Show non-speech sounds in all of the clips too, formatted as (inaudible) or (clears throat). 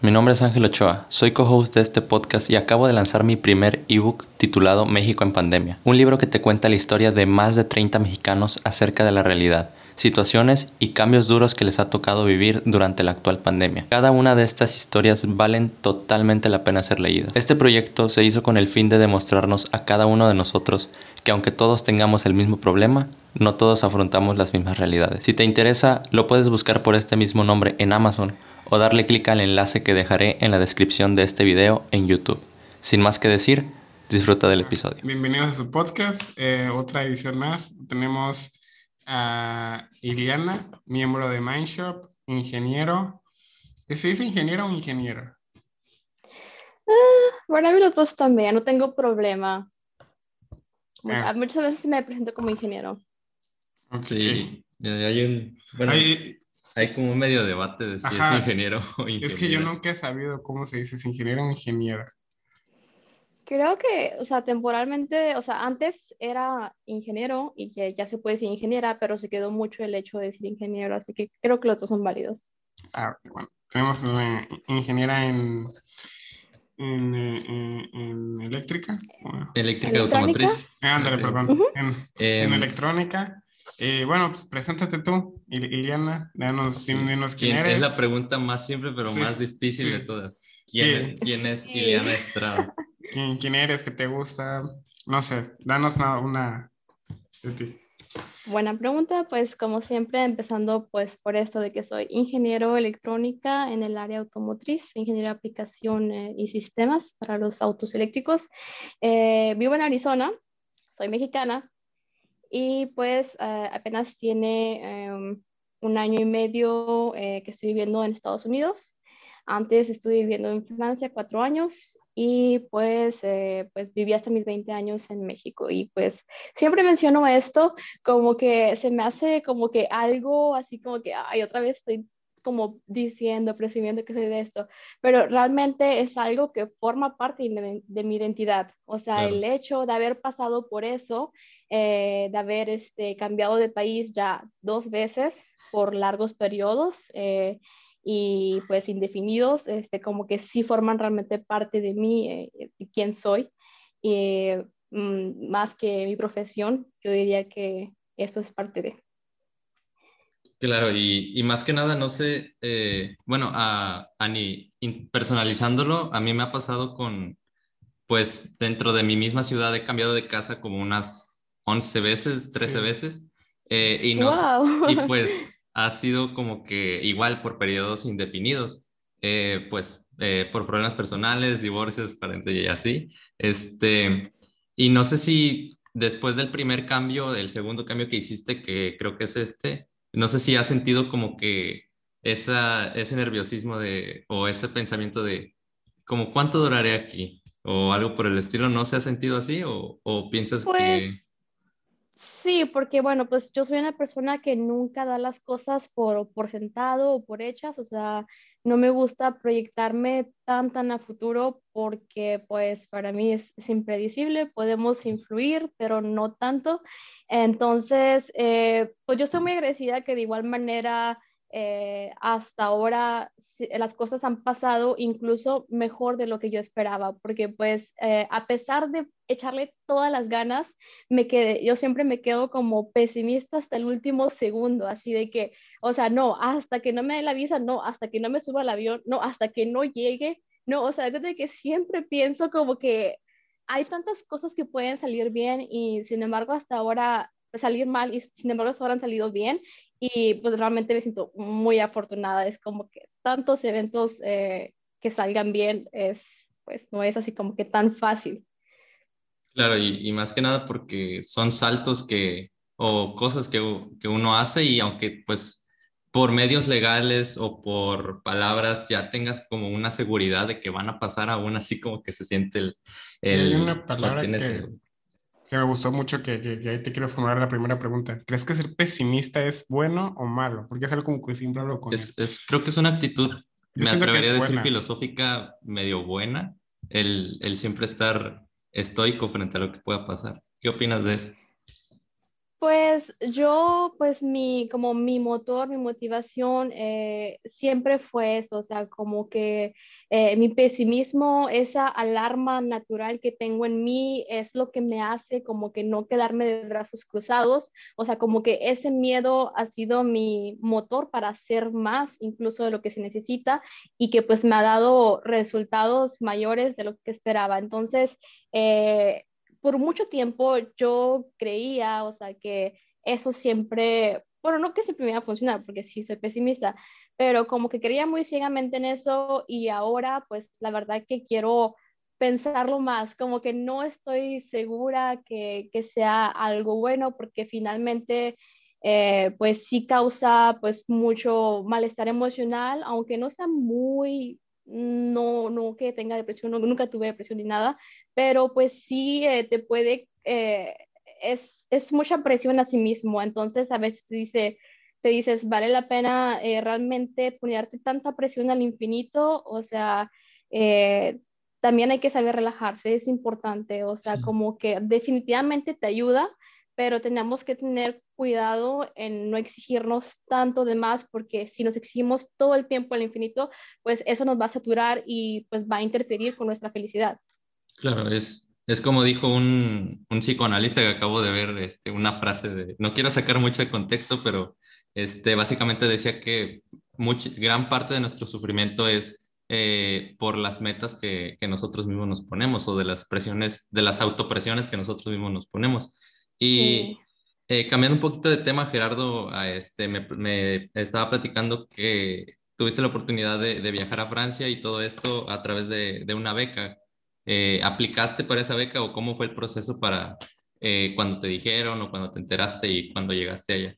Mi nombre es Ángel Ochoa, soy co-host de este podcast y acabo de lanzar mi primer ebook titulado México en Pandemia, un libro que te cuenta la historia de más de 30 mexicanos acerca de la realidad, situaciones y cambios duros que les ha tocado vivir durante la actual pandemia. Cada una de estas historias valen totalmente la pena ser leídas. Este proyecto se hizo con el fin de demostrarnos a cada uno de nosotros que aunque todos tengamos el mismo problema, no todos afrontamos las mismas realidades. Si te interesa, lo puedes buscar por este mismo nombre en Amazon o darle clic al enlace que dejaré en la descripción de este video en YouTube. Sin más que decir, disfruta del episodio. Bienvenidos a su podcast, eh, otra edición más. Tenemos a Iliana, miembro de Mindshop, ingeniero. ¿Se dice ingeniero o ingeniero? Ah, para mí los dos también, no tengo problema. Ah. Muchas veces me presento como ingeniero. Sí, hay un... Bueno, hay como un medio debate de si es ingeniero (laughs) o ingeniero. Es que yo nunca he sabido cómo se dice, si ingeniero o ingeniera. Creo que, o sea, temporalmente, o sea, antes era ingeniero y que ya se puede decir ingeniera, pero se quedó mucho el hecho de decir ingeniero, así que creo que los dos son válidos. Ah, bueno, tenemos una ingeniera en, en, eh, en, eléctrica. Eléctrica automotriz. Ah, ándale, perdón. en, en electrónica eh, bueno, pues preséntate tú, Iliana, danos, dinos quién, eres. Es la pregunta más simple, pero más difícil de todas. ¿Quién, ¿quién es Iliana Estrada? ¿Quién, ¿Quién, eres? ¿Qué te gusta? No sé, danos una, una de ti. Buena pregunta, pues como siempre, empezando pues por esto de que soy ingeniero electrónica en el área automotriz, ingeniero de aplicación eh, y sistemas para los autos eléctricos. Eh, vivo en Arizona, soy mexicana, y pues eh, apenas tiene em, un año y medio eh, que estoy viviendo en Estados Unidos. Antes estuve viviendo en Francia cuatro años y pues, eh, pues viví hasta mis 20 años en México. Y pues siempre menciono esto como que se me hace como que algo así como que, ay, otra vez estoy como diciendo, presumiendo que soy de esto, pero realmente es algo que forma parte de, mi identidad. O sea, el hecho de haber pasado por eso, eh, de haber este, cambiado de país ya dos veces por largos periodos eh, y pues indefinidos, este, como que sí forman realmente parte de mí, eh, quién soy, mm, más que mi profesión, yo diría que eso es parte de. Claro, y, más que nada, no sé, eh, bueno, a, ni personalizándolo, a mí me ha pasado con, pues dentro de mi misma ciudad he cambiado de casa como unas 11 veces, 13 veces, eh, y, no, y pues (laughs) ha sido como que igual por periodos indefinidos, eh, pues por problemas personales, divorcios, parentes y así, este, y no sé si después del primer cambio, el segundo cambio que hiciste, que creo que es este, no sé si has sentido como que ese nerviosismo de, o ese pensamiento de, como, ¿cuánto duraré aquí? O algo por el estilo, ¿no se ha sentido así? ¿O, o piensas que...? Sí, porque bueno, pues yo soy una persona que nunca da las cosas por, por sentado o por hechas, o sea, no me gusta proyectarme tan, tan a futuro porque pues para mí es, impredecible, podemos influir, pero no tanto. Entonces, eh, pues yo estoy muy agradecida que de igual manera eh, hasta ahora las cosas han pasado incluso mejor de lo que yo esperaba, porque pues eh, a pesar de echarle todas las ganas, me quedé, yo siempre me quedo como pesimista hasta el último segundo, así de que, o sea, no, hasta que no me dé la visa, no, hasta que no me suba al avión, no, hasta que no llegue, no, o sea, de que siempre pienso como que hay tantas cosas que pueden salir bien y sin embargo hasta ahora salir mal y sin embargo hasta ahora han salido bien y pues realmente me siento muy afortunada. Es como que tantos eventos eh, que salgan bien es, pues no es así como que tan fácil. Claro, y, más que nada porque son saltos que, o cosas que, que, uno hace y aunque pues por medios legales o por palabras ya tengas como una seguridad de que van a pasar, aún así como que se siente el... el hay una palabra que, que me gustó mucho, que, que, ahí te quiero formular la primera pregunta. ¿Crees que ser pesimista es bueno o malo? Porque es algo como que siempre hablo con es, es, Creo que es una actitud, me atrevería a decir filosófica medio buena, el, el siempre estar estoico frente a lo que pueda pasar. ¿Qué opinas de eso? Pues yo, pues mi, como mi motor, mi motivación eh, siempre fue eso, o sea, como que eh, mi pesimismo, esa alarma natural que tengo en mí es lo que me hace como que no quedarme de brazos cruzados, o sea, como que ese miedo ha sido mi motor para hacer más incluso de lo que se necesita y que pues me ha dado resultados mayores de lo que esperaba. Entonces, eh, por mucho tiempo yo creía, o sea, que eso siempre, bueno, no que siempre me iba a funcionar, porque sí soy pesimista, pero como que creía muy ciegamente en eso y ahora pues la verdad que quiero pensarlo más, como que no estoy segura que, que sea algo bueno porque finalmente eh, pues sí causa pues mucho malestar emocional, aunque no sea muy no, no que tenga depresión, nunca tuve depresión ni nada, pero pues sí eh, te puede, eh, es, es, mucha presión a sí mismo, entonces a veces te, dice, te dices, vale la pena eh, realmente ponerte tanta presión al infinito, o sea, también hay que saber relajarse, es importante, o sea, como que definitivamente te ayuda, pero tenemos que tener cuidado en no exigirnos tanto de más, porque si nos exigimos todo el tiempo al infinito, pues eso nos va a saturar y pues va a interferir con nuestra felicidad. Claro, es, es como dijo un, un psicoanalista que acabo de ver, este, una frase de, no quiero sacar mucho de contexto, pero este, básicamente decía que much, gran parte de nuestro sufrimiento es eh, por las metas que, que, nosotros mismos nos ponemos o de las presiones, de las autopresiones que nosotros mismos nos ponemos. Y eh, cambiando un poquito de tema, Gerardo, a este, me, me, estaba platicando que tuviste la oportunidad de, de, viajar a Francia y todo esto a través de, de una beca. Eh, ¿Aplicaste para esa beca o cómo fue el proceso para eh, cuando te dijeron o cuando te enteraste y cuando llegaste allá?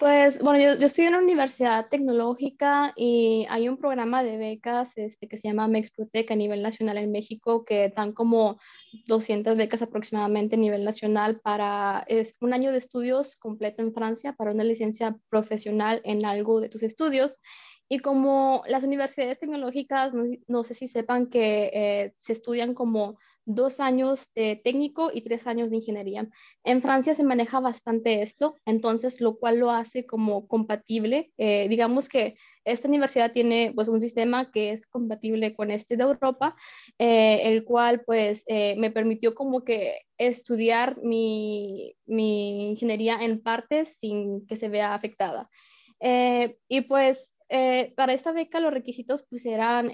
Pues bueno, yo, yo, estoy en una universidad tecnológica y hay un programa de becas este, que se llama Mexprotec a nivel nacional en México que dan como 200 becas aproximadamente a nivel nacional para es un año de estudios completo en Francia para una licencia profesional en algo de tus estudios. Y como las universidades tecnológicas, no, no sé si sepan que eh, se estudian como dos años de técnico y tres años de ingeniería. En Francia se maneja bastante esto, entonces lo cual lo hace como compatible. Eh, digamos que esta universidad tiene pues un sistema que es compatible con este de Europa, eh, el cual pues eh, me permitió como que estudiar mi, mi, ingeniería en partes sin que se vea afectada. y pues para esta beca los requisitos pues eran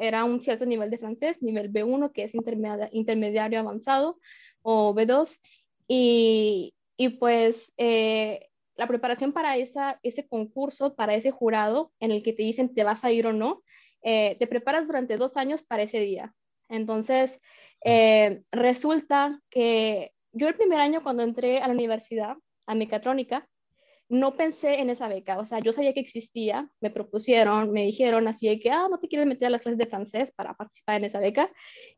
era un cierto nivel de francés, nivel B1, que es intermediario avanzado, o B2, y, y pues eh, la preparación para esa, ese concurso, para ese jurado en el que te dicen te vas a ir o no, eh, te preparas durante dos años para ese día. Entonces, eh, resulta que yo el primer año cuando entré a la universidad, a mecatrónica, no pensé en esa beca, o sea, yo sabía que existía, me propusieron, me dijeron así de que, ah, no te quieres meter a las clases de francés para participar en esa beca.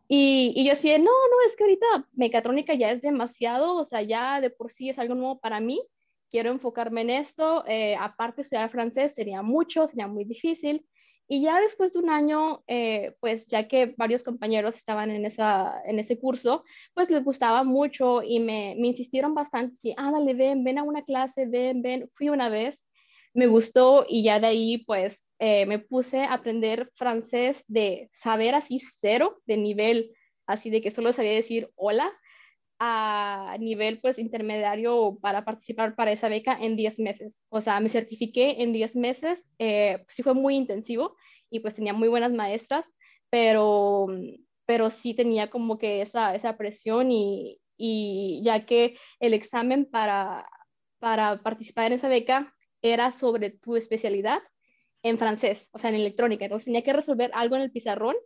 Y, y yo decía, no, no, es que ahorita mecatrónica ya es demasiado, o sea, ya de por sí es algo nuevo para mí, quiero enfocarme en esto, eh, aparte estudiar francés sería mucho, sería muy difícil. Y ya después de un año, eh, pues ya que varios compañeros estaban en, esa, en ese curso, pues les gustaba mucho y me, me insistieron bastante, sí, ah, dale, ven, ven a una clase, ven, ven. Fui una vez, me gustó y ya de ahí pues eh, me puse a aprender francés de saber así cero, de nivel así de que solo sabía decir hola, a nivel pues intermediario para participar para esa beca en 10 meses. O sea, me certifiqué en 10 meses, eh, sí fue muy intensivo y pues tenía muy buenas maestras, pero, pero sí tenía como que esa, esa presión y, y ya que el examen para, para participar en esa beca era sobre tu especialidad en francés, o sea, en electrónica. Entonces tenía que resolver algo en el pizarrón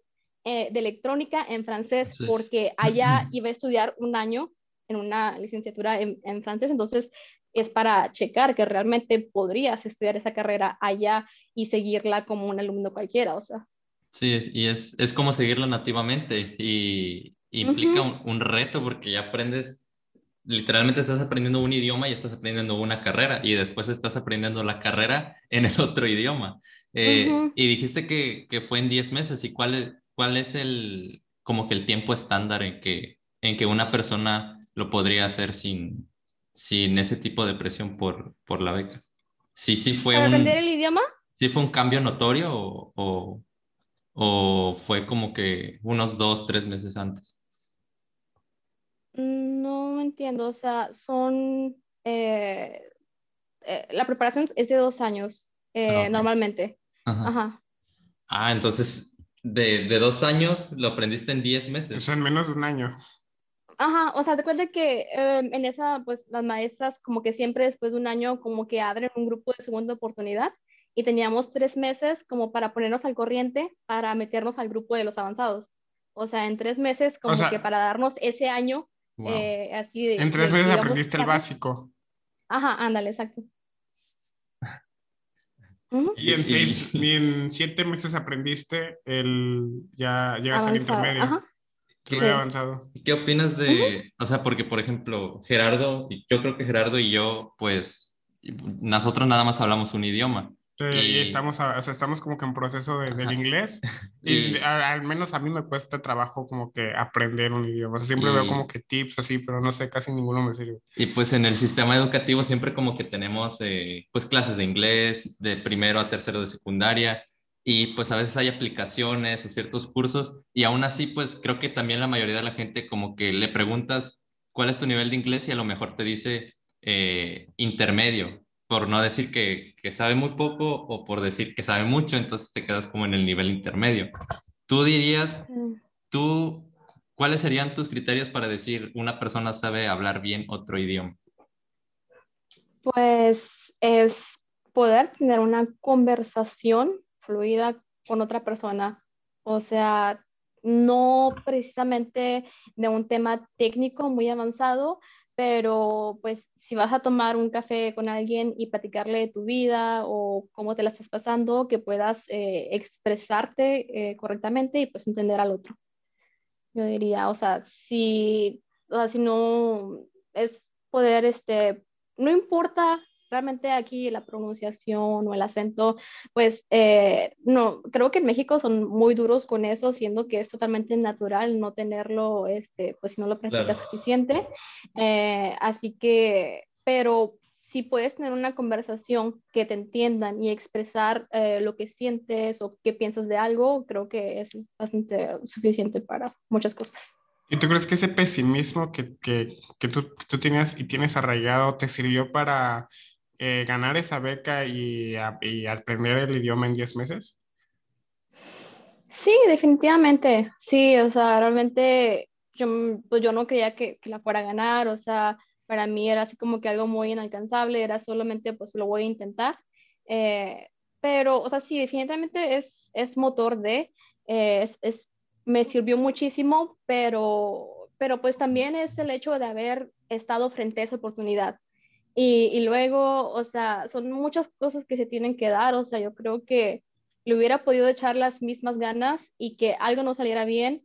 eh, de electrónica en francés, porque (clears throat) allá iba a estudiar un año en una licenciatura en, en, francés, entonces es para checar que realmente podrías estudiar esa carrera allá y seguirla como un alumno cualquiera, o sea. Sí, y es, es como seguirla nativamente y, implica un, un, reto porque ya aprendes, literalmente estás aprendiendo un idioma y estás aprendiendo una carrera y después estás aprendiendo la carrera en el otro idioma. Eh, y dijiste que, que, fue en 10 meses y cuál, ¿cuál es el, como que el tiempo estándar en que, en que una persona lo podría hacer sin, sin ese tipo de presión por, por la beca. Sí, sí fue ¿Para un... aprender el idioma? ¿Sí fue un cambio notorio o, o, o fue como que unos dos, tres meses antes? Mm, No entiendo, o sea, son, eh, eh, la preparación es de dos años, eh, Ah, normalmente. Ajá. Ajá. Ah, entonces de, de dos años lo aprendiste en diez meses. Eso en menos de un año. Ajá, o sea, te cuenta que em, en esa, pues las maestras como que siempre después de un año como que abren un grupo de segunda oportunidad y teníamos tres meses como para ponernos al corriente para meternos al grupo de los avanzados. O sea, en tres meses como sea- que para darnos ese año Wow. eh, así de... En tres de, meses digamos, aprendiste el básico. Ajá, ándale, exacto. Y en seis, (laughs) y- en siete meses aprendiste el, ya llegas al intermedio, ajá. Sí. avanzado. ¿Y ¿Qué opinas de, o sea, porque por ejemplo, Gerardo, yo creo que Gerardo y yo, pues, nosotros nada más hablamos un idioma. Y Y- estamos, o sea, estamos como que en proceso de- del inglés. (laughs) Y, Y- a- al menos a mí me cuesta trabajo como que aprender un idioma. O sea, siempre veo Y- como que tips así, pero no sé, casi ninguno me sirve. Y pues en el sistema educativo siempre como que tenemos eh, pues clases de inglés de primero a tercero de secundaria y pues a veces hay aplicaciones o ciertos cursos y aún así pues creo que también la mayoría de la gente como que le preguntas cuál es tu nivel de inglés y a lo mejor te dice eh, intermedio, por no decir que, que sabe muy poco o por decir que sabe mucho, entonces te quedas como en el nivel intermedio. ¿Tú dirías. ¿Tú cuáles serían tus criterios para decir una persona sabe hablar bien otro idioma? Pues es poder tener una conversación fluida con otra persona. O sea, no precisamente de un tema técnico muy avanzado, pero pues si vas a tomar un café con alguien y platicarle de tu vida o cómo te la estás pasando, que puedas eh, expresarte eh, correctamente y pues entender al otro. Yo diría, o sea, si, o sea, si no es poder, este, no importa realmente aquí la pronunciación o el acento, pues eh, no, creo que en México son muy duros con eso, siendo que es totalmente natural no tenerlo, este, pues si no lo practicas Claro. suficiente. Eh, así que, pero si puedes tener una conversación que te entiendan y expresar eh, lo que sientes o qué piensas de algo, creo que es bastante suficiente para muchas cosas. ¿Y tú crees que ese pesimismo que, que, que tú, que tú tienes y tienes arraigado te sirvió para eh, ganar esa beca y, aprender el idioma en 10 meses? Sí, definitivamente, sí, o sea, realmente yo, pues yo no creía que, que la fuera a ganar, o sea, para mí era así como que algo muy inalcanzable, era solamente pues lo voy a intentar, eh, pero, o sea, sí, definitivamente es, es motor de, eh, es, es- me sirvió muchísimo, pero, pero pues también es el hecho de haber estado frente a esa oportunidad. Y, y luego, o sea, son muchas cosas que se tienen que dar, o sea, yo creo que le hubiera podido echar las mismas ganas y que algo no saliera bien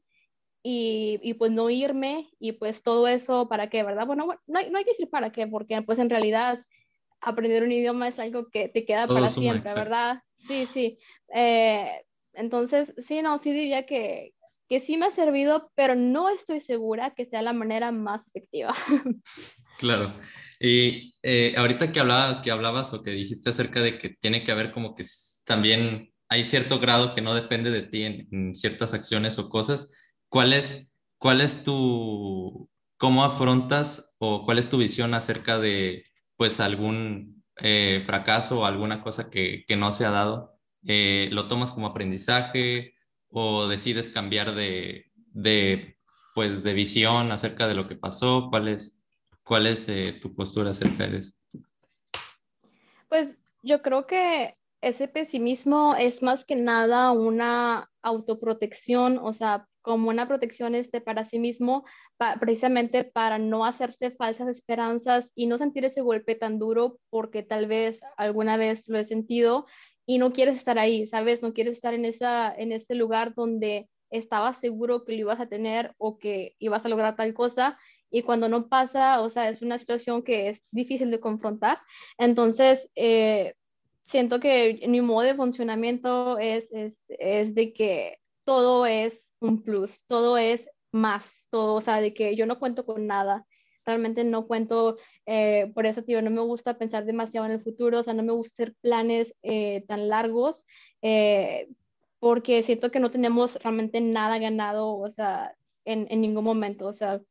y, y pues no irme y pues todo eso para qué, ¿verdad? Bueno, bueno, no hay, no hay que decir para qué, porque pues en realidad aprender un idioma es algo que te queda Todo para siempre, exacto. ¿verdad? Sí, sí. Eh, entonces, sí, no, sí diría que, que sí me ha servido, pero no estoy segura que sea la manera más efectiva. (laughs) Claro. Y eh, ahorita que, hablaba, que hablabas o que dijiste acerca de que tiene que haber como que también hay cierto grado que no depende de ti en, en ciertas acciones o cosas, ¿cuál es, cuál es tu, cómo afrontas o cuál es tu visión acerca de pues algún eh, fracaso o alguna cosa que, que no se ha dado? Eh, ¿lo tomas como aprendizaje o decides cambiar de, de, pues, de visión acerca de lo que pasó? ¿Cuál es? ¿Cuál es eh, tu postura acerca de? Pues yo creo que ese pesimismo es más que nada una autoprotección, o sea, como una protección este para sí mismo, precisamente para no hacerse falsas esperanzas y no sentir ese golpe tan duro porque tal vez alguna vez lo he sentido y no quieres estar ahí, ¿sabes? No quieres estar en esa en ese lugar donde estabas seguro que lo ibas a tener o que ibas a lograr tal cosa y cuando no pasa, o sea, es una situación que es difícil de confrontar. Entonces, eh, siento que mi modo de funcionamiento es, es, es de que todo es un plus, todo es más, todo, o sea, de que yo no cuento con nada. realmente no cuento, eh, por eso, tío, no me gusta pensar demasiado en el futuro, o sea, no me gusta hacer planes eh, tan largos, eh, porque siento que no tenemos realmente nada ganado, o sea, en, en, ningún momento, o sea,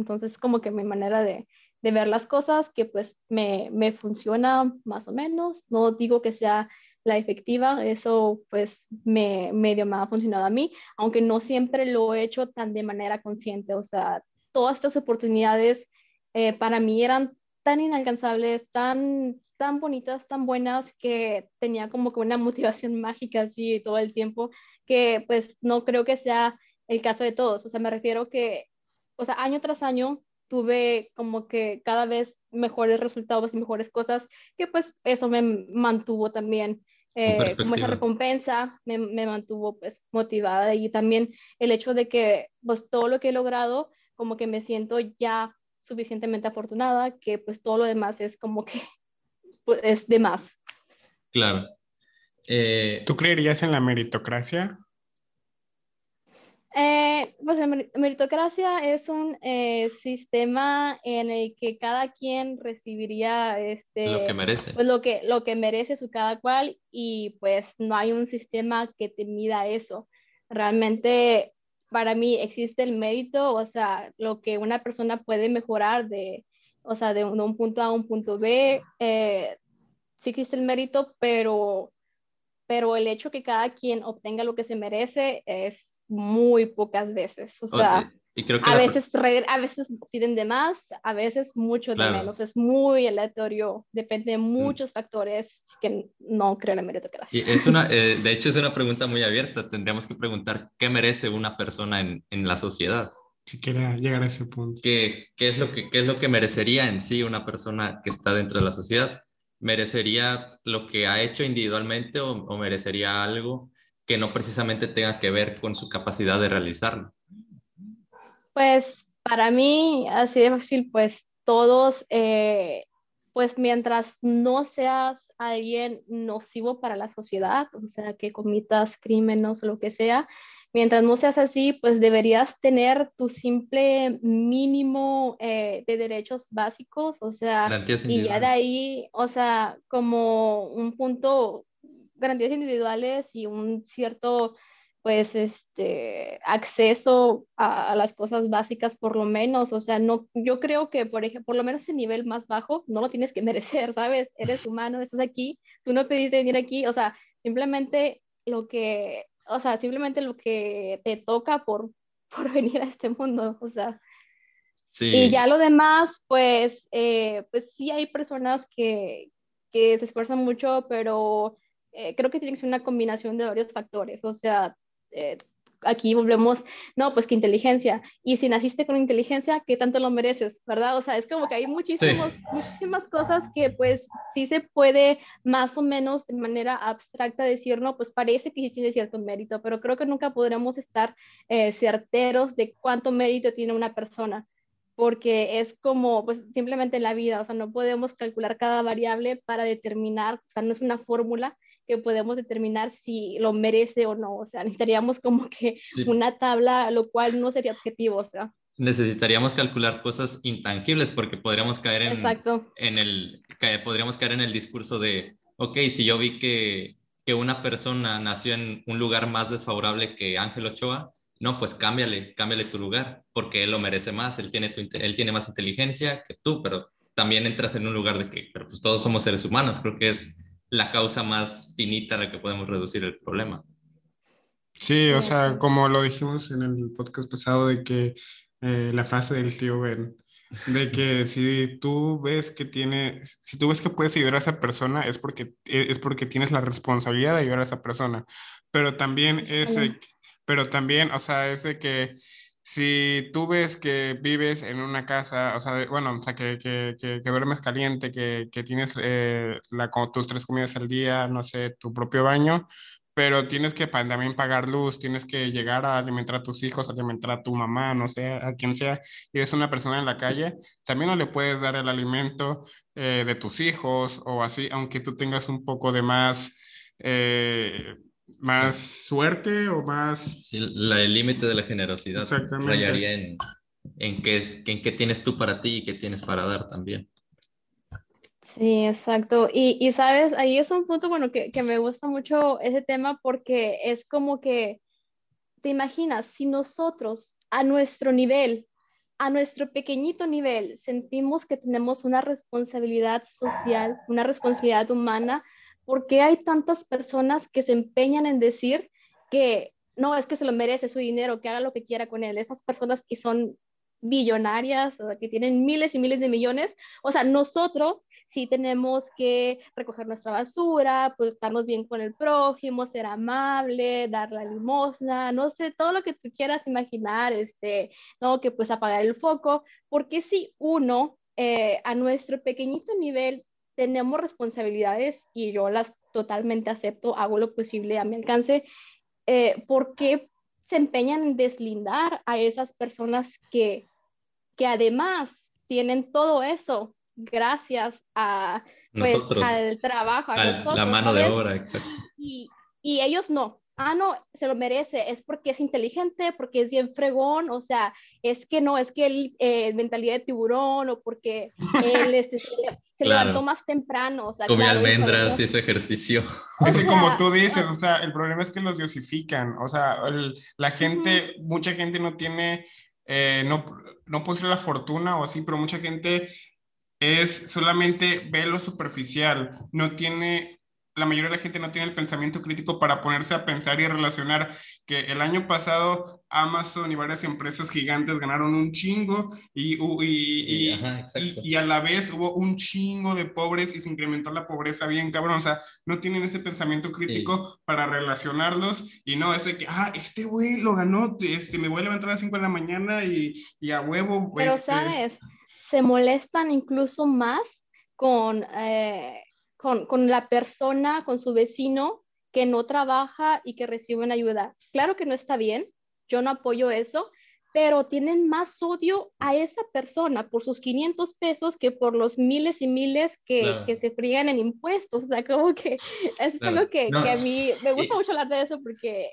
entonces como que mi manera de, ver las cosas, que pues me, me funciona más o menos, no digo que sea la efectiva, eso pues me medio me ha funcionado a mí, aunque no siempre lo he hecho tan de manera consciente, o sea, todas estas oportunidades eh, para mí eran tan inalcanzables, tan, tan bonitas, tan buenas, que tenía como que una (laughs) motivación mágica así todo el tiempo, que pues no creo que sea el caso de todos, o sea, me refiero que, o sea, año tras año tuve como que cada vez mejores resultados y mejores cosas, que pues eso me mantuvo también eh, como esa recompensa, me, me, mantuvo pues motivada y también el hecho de que pues todo lo que he logrado, como que me siento ya suficientemente afortunada, que pues todo lo demás es como que (laughs) pues, es de más. Claro. Eh, ¿Tú creerías en la meritocracia? Eh, pues meritocracia es un eh, sistema en el que cada quien recibiría este, lo que merece. Pues lo que, lo que merece su cada cual y pues no hay un sistema que te mida eso. Realmente para mí existe el mérito, o sea, lo que una persona puede mejorar de, o sea, de un, punto A a un punto B, eh, sí existe el mérito, pero, pero el hecho que cada quien obtenga lo que se merece es muy pocas veces, o sea, a, veces a veces piden de más, a veces mucho de menos, es muy aleatorio, depende de mm. muchos factores que no creo en la meritocracia. Y es una, eh, de hecho es una pregunta muy abierta, tendríamos que preguntar qué merece una persona en, en la sociedad. Si quiere llegar a ese punto. ¿Qué, ¿Qué, es lo que, ¿Qué es lo que merecería en sí una persona que está dentro de la sociedad? ¿Merecería lo que ha hecho individualmente o, merecería algo que no precisamente tenga que ver con su capacidad de realizarlo? Pues para mí, así de fácil, pues todos, eh, pues mientras no seas alguien nocivo para la sociedad, o sea, que comitas crímenes o lo que sea, mientras no seas así, pues deberías tener tu simple mínimo eh, de derechos básicos, o sea, y ya de ahí, o sea, como un punto, garantías individuales y un cierto pues este acceso a, las cosas básicas por lo menos, o sea, no yo creo que por ejemplo, por lo menos ese nivel más bajo no lo tienes que (laughs) merecer, ¿sabes? Eres humano, estás aquí, tú no pediste venir aquí, o sea, simplemente lo que, o sea, simplemente lo que te toca por (laughs) por venir a este mundo, o sea. Sí. Y ya lo demás, pues, eh, pues sí hay personas que, que se esfuerzan mucho, pero eh, creo que tiene que ser una combinación de varios factores. O sea, eh, aquí volvemos, no, pues que inteligencia. Y si naciste con inteligencia, ¿qué tanto lo mereces? ¿Verdad? O sea, es como que hay muchísimos, muchísimas cosas que pues sí se puede más o menos de manera abstracta decir, no, pues parece que sí tiene cierto mérito, pero creo que nunca podremos estar eh, certeros de cuánto mérito tiene una persona porque es como, pues simplemente la vida, o sea, no podemos calcular cada variable para determinar, o sea, no es una fórmula que podemos determinar si lo merece o no. O sea, necesitaríamos como que una tabla, lo cual no sería objetivo, o sea. Necesitaríamos calcular cosas intangibles porque podríamos caer en, en el, podríamos caer en el discurso de, ok, si yo vi que, que una persona nació en un lugar más desfavorable que Ángel Ochoa, no, pues cámbiale, cámbiale tu lugar, porque él lo merece más, él tiene, tu, él tiene más inteligencia que tú, pero también entras en un lugar de que, pero pues todos somos seres humanos, creo que es la causa más finita a la que podemos reducir el problema. Sí, o sea, como lo dijimos en el podcast pasado de que eh, la frase del tío Ben, de que (laughs) si tú ves que tiene, si tú ves que puedes ayudar a esa persona es porque, es porque tienes la responsabilidad de ayudar a esa persona, pero también es, pero también, o sea, es de que si tú ves que vives en una casa, o sea, bueno, o sea, que, que, que, duermes caliente, que, que tienes eh, la, tus tres comidas al día, no sé, tu propio baño, pero tienes que también pagar luz, tienes que llegar a alimentar a tus hijos, alimentar a tu mamá, no sé, a quien sea, y es una persona en la calle, también no le puedes dar el alimento eh, de tus hijos o así, aunque tú tengas un poco de más... Eh, más suerte o más... Sí, la, el límite de la generosidad rayaría en, en qué, en qué tienes tú para ti y qué tienes para dar también. Sí, exacto. Y, y sabes, ahí es un punto, bueno, que, que me gusta mucho ese tema porque es como que, te imaginas, si nosotros a nuestro nivel, a nuestro pequeñito nivel, sentimos que tenemos una responsabilidad social, una responsabilidad humana, ¿por qué hay tantas personas que se empeñan en decir que no, es que se lo merece su dinero, que haga lo que quiera con él? Esas personas que son billonarias, o que tienen miles y miles de millones, o sea, nosotros sí tenemos que recoger nuestra basura, pues estarnos bien con el prójimo, ser amable, dar la limosna, no sé, todo lo que tú quieras imaginar, este, ¿no? Que pues apagar el foco, porque si uno eh, a nuestro pequeñito nivel tenemos responsabilidades y yo las totalmente acepto, hago lo posible a mi alcance, eh, ¿por qué se empeñan en deslindar a esas personas que, que además tienen todo eso gracias a, pues, al trabajo, a, la mano de obra, exacto. Y, y, ellos no. Ah, no, se lo merece, es porque es inteligente, porque es bien fregón, o sea, es que no, es que él, eh, mentalidad de tiburón, o porque él (laughs) este, se, levantó más temprano, o sea. Comió almendras, hizo ejercicio. Es que como tú dices, o sea, el problema es que los diosifican, o sea, la gente, mucha gente no tiene eh, no, no puede ser la fortuna o así, pero mucha gente es solamente ve lo superficial, no tiene, la mayoría de la gente no tiene el pensamiento crítico para ponerse a pensar y relacionar que el año pasado Amazon y varias empresas gigantes ganaron un chingo y, y, y, a la vez hubo un chingo de pobres y se incrementó la pobreza bien cabrón, o sea, no tienen ese pensamiento crítico para relacionarlos y no, es de que, ah, este güey lo ganó, este, me voy a levantar a las 5 de la mañana y, a huevo. Pero este, sabes se molestan incluso más eh, con, con, la persona, con su vecino que no trabaja y que recibe una ayuda. Claro que no está bien, yo no apoyo eso, pero tienen más odio a esa persona por sus 500 pesos que por los miles y miles que, que se frían en impuestos. O sea, como que (laughs) eso es algo que, que, a mí me gusta mucho hablar de eso porque...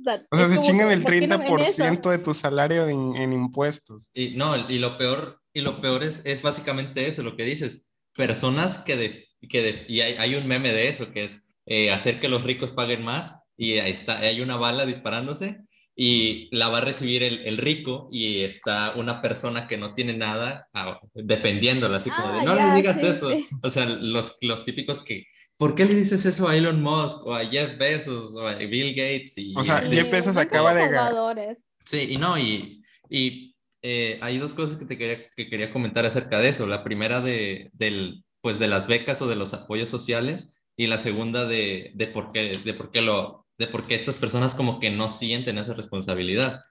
o sea, se chingan el 30% de tu salario en, en, impuestos. Y no, y lo peor, y lo peor es, es básicamente eso, lo que dices. Personas que... De, que de, y hay, hay, un meme de eso, que es eh, hacer que los ricos paguen más y ahí está, hay una bala disparándose y la va a recibir el, rico y está una persona que no tiene nada ah, defendiéndola, así como de, ah, no le digas eso. O sea, los, los típicos que, ¿por qué le dices eso a Elon Musk o a Jeff Bezos o a Bill Gates? Y, o sea, Jeff Bezos acaba de... Sí, y no, y, y eh, hay dos cosas que te quería, que quería comentar acerca de eso. La primera de, del, pues de las becas o de los apoyos sociales y la segunda de, de, por, qué, de por qué lo de por qué estas personas como que no sienten esa responsabilidad.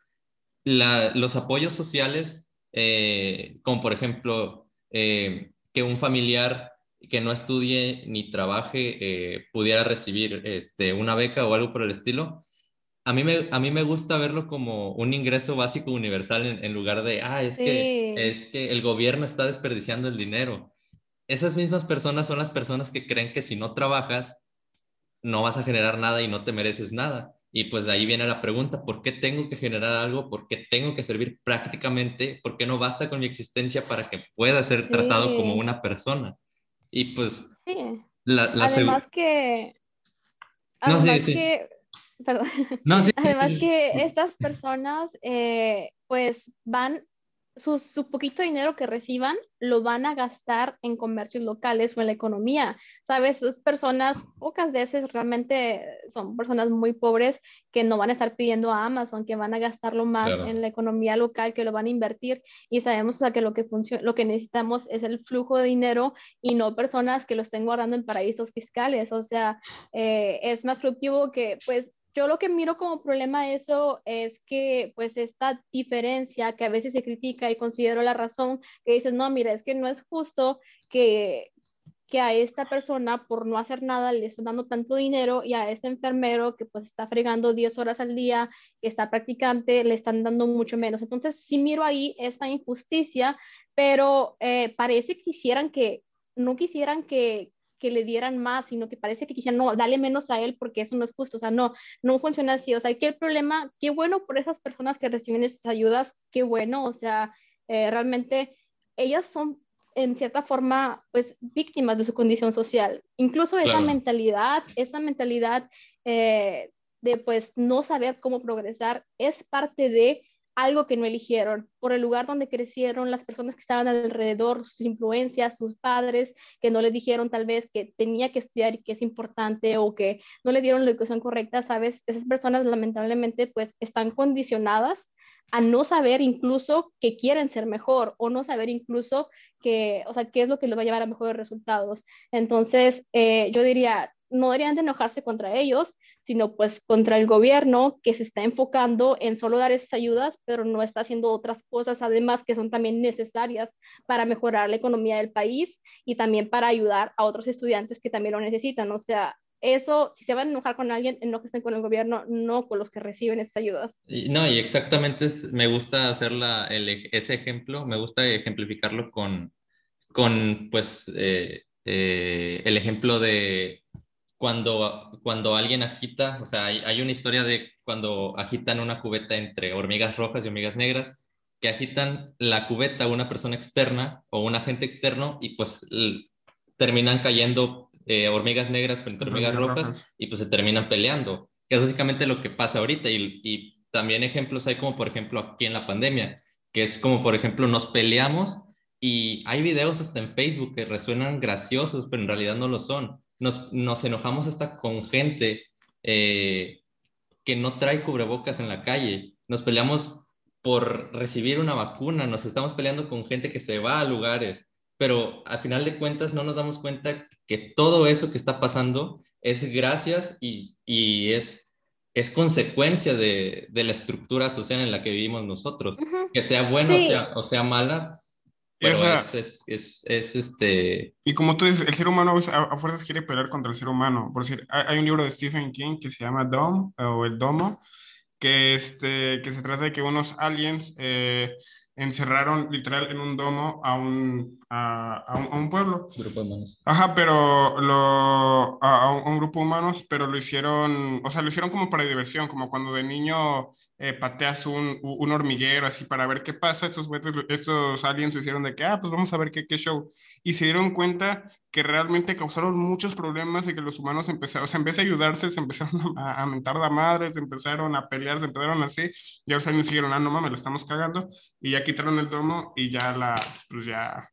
los apoyos sociales, eh, como por ejemplo eh, que un familiar que no estudie ni trabaje eh, pudiera recibir este, una beca o algo por el estilo, a mí, me, a mí me gusta verlo como un ingreso básico universal en, lugar de, ah, es, que, es que el gobierno está desperdiciando el dinero. Esas mismas personas son las personas que creen que si no trabajas, no vas a generar nada y no te mereces nada. Y pues de ahí viene la pregunta, ¿por qué tengo que generar algo? ¿Por qué tengo que servir prácticamente? ¿Por qué no basta con mi existencia para que pueda ser tratado como una persona? Y pues... Sí. además que... Además que... Perdón. además que estas personas eh, pues van su poquito dinero que reciban lo van a gastar en comercios locales o en la economía. Sabes, esas personas pocas veces realmente son personas muy pobres que no van a estar pidiendo a Amazon, que van a gastarlo más en la economía local, que lo van a invertir y sabemos o sea, que lo que, lo que necesitamos es el flujo de dinero y no personas que lo estén guardando en paraísos fiscales. O sea, eh, es más productivo que pues yo lo que miro como problema eso es que pues esta diferencia que a veces se critica y considero la razón, que dices, no, mira, es que no es justo que, que a esta persona por no hacer nada le están dando tanto dinero y a este enfermero que pues está fregando 10 horas al día, que está practicante, le están dando mucho menos. Entonces sí miro ahí esta injusticia, pero eh, parece que quisieran que, no quisieran que, que le dieran más, sino que parece que quisieran, no, dale menos a él porque eso no es justo, o sea, no, no funciona así, o sea, el problema, qué bueno por esas personas que reciben esas ayudas, qué bueno, o sea, eh, realmente ellas son en cierta forma, pues, víctimas de su condición social. Incluso esa mentalidad, esa mentalidad eh, de, pues, no saber cómo progresar es parte de algo que no eligieron, por el lugar donde crecieron, las personas que estaban alrededor, sus influencias, sus padres, que no les dijeron tal vez que tenía que estudiar y que es importante o que no le dieron la educación correcta, ¿sabes? Esas personas lamentablemente pues están condicionadas a no saber incluso que quieren ser mejor o no saber incluso que, o sea, qué es lo que les va a llevar a mejores resultados. Entonces, eh, yo diría, no deberían de enojarse contra ellos, sino pues contra el gobierno que se está enfocando en solo dar esas ayudas, pero no está haciendo otras cosas además que son también necesarias para mejorar la economía del país y también para ayudar a otros estudiantes que también lo necesitan. O sea, eso, si se van a enojar con alguien, estén con el gobierno, no con los que reciben esas ayudas. Y, no, y exactamente me gusta hacer la, ese ejemplo, me gusta ejemplificarlo con, con pues, eh, eh, el ejemplo de cuando, cuando alguien agita, o sea, hay, hay, una historia de cuando agitan una cubeta entre hormigas rojas y hormigas negras, que agitan la cubeta una persona externa o un agente externo y pues terminan cayendo eh, hormigas negras frente a hormigas rojas, y pues se terminan peleando, que es básicamente lo que pasa ahorita y, y, también ejemplos hay como por ejemplo aquí en la pandemia, que es como por ejemplo nos peleamos y hay videos hasta en Facebook que resuenan graciosos, pero en realidad no lo son. Nos, nos enojamos hasta con gente eh, que no trae cubrebocas en la calle. Nos peleamos por recibir una vacuna, nos estamos peleando con gente que se va a lugares, pero al final de cuentas no nos damos cuenta que todo eso que está pasando es gracias y, y es, es consecuencia de, de, la estructura social en la que vivimos nosotros. Que sea buena o, sea, o sea mala, pero es, es, es, este... Y como tú dices, el ser humano a, fuerzas quiere pelear contra el ser humano. Por decir, hay, un libro de Stephen King que se llama Dom, o El Domo, que, este, que se trata de que unos aliens eh, encerraron literal en un domo a un, a, a un, pueblo. Grupo de humanos. Ajá, pero lo, a, un grupo de humanos, pero lo hicieron, o sea, lo hicieron como para diversión, como cuando de niño eh, pateas un, un, hormiguero así para ver qué pasa. Estos, estos aliens se hicieron de que, ah, pues vamos a ver qué, qué show. Y se dieron cuenta que realmente causaron muchos problemas y que los humanos empezaron, o sea, en vez de ayudarse, se empezaron (laughs) a, a mentar de madres, se empezaron a pelear, se empezaron así. Y los aliens siguieron, ah, no mames, lo estamos cagando. Y ya quitaron el domo y ya la, pues ya,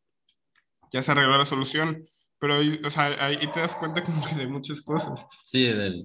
ya se arregló la solución. Pero, o sea, ahí te das cuenta como que de muchas cosas. Sí, del...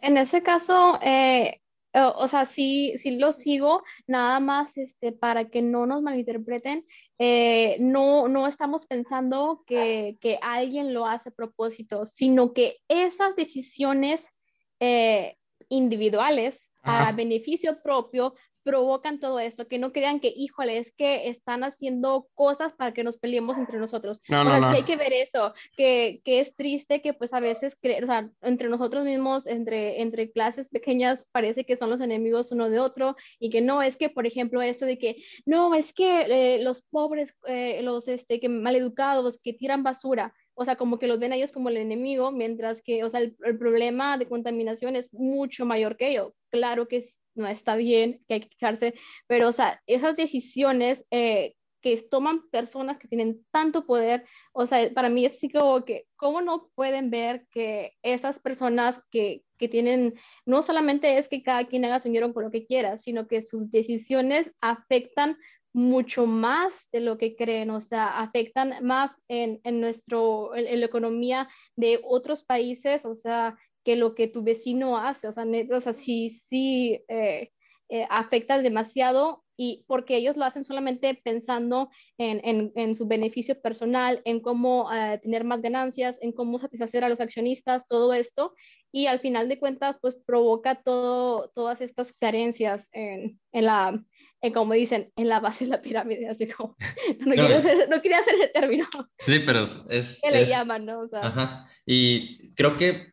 En ese caso, eh, o, sea, sí, sí lo sigo, nada más este, para que no nos malinterpreten, eh, no, no estamos pensando que, que, alguien lo hace a propósito, sino que esas decisiones eh, individuales a beneficio propio provocan todo esto, que no crean que, híjole, es que están haciendo cosas para que nos peleemos entre nosotros. No, no, hay que ver eso, que, que, es triste que pues a veces, o sea, entre nosotros mismos, entre, entre clases pequeñas, parece que son los enemigos uno de otro y que no, es que, por ejemplo, esto de que, no, es que eh, los pobres, eh, los este, que maleducados, que tiran basura, o sea, como que los ven a ellos como el enemigo, mientras que, o sea, el, el problema de contaminación es mucho mayor que ello. Claro que no está bien, que hay que quejarse, pero, o sea, esas decisiones eh, que toman personas que tienen tanto poder, o sea, para mí es así como que, ¿cómo no pueden ver que esas personas que, que tienen, no solamente es que cada quien haga su dinero con lo que quiera, sino que sus decisiones afectan mucho más de lo que creen, o sea, afectan más en, en nuestro, en la economía de otros países, o sea, que lo que tu vecino hace, o sea, o sea sí, sí eh, eh, afecta demasiado y porque ellos lo hacen solamente pensando en, en, en su beneficio personal, en cómo eh, tener más ganancias, en cómo satisfacer a los accionistas, todo esto, y al final de cuentas, pues provoca todo, todas estas carencias en, en la, en, como dicen, en la base de la pirámide, así como, (laughs) no, Quiero hacer, no quería hacer ese término. Sí, pero es... Que le llaman, ¿no? O sea, ajá, y creo que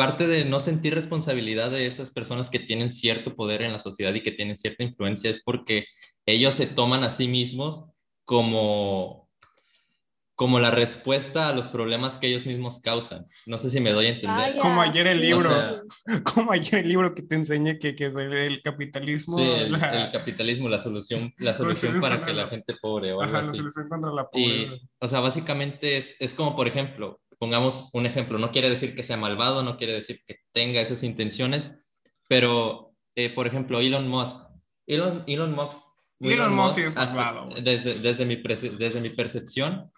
parte de no sentir responsabilidad de esas personas que tienen cierto poder en la sociedad y que tienen cierta influencia es porque ellos se toman a sí mismos como, como la respuesta a los problemas que ellos mismos causan. No sé si me doy a entender. como ayer el libro, (laughs) como ayer el libro que te enseña que, que es el capitalismo. Sí, el, capitalismo, la solución, la solución para que la, gente pobre. O Ajá, la solución contra la pobreza. Y, o sea, básicamente es, es como, por ejemplo, pongamos un ejemplo, no quiere decir que sea malvado, no quiere decir que tenga esas intenciones, pero, eh, por ejemplo, Elon Musk. Elon, Elon Musk Elon Musk es malvado. Desde, desde, mi, desde mi percepción,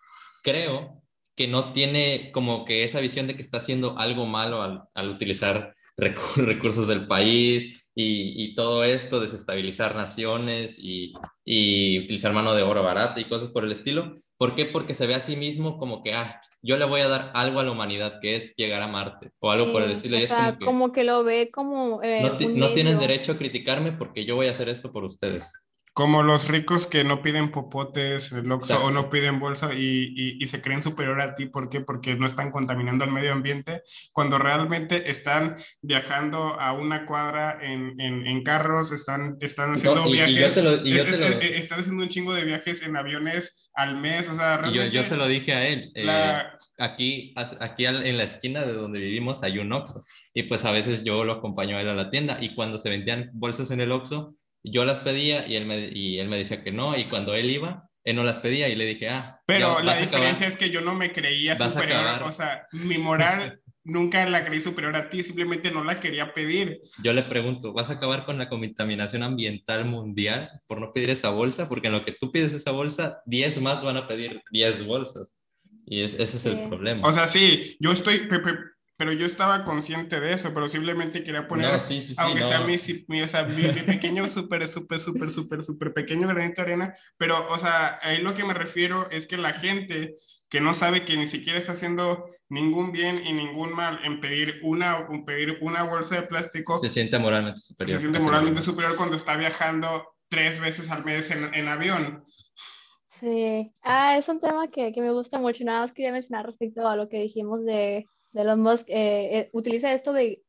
creo que no tiene como que esa visión de que está haciendo algo malo al, al utilizar (laughs) recursos del país y, y, todo esto, desestabilizar naciones y, y, utilizar mano de obra barata y cosas por el estilo. ¿Por qué? Porque se ve a sí mismo como que, ah, yo le voy a dar algo a la humanidad que es llegar a Marte o algo por el estilo. O sea, como, que, lo ve como... Eh, no, no tienen derecho a criticarme porque yo voy a hacer esto por ustedes. Como los ricos que no piden popotes en el o no piden bolsa y, y, se creen superior a ti. ¿Por qué? Porque no están contaminando el medio ambiente cuando realmente están viajando a una cuadra en, en, en carros, están, están haciendo viajes. están haciendo un chingo de viajes en aviones al mes. O sea, yo, yo, se lo dije a él. Eh, aquí, aquí en la esquina de donde vivimos hay un Oxxo. Y pues a veces yo lo acompaño a él a la tienda y cuando se vendían bolsas en el Oxxo yo las pedía y él, me, y él me decía que no, y cuando él iba, él no las pedía y le dije, ah. Pero la diferencia es que yo no me creía superior, o sea, mi moral nunca la creí superior a ti, simplemente no la quería pedir. Yo le pregunto, ¿vas a acabar con la contaminación ambiental mundial por no pedir esa bolsa? Porque en lo que tú pides esa bolsa, 10 más van a pedir 10 bolsas. Y ese es el problema. O sea, sí, yo estoy, pero yo estaba consciente de eso, pero simplemente quería poner, aunque sea mi, mi, o sea, mi, pequeño, súper, súper, súper, súper, súper pequeño granito de arena, pero, o sea, ahí lo que me refiero es que la gente que no sabe que ni siquiera está haciendo ningún bien y ningún mal en pedir una, pedir una bolsa de plástico, se siente moralmente superior. Se siente moralmente superior cuando está viajando tres veces al mes en, en avión. Sí, ah, es un tema que, que, me gusta mucho. Nada más quería mencionar respecto a lo que dijimos de de Elon Musk eh, eh, utiliza esto de,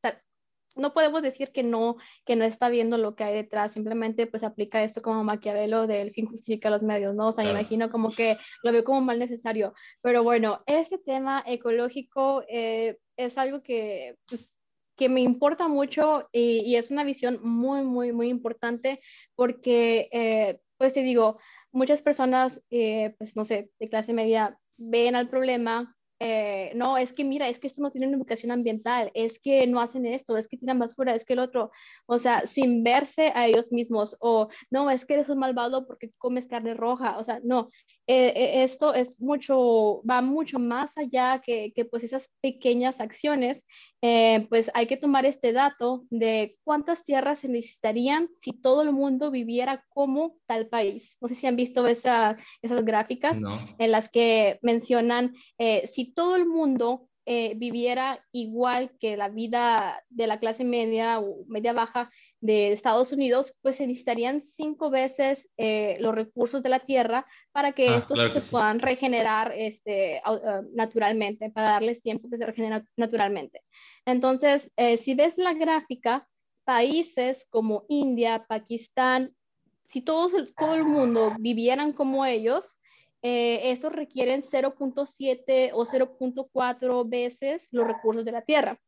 no podemos decir que no, que no está viendo lo que hay detrás, simplemente pues aplica esto como Maquiavelo del fin justifica los medios, ¿no? O sea, me imagino como que lo veo como mal necesario, pero bueno, este tema ecológico eh, es algo que, pues, que me importa mucho y, y, es una visión muy, muy, muy importante porque, pues te digo, muchas personas, pues no sé, de clase media ven al problema, eh, no, es que mira, es que esto no tiene una educación ambiental, es que no hacen esto, es que tiran basura, es que el otro, o sea, sin verse a ellos mismos, o no, es que eres un malvado porque comes carne roja, o sea, no, eh, eh, esto es mucho, va mucho más allá que, que pues esas pequeñas acciones, eh, pues hay que tomar este dato de cuántas tierras se necesitarían si todo el mundo viviera como tal país. No sé si han visto esa, esas gráficas en las que mencionan si todo el mundo viviera igual que la vida de la clase media o media baja de Estados Unidos, pues se necesitarían cinco veces eh, los recursos de la tierra para que ah, estos se puedan regenerar este, uh, naturalmente, para darles tiempo que se regeneren naturalmente. Entonces, eh, si ves la gráfica, países como India, Pakistán, si todos, todo el mundo vivieran como ellos, eh, estos requieren 0.7 o 0.4 veces los recursos de la Tierra.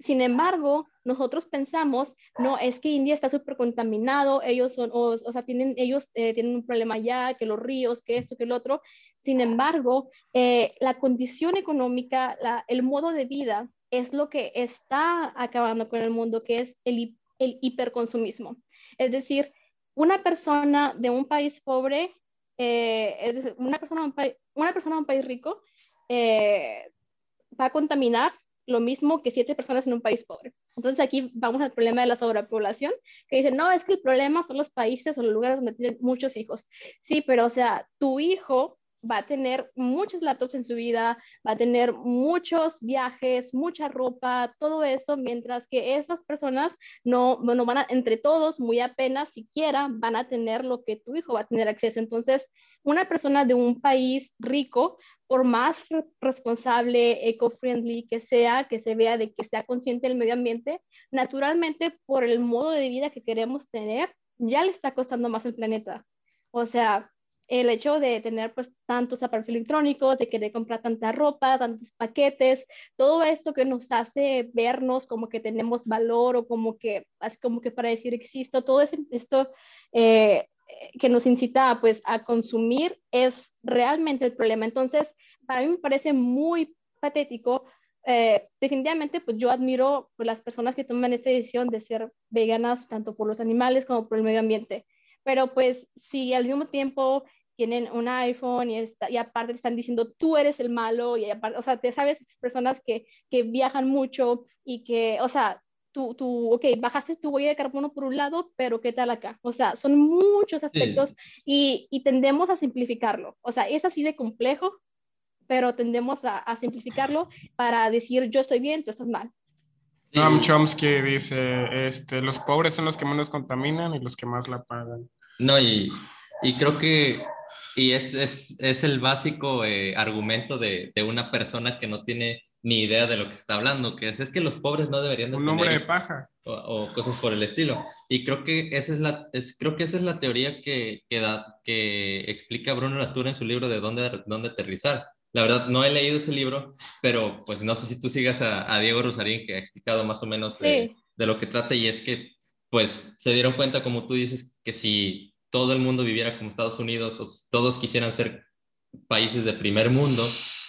Sin embargo, nosotros pensamos, no, es que India está súper contaminado, ellos son, o, sea, tienen, ellos eh, tienen un problema ya, que los ríos, que esto, que el otro. Sin embargo, eh, la condición económica, el modo de vida es lo que está acabando con el mundo, que es el, el hiperconsumismo. Es decir, una persona de un país pobre eh, una, persona de un país, una persona de un país rico va a contaminar lo mismo que siete personas en un país pobre. Entonces aquí vamos al problema de la sobrepoblación, que dicen, no, es que el problema son los países o los lugares donde tienen muchos hijos. Sí, pero o sea, tu hijo va a tener muchos laptops en su vida, va a tener muchos viajes, mucha ropa, todo eso, mientras que esas personas no, bueno, van a, entre todos, muy apenas siquiera van a tener lo que tu hijo va a tener acceso. Entonces, una persona de un país rico, por más responsable, eco-friendly que sea, que se vea de que sea consciente del medio ambiente, naturalmente por el modo de vida que queremos tener, ya le está costando más el planeta. O sea, el hecho de tener pues tantos aparatos electrónicos, de querer comprar tanta ropa, tantos paquetes, todo esto que nos hace vernos como que tenemos valor o como que, así como que para decir existo, todo esto eh, que nos incita pues a consumir es realmente el problema. Entonces, para mí me parece muy patético. Eh, definitivamente, pues yo admiro pues, las personas que toman esta decisión de ser veganas, tanto por los animales como por el medio ambiente. Pero pues si al mismo tiempo tienen un iPhone y, está, y aparte están diciendo tú eres el malo y aparte, o sea, te sabes esas personas que, que viajan mucho y que, o sea, tú, tú, ok, bajaste tu huella de carbono por un lado, pero ¿qué tal acá? O sea, son muchos aspectos y, y, tendemos a simplificarlo. O sea, es así de complejo, pero tendemos a, a simplificarlo para decir yo estoy bien, tú estás mal. Noam Chomsky dice, este, los pobres son los que menos contaminan y los que más la pagan. No, y, y creo que y es, es, es el básico eh, argumento de, de, una persona que no tiene ni idea de lo que está hablando, que es, es que los pobres no deberían de Un nombre de paja. O, o, cosas por el estilo. Y creo que esa es la, es, creo que esa es la teoría que, que, da, que explica Bruno Latour en su libro de dónde, dónde aterrizar. La verdad, no he leído ese libro, pero pues no sé si tú sigas a, a Diego Rosarín, que ha explicado más o menos sí. de, de, lo que trata, y es que pues se dieron cuenta, como tú dices, que si todo el mundo viviera como Estados Unidos, o todos quisieran ser países de primer mundo,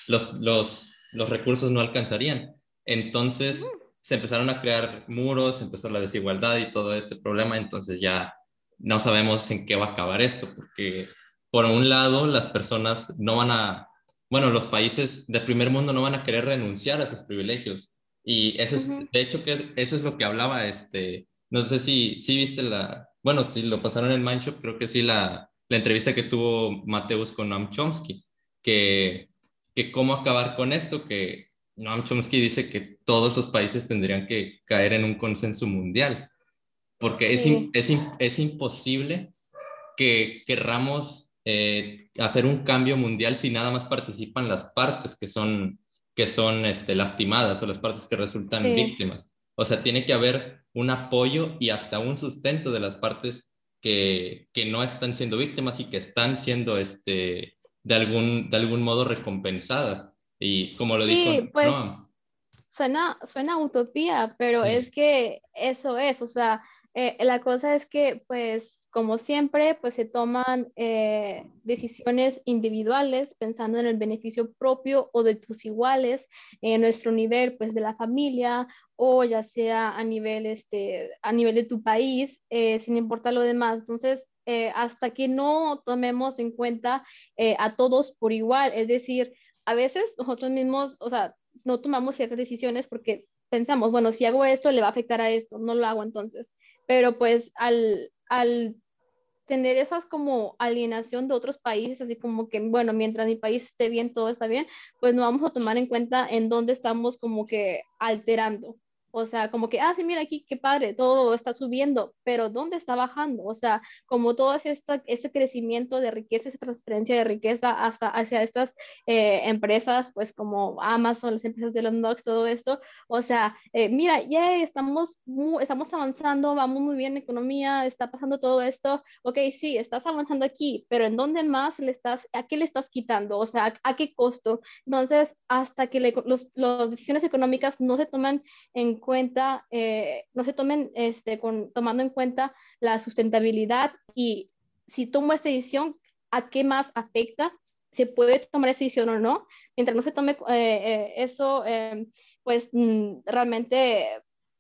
los, los, los recursos no alcanzarían. Entonces se empezaron a crear muros, empezó la desigualdad y todo este problema, entonces ya no sabemos en qué va a acabar esto, porque por un lado las personas no van a bueno, los países del primer mundo no van a querer renunciar a sus privilegios. Y ese es, uh -huh. de hecho, que es, eso es lo que hablaba, este, no sé si, si viste la, bueno, si lo pasaron en Mindshop, creo que sí, la, la entrevista que tuvo Mateus con Noam Chomsky, que, que cómo acabar con esto, que Noam Chomsky dice que todos los países tendrían que caer en un consenso mundial, porque sí. es, es, es imposible que querramos eh, hacer un cambio mundial si nada más participan las partes que son, que son este, lastimadas o las partes que resultan sí. víctimas. O sea, tiene que haber un apoyo y hasta un sustento de las partes que, que no están siendo víctimas y que están siendo este, de, algún, de algún modo recompensadas. Y como lo sí, dijo pues, Noam. Suena, suena utopía, pero sí. es que eso es, o sea, eh, la cosa es que, pues, como siempre, pues se toman eh, decisiones individuales pensando en el beneficio propio o de tus iguales, en nuestro nivel, pues de la familia o ya sea a nivel, este, a nivel de tu país, eh, sin importar lo demás. Entonces, eh, hasta que no tomemos en cuenta eh, a todos por igual, es decir, a veces nosotros mismos, o sea, no tomamos ciertas decisiones porque pensamos, bueno, si hago esto, le va a afectar a esto, no lo hago entonces. Pero pues al, al tener esas como alienación de otros países, así como que, bueno, mientras mi país esté bien, todo está bien, pues no vamos a tomar en cuenta en dónde estamos como que alterando. O sea, como que, ah, sí, mira aquí, qué padre, todo está subiendo, pero ¿dónde está bajando? O sea, como todo ese crecimiento de riqueza, esa transferencia de riqueza hasta, hacia estas eh, empresas, pues como Amazon, las empresas de los Knox, todo esto. O sea, eh, mira, ya estamos, estamos avanzando, vamos muy bien en economía, está pasando todo esto. Ok, sí, estás avanzando aquí, pero ¿en dónde más le estás, a qué le estás quitando? O sea, ¿a, a qué costo? Entonces, hasta que los, decisiones económicas no se toman en cuenta, eh, no se tomen este, con, tomando en cuenta la sustentabilidad y si tomo esta decisión, ¿a qué más afecta? ¿Se puede tomar esa decisión o no? Mientras no se tome eh, eh, eso, em, pues mm, realmente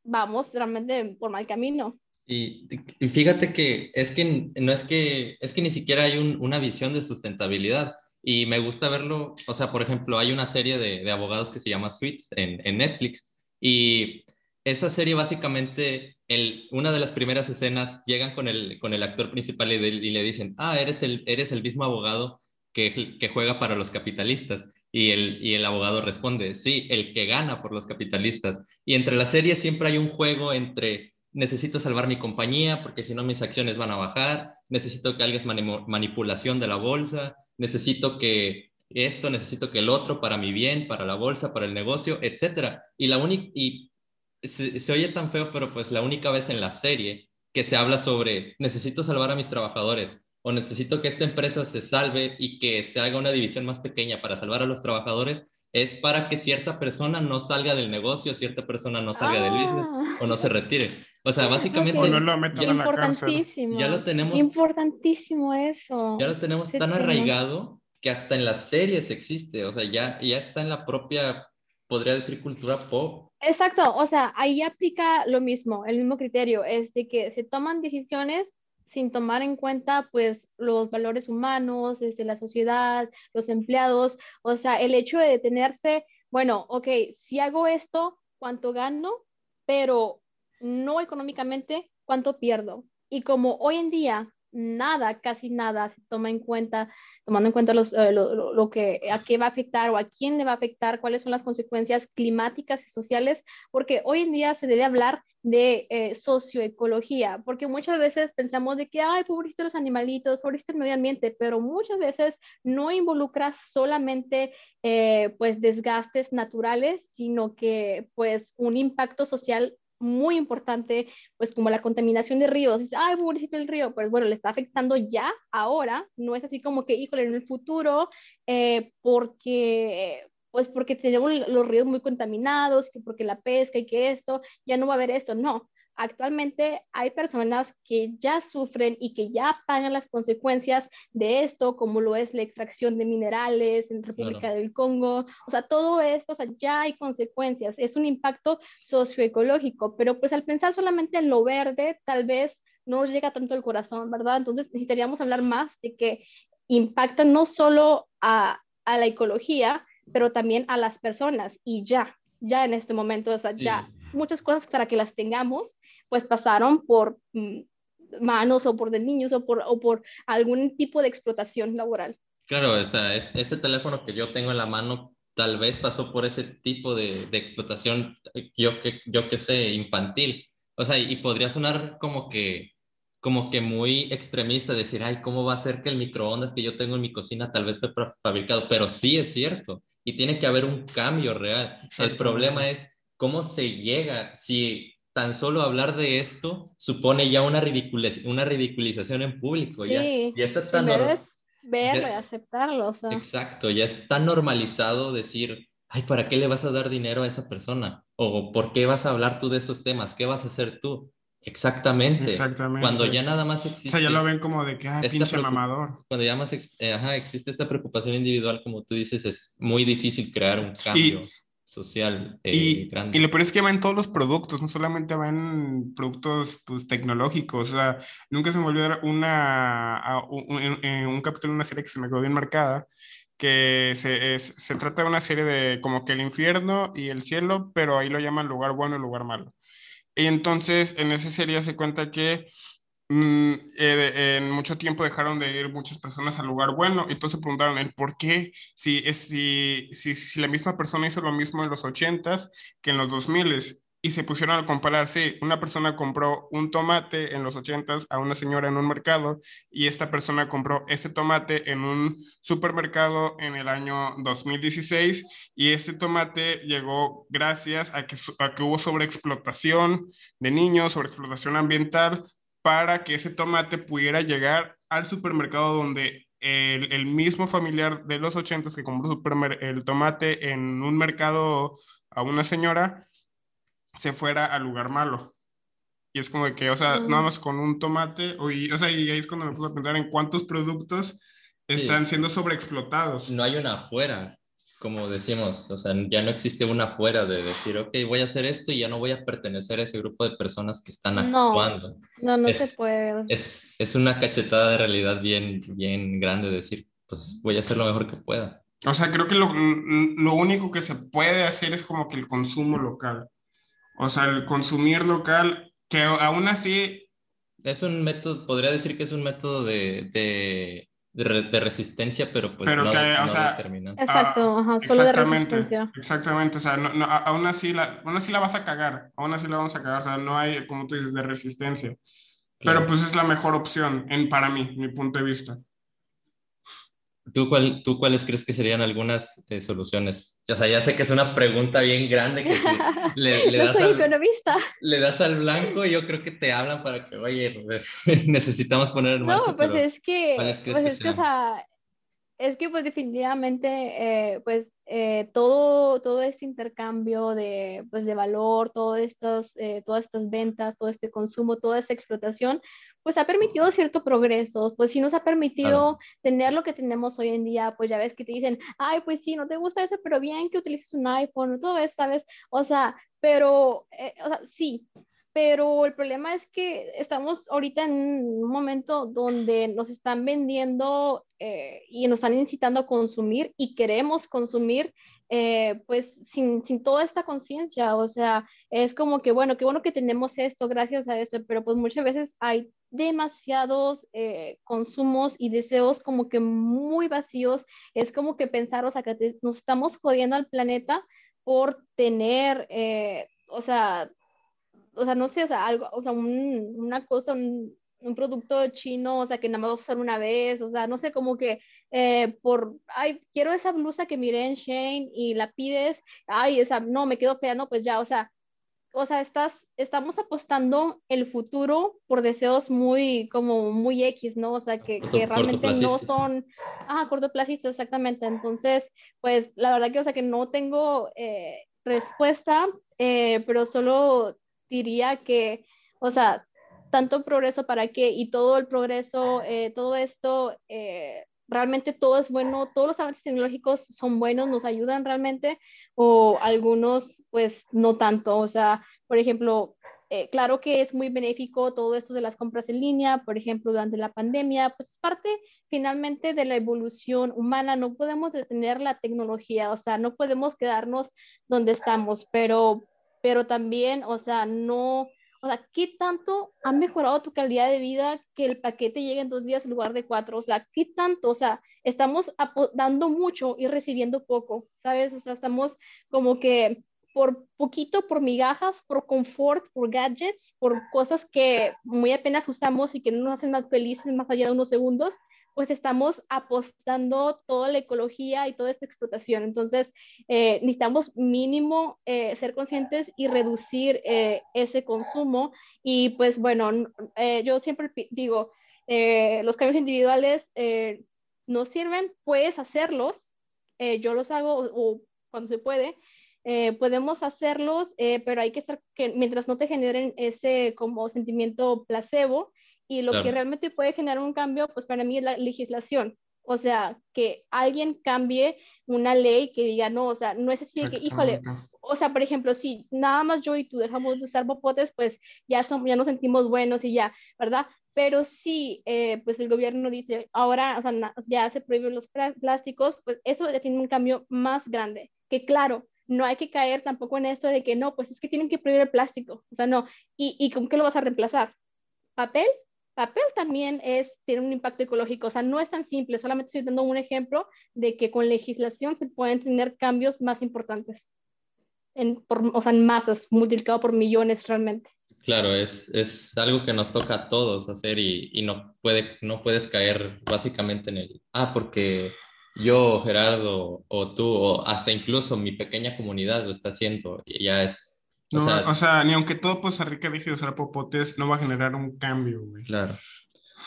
vamos realmente por mal camino. Y, y, fíjate que es que no es que, es que ni siquiera hay un, una visión de sustentabilidad. Y me gusta verlo, o sea, por ejemplo, hay una serie de, de abogados que se llama Suits en, en Netflix y esa serie básicamente, el, una de las primeras escenas, llegan con el, con el actor principal y, le dicen, ah, eres el, eres el mismo abogado que, que juega para los capitalistas. Y el, y el abogado responde, sí, el que gana por los capitalistas. Y entre las series siempre hay un juego entre necesito salvar mi compañía porque si no mis acciones van a bajar, necesito que hagas manipulación de la bolsa, necesito que esto, necesito que el otro para mi bien, para la bolsa, para el negocio, etcétera. Y la única se, se, oye tan feo, pero pues la única vez en la serie que se habla sobre necesito salvar a mis trabajadores o necesito que esta empresa se salve y que se haga una división más pequeña para salvar a los trabajadores, es para que cierta persona no salga del negocio, cierta persona no salga del business Ah. o no se retire. O sea, básicamente O no lo metan a la cárcel. Importantísimo. ya lo tenemos, Importantísimo eso. ya lo tenemos Ese tan arraigado que hasta en las series existe. O sea, ya, ya está en la propia, podría decir, cultura pop. Exacto, o sea, ahí aplica lo mismo, el mismo criterio, es de que se toman decisiones sin tomar en cuenta pues los valores humanos, desde la sociedad, los empleados, o sea, el hecho de detenerse, bueno, ok, si hago esto, ¿cuánto gano? Pero no económicamente, ¿cuánto pierdo? Y como hoy en día nada, casi nada se toma en cuenta, tomando en cuenta los, eh, lo, lo- que, a qué va a afectar o a quién le va a afectar, cuáles son las consecuencias climáticas y sociales, porque hoy en día se debe hablar de eh, socioecología, porque muchas veces pensamos de que, ay, pobrecito los animalitos, pobrecito el medio ambiente, pero muchas veces no involucra solamente eh, pues desgastes naturales, sino que pues un impacto social muy importante, pues como la contaminación de ríos, ay, pobrecito el río, pues bueno, le está afectando ya, ahora, no es así como que, híjole, en el futuro, eh, porque, pues porque tenemos los ríos muy contaminados, que porque la pesca y que esto, ya no va a haber esto, no. Actualmente hay personas que ya sufren y que ya pagan las consecuencias de esto, como lo es la extracción de minerales en República Claro. del Congo. O sea, todo esto, o sea, ya hay consecuencias. Es un impacto socioecológico, pero pues al pensar solamente en lo verde, tal vez no llega tanto al corazón, ¿verdad? Entonces necesitaríamos hablar más de que impacta no solo a, a la ecología, pero también a las personas y ya, ya en este momento, o sea, ya. Muchas cosas para que las tengamos, pues pasaron por mm, manos o por de niños o por, o por algún tipo de explotación laboral. Claro, o sea, es, este teléfono que yo tengo en la mano tal vez pasó por ese tipo de, de explotación, eh, yo que, yo que sé, infantil. O sea, y, podría sonar como que, como que muy extremista decir, ay, ¿cómo va a ser que el microondas que yo tengo en mi cocina tal vez fue fabricado? Pero sí es cierto y tiene que haber un cambio real. El problema es cómo se llega, si tan solo hablar de esto supone ya una, ridiculiz- una ridiculización en público, ya, Sí, ya está tan primero nor- es verlo ya- y aceptarlo, o sea, Exacto, ya es tan normalizado decir, ay, ¿para qué le vas a dar dinero a esa persona? O ¿por qué vas a hablar tú de esos temas? ¿Qué vas a hacer tú? Exactamente. Exactamente. Cuando ya nada más O existe, sea, ya lo ven como de que, ah, pinche mamador. cuando ya más ex- eh, ajá, existe esta preocupación individual, como tú dices, es muy difícil crear un cambio social eh, Y, grande. y lo peor es que va en todos los productos, no solamente va en productos pues, tecnológicos. O sea, nunca se me olvidó una, a- un, en un capítulo de una serie que se me quedó bien marcada, que se, es- se trata de una serie de como que el infierno y el cielo, pero ahí lo llaman lugar bueno y lugar malo. Y entonces en esa serie se cuenta que mm, eh, en mucho tiempo dejaron de ir muchas personas al lugar bueno y todos se preguntaron el por qué, si, es, si, si, si la misma persona hizo lo mismo en los 80s que en los 2000s y se pusieron a comparar, sí, una persona compró un tomate en los 80s a una señora en un mercado y esta persona compró este tomate en un supermercado en el año 2016 y este tomate llegó gracias a que, a que hubo sobreexplotación de niños, sobreexplotación ambiental, para que ese tomate pudiera llegar al supermercado donde el, el mismo familiar de los 80 que compró el tomate en un mercado a una señora, se fuera al lugar malo. Y es como de que, o sea, Mm. nada más con un tomate, o, y, o sea, y ahí es cuando me puse a pensar en cuántos productos están siendo sobreexplotados. No hay una afuera, como decimos, o sea, ya no existe una afuera de decir, ok, voy a hacer esto y ya no voy a pertenecer a ese grupo de personas que están No. actuando. no, no Es- se puede. o sea, Es, es una cachetada de realidad bien, bien grande decir, pues voy a hacer lo mejor que pueda. O sea, creo que lo, lo único que se puede hacer es como que el consumo local. O sea, el consumir local, que aún así, Es un método, podría decir que es un método de, de, de re- de resistencia, pero pues Pero no, que, o no sea, determinante. Exacto, ajá, solo de ah, exactamente, resistencia. exactamente, o sea, no, no, aún así la, aún así la vas a cagar, aún así la vamos a cagar, o sea, no hay, como tú dices, de resistencia. Claro. Pero pues es la mejor opción, en, para mí, mi punto de vista. ¿Tú, cuál, ¿Tú cuáles crees que serían algunas eh, soluciones? O sea, ya sé que es una pregunta bien grande que (laughs) le, le, das soy al, economista. le das al blanco y yo creo que te hablan para que, oye, (laughs) necesitamos poner en marcha. No, pues es que, pues es que, o sea, es que pues definitivamente eh, pues eh, todo, todo este intercambio de, pues, de valor, todo estos, eh, todas estas ventas, todo este consumo, toda esta explotación, pues ha permitido cierto progreso, pues sí nos ha permitido tener lo que tenemos hoy en día, pues ya ves que te dicen, ay, pues sí, no te gusta eso, pero bien que utilices un iPhone, todo eso, ¿sabes? O sea, pero, o sea, sí, pero el problema es que estamos ahorita en un momento donde nos están vendiendo eh, y nos están incitando a consumir y queremos consumir eh, pues sin, sin, toda esta conciencia, o sea, es como que, bueno, qué bueno que tenemos esto gracias a esto, pero pues muchas veces hay demasiados eh, consumos y deseos como que muy vacíos, es como que pensar, o sea, que nos estamos jodiendo al planeta por tener, o sea, o sea, no sé, o sea, algo, o sea, un, una cosa, un, un, producto chino, o sea, que nada más vas a usar una vez, o sea, no sé, como que eh, por, ay, quiero esa blusa que miré en Shane y la pides, ay, esa, no, me quedo fea, no, pues ya, o sea, o sea, estás, estamos apostando el futuro por deseos muy, como muy X, ¿no? O sea, que, que realmente no son, ah, cortoplacistas, exactamente. Entonces, pues, la verdad que, o sea, que no tengo eh, respuesta, eh, pero solo diría que, o sea, tanto progreso para qué y todo el progreso, eh, todo esto, eh, realmente todo es bueno, todos los avances tecnológicos son buenos, nos ayudan realmente, o algunos pues no tanto, o sea, por ejemplo, eh, claro que es muy benéfico todo esto de las compras en línea, por ejemplo, durante la pandemia, pues es parte finalmente de la evolución humana, no podemos detener la tecnología, o sea, no podemos quedarnos donde estamos, pero pero también, o sea, no, o sea, ¿qué tanto ha mejorado tu calidad de vida que el paquete llegue en dos días en lugar de cuatro? O sea, ¿qué tanto? O sea, estamos dando mucho y recibiendo poco, ¿sabes? O sea, estamos como que por poquito, por migajas, por confort, por gadgets, por cosas que muy apenas usamos y que no nos hacen más felices más allá de unos segundos, pues estamos apostando toda la ecología y toda esta explotación. Entonces, eh, necesitamos mínimo eh, ser conscientes y reducir eh, ese consumo. Y pues bueno, yo siempre digo, los cambios individuales no sirven, puedes hacerlos, yo los hago o, cuando se puede, podemos hacerlos, pero hay que estar, que mientras no te generen ese como sentimiento placebo, y lo que realmente puede generar un cambio, pues para mí es la legislación. O sea, que alguien cambie una ley que diga, no, o sea, no es así que, híjole, o sea, por ejemplo, si nada más yo y tú dejamos de usar popotes, pues ya, son, ya nos sentimos buenos y ya, ¿verdad? Pero si, eh, pues el gobierno dice, ahora, o sea, ya se prohíben los plásticos, pues eso tiene un cambio más grande. Que claro, no hay que caer tampoco en esto de que no, pues es que tienen que prohibir el plástico. O sea, no. ¿Y, y con qué lo vas a reemplazar? ¿Papel? Papel también es, tiene un impacto ecológico, o sea, no es tan simple, solamente estoy dando un ejemplo de que con legislación se pueden tener cambios más importantes, o sea, en masas, multiplicado por millones realmente. Claro, es, es algo que nos toca a todos hacer y, y, no, puede, no puedes caer básicamente en el, ah, porque yo, Gerardo, o tú, o hasta incluso mi pequeña comunidad lo está haciendo, y ya es o, sea, ni aunque todo Costa Rica deje de usar popotes, no va a generar un cambio, güey. Claro.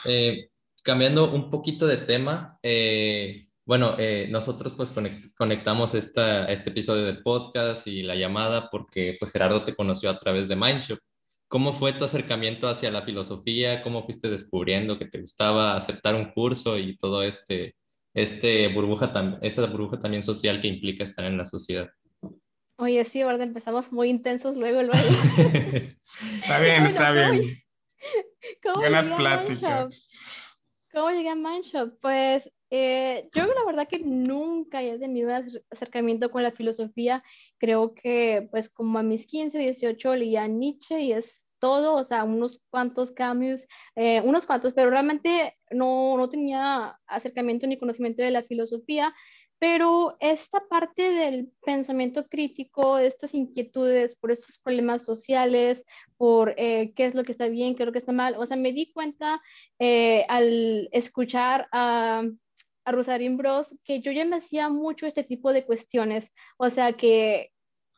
Eh, cambiando un poquito de tema, eh, bueno, eh, nosotros pues conectamos esta, este episodio del podcast y la llamada porque pues Gerardo te conoció a través de Mindshop. ¿Cómo fue tu acercamiento hacia la filosofía? ¿Cómo fuiste descubriendo que te gustaba aceptar un curso y todo este, este burbuja, esta burbuja también social que implica estar en la sociedad? Oye, sí, ¿verdad? Empezamos muy intensos luego, luego. (laughs) está bien, está bien. (laughs) Buenas pláticas. ¿Cómo llegué a Mindshop? Pues eh, yo la verdad que nunca he tenido acercamiento con la filosofía. Creo que pues como a mis 15, 18 leía Nietzsche y es todo, o sea, unos cuantos cambios, eh, unos cuantos, pero realmente no, no tenía acercamiento ni conocimiento de la filosofía. Pero esta parte del pensamiento crítico, estas inquietudes por estos problemas sociales, por eh, qué es lo que está bien, qué es lo que está mal, o sea, me di cuenta eh, al escuchar a, a Rosarín Bros que yo ya me hacía mucho este tipo de cuestiones, o sea que,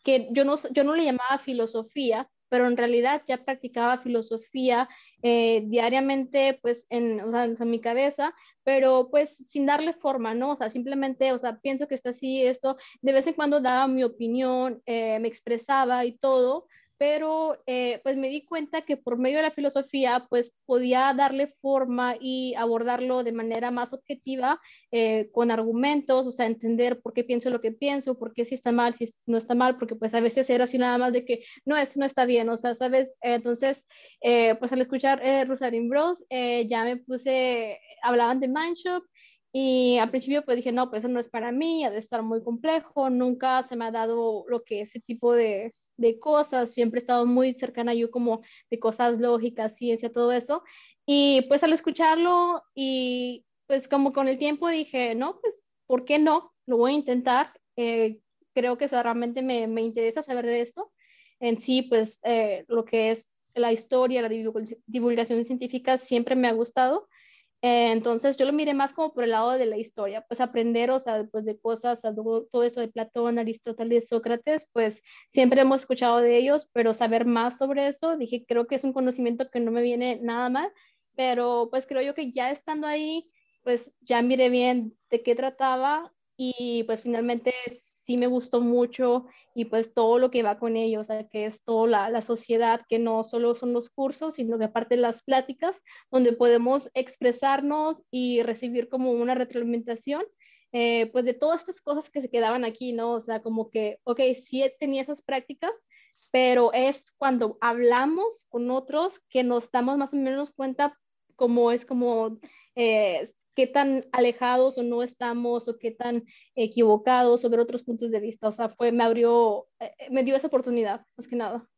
que yo, no, yo no le llamaba filosofía, pero en realidad ya practicaba filosofía eh, diariamente, pues, en, o sea, en, mi cabeza, pero pues sin darle forma, ¿no? O sea, simplemente, o sea, pienso que está así, esto, de vez en cuando daba mi opinión, eh, me expresaba y todo, pero eh, pues me di cuenta que por medio de la filosofía pues podía darle forma y abordarlo de manera más objetiva eh, con argumentos, o sea, entender por qué pienso lo que pienso, por qué si está mal, si no está mal, porque pues a veces era así nada más de que no, es no está bien, o sea, ¿sabes? entonces, eh, pues al escuchar Rosalind Bros, ya me puse, hablaban de Mindshop y al principio pues dije, no, pues eso no es para mí, ha de estar muy complejo, nunca se me ha dado lo que ese tipo de de cosas, siempre he estado muy cercana yo como de cosas lógicas, ciencia, todo eso. Y pues al escucharlo y pues como con el tiempo dije, no, pues, ¿por qué no? Lo voy a intentar. Eh, creo que realmente me, me, interesa saber de esto. En sí, pues eh, lo que es la historia, la divulgación científica siempre me ha gustado. Eh, entonces yo lo miré más como por el lado de la historia, pues aprender, o sea, pues de cosas, todo eso de Platón, Aristóteles, Sócrates, pues siempre hemos escuchado de ellos, pero saber más sobre eso, dije, creo que es un conocimiento que no me viene nada mal, pero pues creo yo que ya estando ahí, pues ya miré bien de qué trataba y pues finalmente sí me gustó mucho y pues todo lo que va con ello, o sea, que es toda la, la, sociedad, que no solo son los cursos, sino que aparte las pláticas, donde podemos expresarnos y recibir como una retroalimentación, eh, pues de todas estas cosas que se quedaban aquí, ¿no? O sea, como que, ok, sí tenía esas prácticas, pero es cuando hablamos con otros que nos damos más o menos cuenta cómo es como eh, qué tan alejados o no estamos o qué tan equivocados sobre otros puntos de vista. O sea, fue, me abrió, eh, me dio esa oportunidad, más que nada.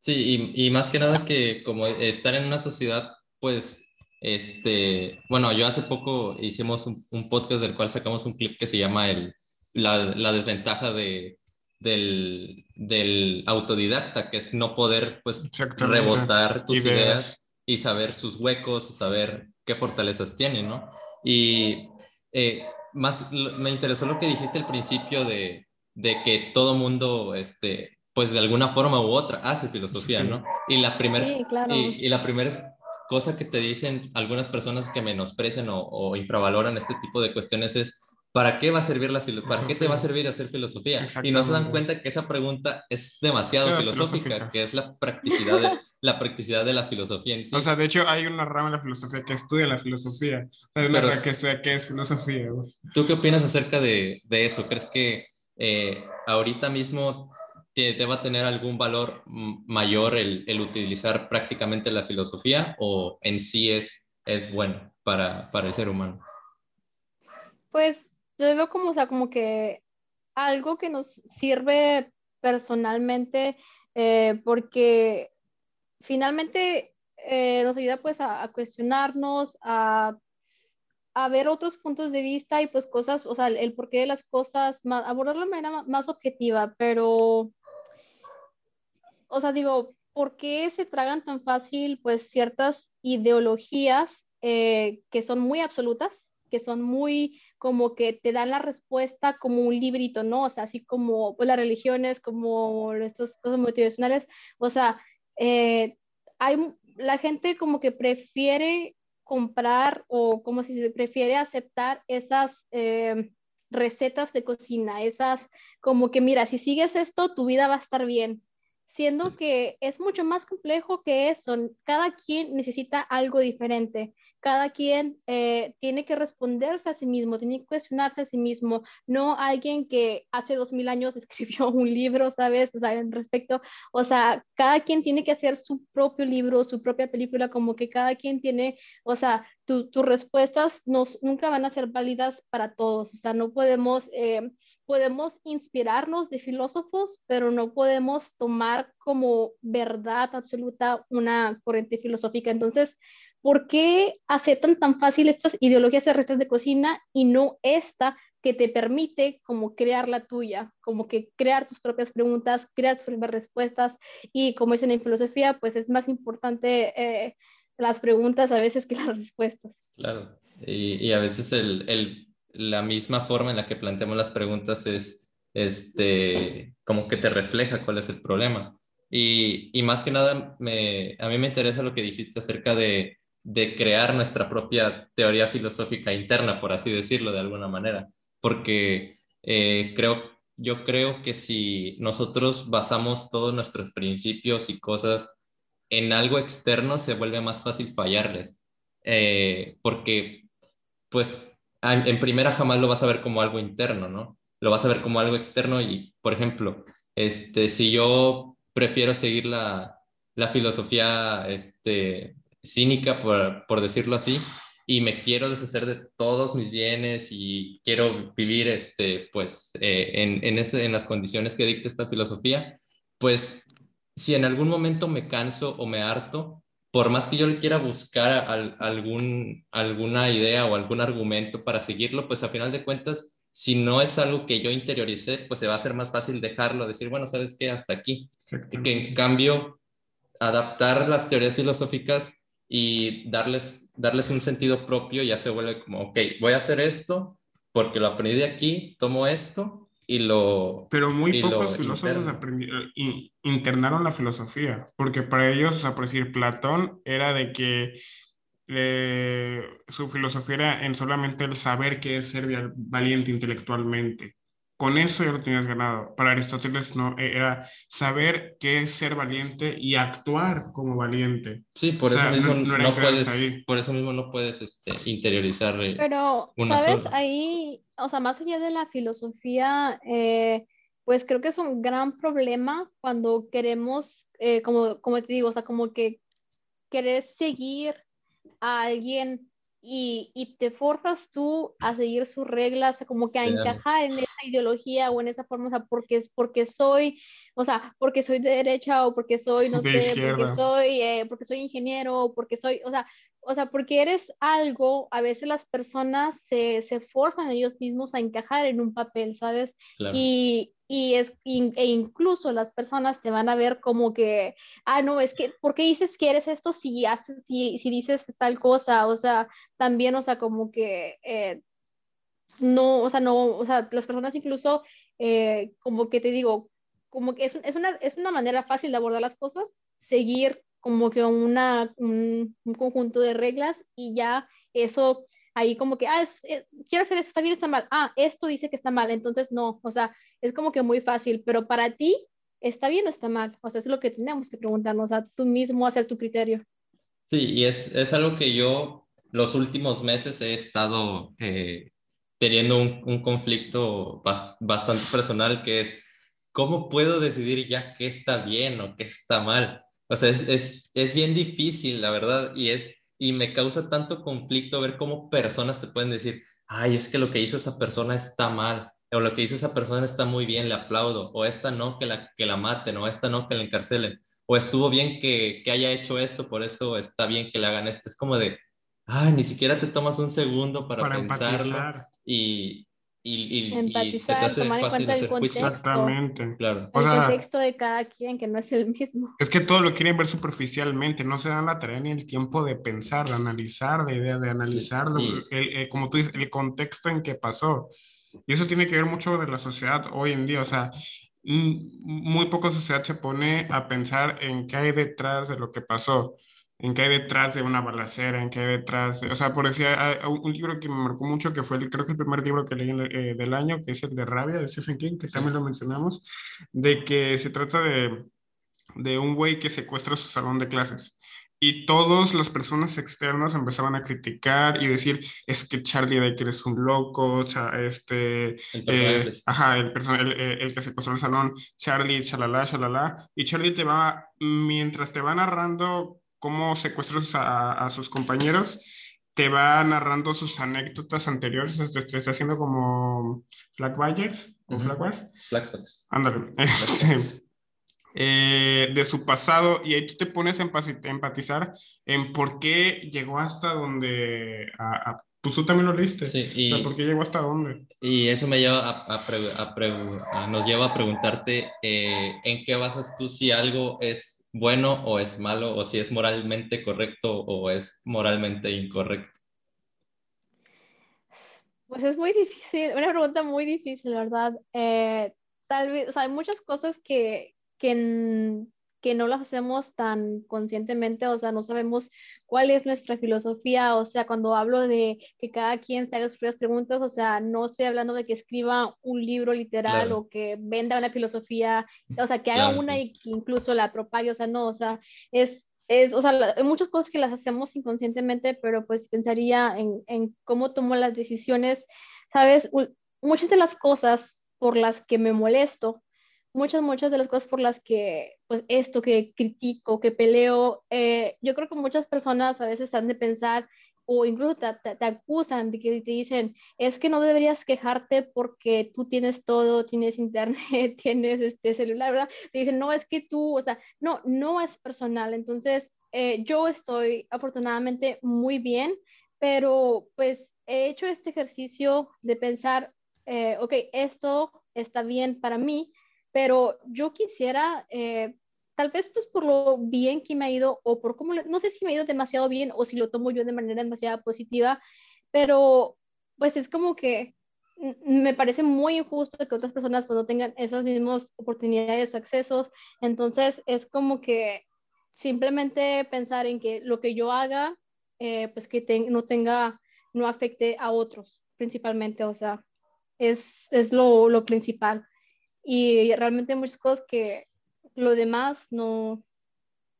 Sí, y, y, más que nada que como estar en una sociedad, pues, este, bueno, yo hace poco hicimos un, podcast del cual sacamos un clip que se llama el, la, la desventaja de, del, del, autodidacta, que es no poder, pues, rebotar tus ideas. ideas y saber sus huecos, saber qué fortalezas tiene, ¿no? Y eh, más me interesó lo que dijiste al principio de, de que todo mundo, este, pues de alguna forma u otra hace filosofía, ¿no? Y la primera y, la primera cosa que te dicen algunas personas que menosprecian o, o infravaloran este tipo de cuestiones es ¿para qué va a servir la filosofía? ¿Para qué te va a servir hacer filosofía? Y no se dan cuenta que esa pregunta es demasiado filosófica, que es la practicidad de, (laughs) la practicidad de la filosofía en sí. O sea, de hecho hay una rama de la filosofía que estudia la filosofía. O sea, hay una rama que estudia qué es filosofía. ¿Tú qué opinas acerca de, de eso? ¿Crees que eh, ahorita mismo te, deba tener algún valor mayor el, el, utilizar prácticamente la filosofía o en sí es, es bueno para, para el ser humano? Pues yo veo como, o sea, como que algo que nos sirve personalmente, eh, porque finalmente eh, nos ayuda pues a, cuestionarnos, a, a, ver otros puntos de vista y pues cosas, o sea, el, porqué de las cosas, más, abordarlo de manera más objetiva, pero, o sea, digo, ¿por qué se tragan tan fácil pues ciertas ideologías eh, que son muy absolutas? Que son muy como que te dan la respuesta como un librito, ¿no? O sea, así como pues, las religiones, como estas cosas motivacionales, o sea, eh, hay, la gente como que prefiere comprar o como si se prefiere aceptar esas eh, recetas de cocina, esas como que mira, si sigues esto, tu vida va a estar bien, siendo que es mucho más complejo que eso, cada quien necesita algo diferente cada quien eh, tiene que responderse a sí mismo, tiene que cuestionarse a sí mismo, no alguien que hace dos mil años (laughs) escribió un libro, ¿sabes? O sea, en respecto, o sea, cada quien tiene que hacer su propio libro, su propia película, como que cada quien tiene, o sea, tus respuestas nos, nunca van a ser válidas para todos, o sea, no podemos, eh, podemos inspirarnos de filósofos, pero no podemos tomar como verdad absoluta una corriente filosófica. Entonces, ¿por qué aceptan tan fácil estas ideologías de recetas de cocina y no esta que te permite como crear la tuya, como que crear tus propias preguntas, crear tus propias respuestas y como dicen en filosofía, pues es más importante eh, las preguntas a veces que (laughs) las respuestas. Claro, y, a veces la misma forma en la que planteamos las preguntas es este, como que te refleja cuál es el problema. Y, y más que nada, me, a mí me interesa lo que dijiste acerca de, de crear nuestra propia teoría filosófica interna, por así decirlo de alguna manera, porque eh, creo, yo creo que si nosotros basamos todos nuestros principios y cosas en algo externo, se vuelve más fácil fallarles, eh, porque pues en primera jamás lo vas a ver como algo interno, ¿no? Lo vas a ver como algo externo y, por ejemplo, este, si yo prefiero seguir la, la filosofía este, cínica, por, por, decirlo así, y me quiero deshacer de todos mis bienes y quiero vivir este, pues, eh, en, en, ese, en las condiciones que dicta esta filosofía, pues si en algún momento me canso o me harto, por más que yo le quiera buscar algún, alguna idea o algún argumento para seguirlo, pues a final de cuentas, si no es algo que yo interioricé, pues se va a ser más fácil dejarlo, decir, bueno, ¿sabes qué? Hasta aquí. Que en cambio, adaptar las teorías filosóficas y darles, darles un sentido propio ya se vuelve como, ok, voy a hacer esto porque lo aprendí de aquí, tomo esto y lo... Pero muy pocos filósofos internaron la filosofía, porque para ellos, o sea, por decir, Platón era de que eh, su filosofía era en solamente el saber qué es ser valiente intelectualmente. Con eso ya lo tenías ganado. Para Aristóteles no, e, era saber qué es ser valiente y actuar como valiente. Sí, por eso mismo no, puedes, por eso mismo no puedes este, interiorizar. Eh, Pero, ¿sabes? Ahí, o sea, más allá de la filosofía, eh, pues creo que es un gran problema cuando queremos, eh, como, como te digo, o sea, como que querés seguir a alguien y, y, te forzas tú a seguir sus reglas, como que a encajar en esa ideología o en esa forma, o sea, porque, es, porque soy, o sea, porque soy de derecha o porque soy, no sé, porque soy, eh, porque soy ingeniero o porque soy, o sea, o sea, porque eres algo, a veces las personas se, se forzan ellos mismos a encajar en un papel, ¿sabes? Y, y es, e incluso las personas te van a ver como que, ah, no, es que, ¿por qué dices que eres esto si, haces, si, si dices tal cosa? O sea, también, o sea, como que, eh, no, o sea, no, o sea, las personas incluso, eh, como que te digo, como que es, es, una, es una manera fácil de abordar las cosas, seguir como que una, un, un conjunto de reglas y ya eso ahí como que, ah, quiero hacer eso, está bien, está mal, ah, esto dice que está mal, entonces no, o sea, es como que muy fácil, pero para ti, ¿está bien o está mal? O sea, es lo que tenemos que preguntarnos a tú mismo, hacer tu criterio. Sí, y es, es algo que yo los últimos meses he estado eh, teniendo un, un conflicto bastante personal, que es, ¿cómo puedo decidir ya qué está bien o qué está mal? O sea, es, es, es bien difícil, la verdad, y es y me causa tanto conflicto ver cómo personas te pueden decir, ay, es que lo que hizo esa persona está mal, o lo que hizo esa persona está muy bien, le aplaudo, o esta no, que la, que la maten, o esta no, que la encarcelen, o estuvo bien que, que haya hecho esto, por eso está bien que le hagan esto. Es como de, ay, ni siquiera te tomas un segundo para, para pensarlo y, y, y, se te hace fácil hacer juicio. Exactamente. Claro. El contexto de cada quien, que no es el mismo. Es que todo lo quieren ver superficialmente, no se dan la tarea ni el tiempo de pensar, de analizar, de idea, de analizar, como tú dices, el contexto en que pasó. Y eso tiene que ver mucho de la sociedad hoy en día, o sea, muy poca sociedad se pone a pensar en qué hay detrás de lo que pasó en qué hay detrás de una balacera, en qué hay detrás, o sea, por decir, un libro que me marcó mucho, que fue, el, creo que el primer libro que leí eh, del año, que es el de Rabia, de Stephen King, que también lo mencionamos, de que se trata de, de un güey que secuestra su salón de clases. Y todas las personas externas empezaban a criticar y decir, es que Charlie de que eres un loco, o sea, este, el eh, ajá, el, el, eh, el, que secuestró el salón, Charlie, shalala, shalala, y Charlie te va, mientras te va narrando cómo secuestros a, sus compañeros, te va narrando sus anécdotas anteriores, te, está haciendo como Flagbuyers o uh Ándale. (laughs) Este, eh, de su pasado y ahí tú te pones a empatizar en por qué llegó hasta donde... pues tú también lo leíste. Sí, y, o sea, ¿por qué llegó hasta dónde? Y eso me lleva a, nos lleva a preguntarte eh, en qué basas tú si algo es bueno o es malo, o si es moralmente correcto o es moralmente incorrecto. Pues es muy difícil, una pregunta muy difícil, ¿verdad? Eh, tal vez, o sea, hay muchas cosas que, que, que no las hacemos tan conscientemente, o sea, no sabemos cuál es nuestra filosofía, o sea, cuando hablo de que cada quien se haga sus propias preguntas, o sea, no estoy hablando de que escriba un libro literal o que venda una filosofía, o sea, que haga una y que incluso la propague, o sea, no, o sea, es, es o sea, hay muchas cosas que las hacemos inconscientemente, pero pues pensaría en, en cómo tomo las decisiones, ¿sabes? Muchas de las cosas por las que me molesto muchas, muchas de las cosas por las que, pues esto que critico, que peleo, eh, yo creo que muchas personas a veces han de pensar o incluso te, te, acusan de que te dicen, es que no deberías quejarte porque tú tienes todo, tienes internet, (laughs) tienes este celular, ¿verdad? Te dicen, no, es que tú, o sea, no, no es personal. Entonces, eh, yo estoy afortunadamente muy bien, pero pues he hecho este ejercicio de pensar, eh, ok, esto está bien para mí, pero yo quisiera, eh, tal vez pues por lo bien que me ha ido o por cómo, no sé si me ha ido demasiado bien o si lo tomo yo de manera demasiado positiva, pero pues es como que me parece muy injusto que otras personas pues no tengan esas mismas oportunidades o accesos, entonces es como que simplemente pensar en que lo que yo haga, eh, pues que no tenga, no afecte a otros principalmente, o sea, es, es lo, lo principal y realmente hay muchas cosas que lo demás no,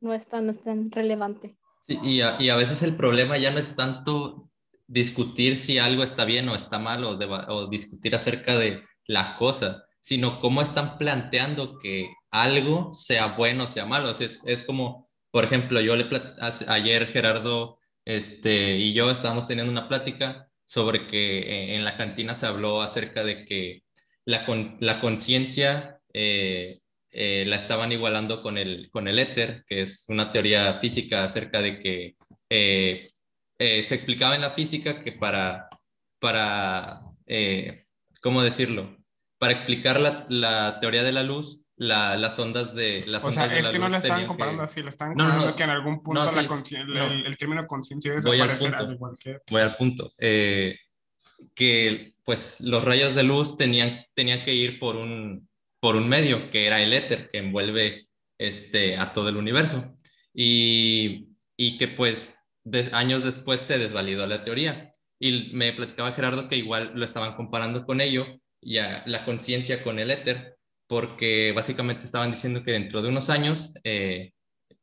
no, es, tan, no es relevante. Y, a, y, a, veces el problema ya no es tanto discutir si algo está bien o está mal o, o discutir acerca de la cosa, sino cómo están planteando que algo sea bueno o sea malo. es, es, como, por ejemplo, yo le ayer Gerardo este, y yo estábamos teniendo una plática sobre que eh, en la cantina se habló acerca de que la, la conciencia eh, eh, la estaban igualando con el, con el éter, que es una teoría física acerca de que eh, se explicaba en la física que para, para ¿cómo decirlo? Para explicar la, la teoría de la luz, la, las ondas de las O sea, es que no la estaban comparando así, la estaban comparando que en algún punto la el, el, término conciencia debe desaparecer al, igual que... Voy al punto. que pues los rayos de luz tenían, tenían que ir por un, por un medio, que era el éter, que envuelve este, a todo el universo. Y, y que pues años después se desvalidó la teoría. Y me platicaba Gerardo que igual lo estaban comparando con ello, ya la conciencia con el éter, porque básicamente estaban diciendo que dentro de unos años eh,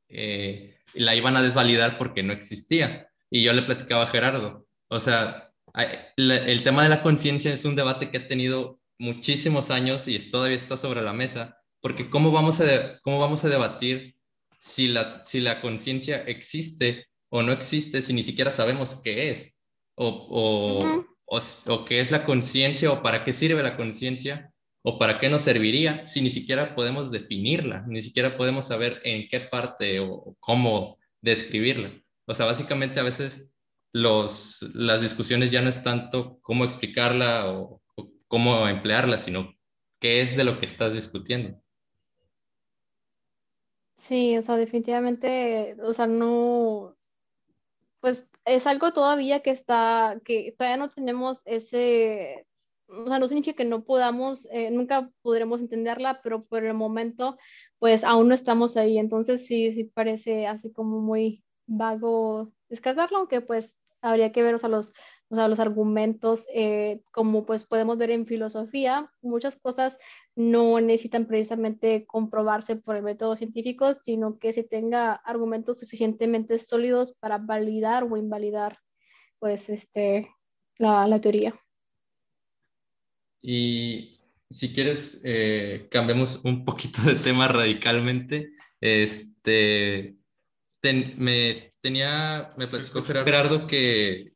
eh, la iban a desvalidar porque no existía. Y yo le platicaba a Gerardo, o sea, el tema de la conciencia es un debate que ha tenido muchísimos años y todavía está sobre la mesa, porque ¿cómo vamos a, cómo vamos a debatir si la, si la conciencia existe o no existe si ni siquiera sabemos qué es? O, o, qué es la conciencia o para qué sirve la conciencia o para qué nos serviría si ni siquiera podemos definirla, ni siquiera podemos saber en qué parte o cómo describirla. O sea, básicamente a veces los, las discusiones ya no es tanto cómo explicarla o, cómo emplearla, sino qué es de lo que estás discutiendo. Sí, o sea, definitivamente, o sea, no, pues es algo todavía que está, que todavía no tenemos ese, o sea, no significa que no podamos, eh, nunca podremos entenderla, pero por el momento, pues aún no estamos ahí. Entonces sí, sí parece así como muy vago descartarlo, aunque pues habría que ver o sea, los, o sea, los argumentos, eh, como pues podemos ver en filosofía, muchas cosas no necesitan precisamente comprobarse por el método científico, sino que se tenga argumentos suficientemente sólidos para validar o invalidar pues este, la, la teoría. Y si quieres, eh, cambiemos un poquito de tema radicalmente. Este, me tenía, me platicó Gerardo que,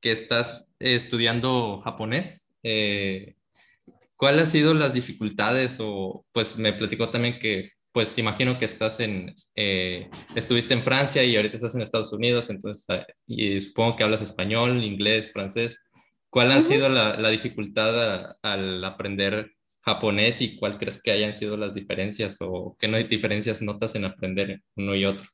que estás estudiando japonés. Eh, ¿Cuáles han sido las dificultades? O pues me platicó también que, pues imagino que estás en, eh, estuviste en Francia y ahorita estás en Estados Unidos, entonces, ah, y supongo que hablas español, inglés, francés. ¿Cuál ha sido la, la dificultad al aprender japonés y cuál crees que hayan sido las diferencias o qué no hay diferencias notas en aprender uno y otro?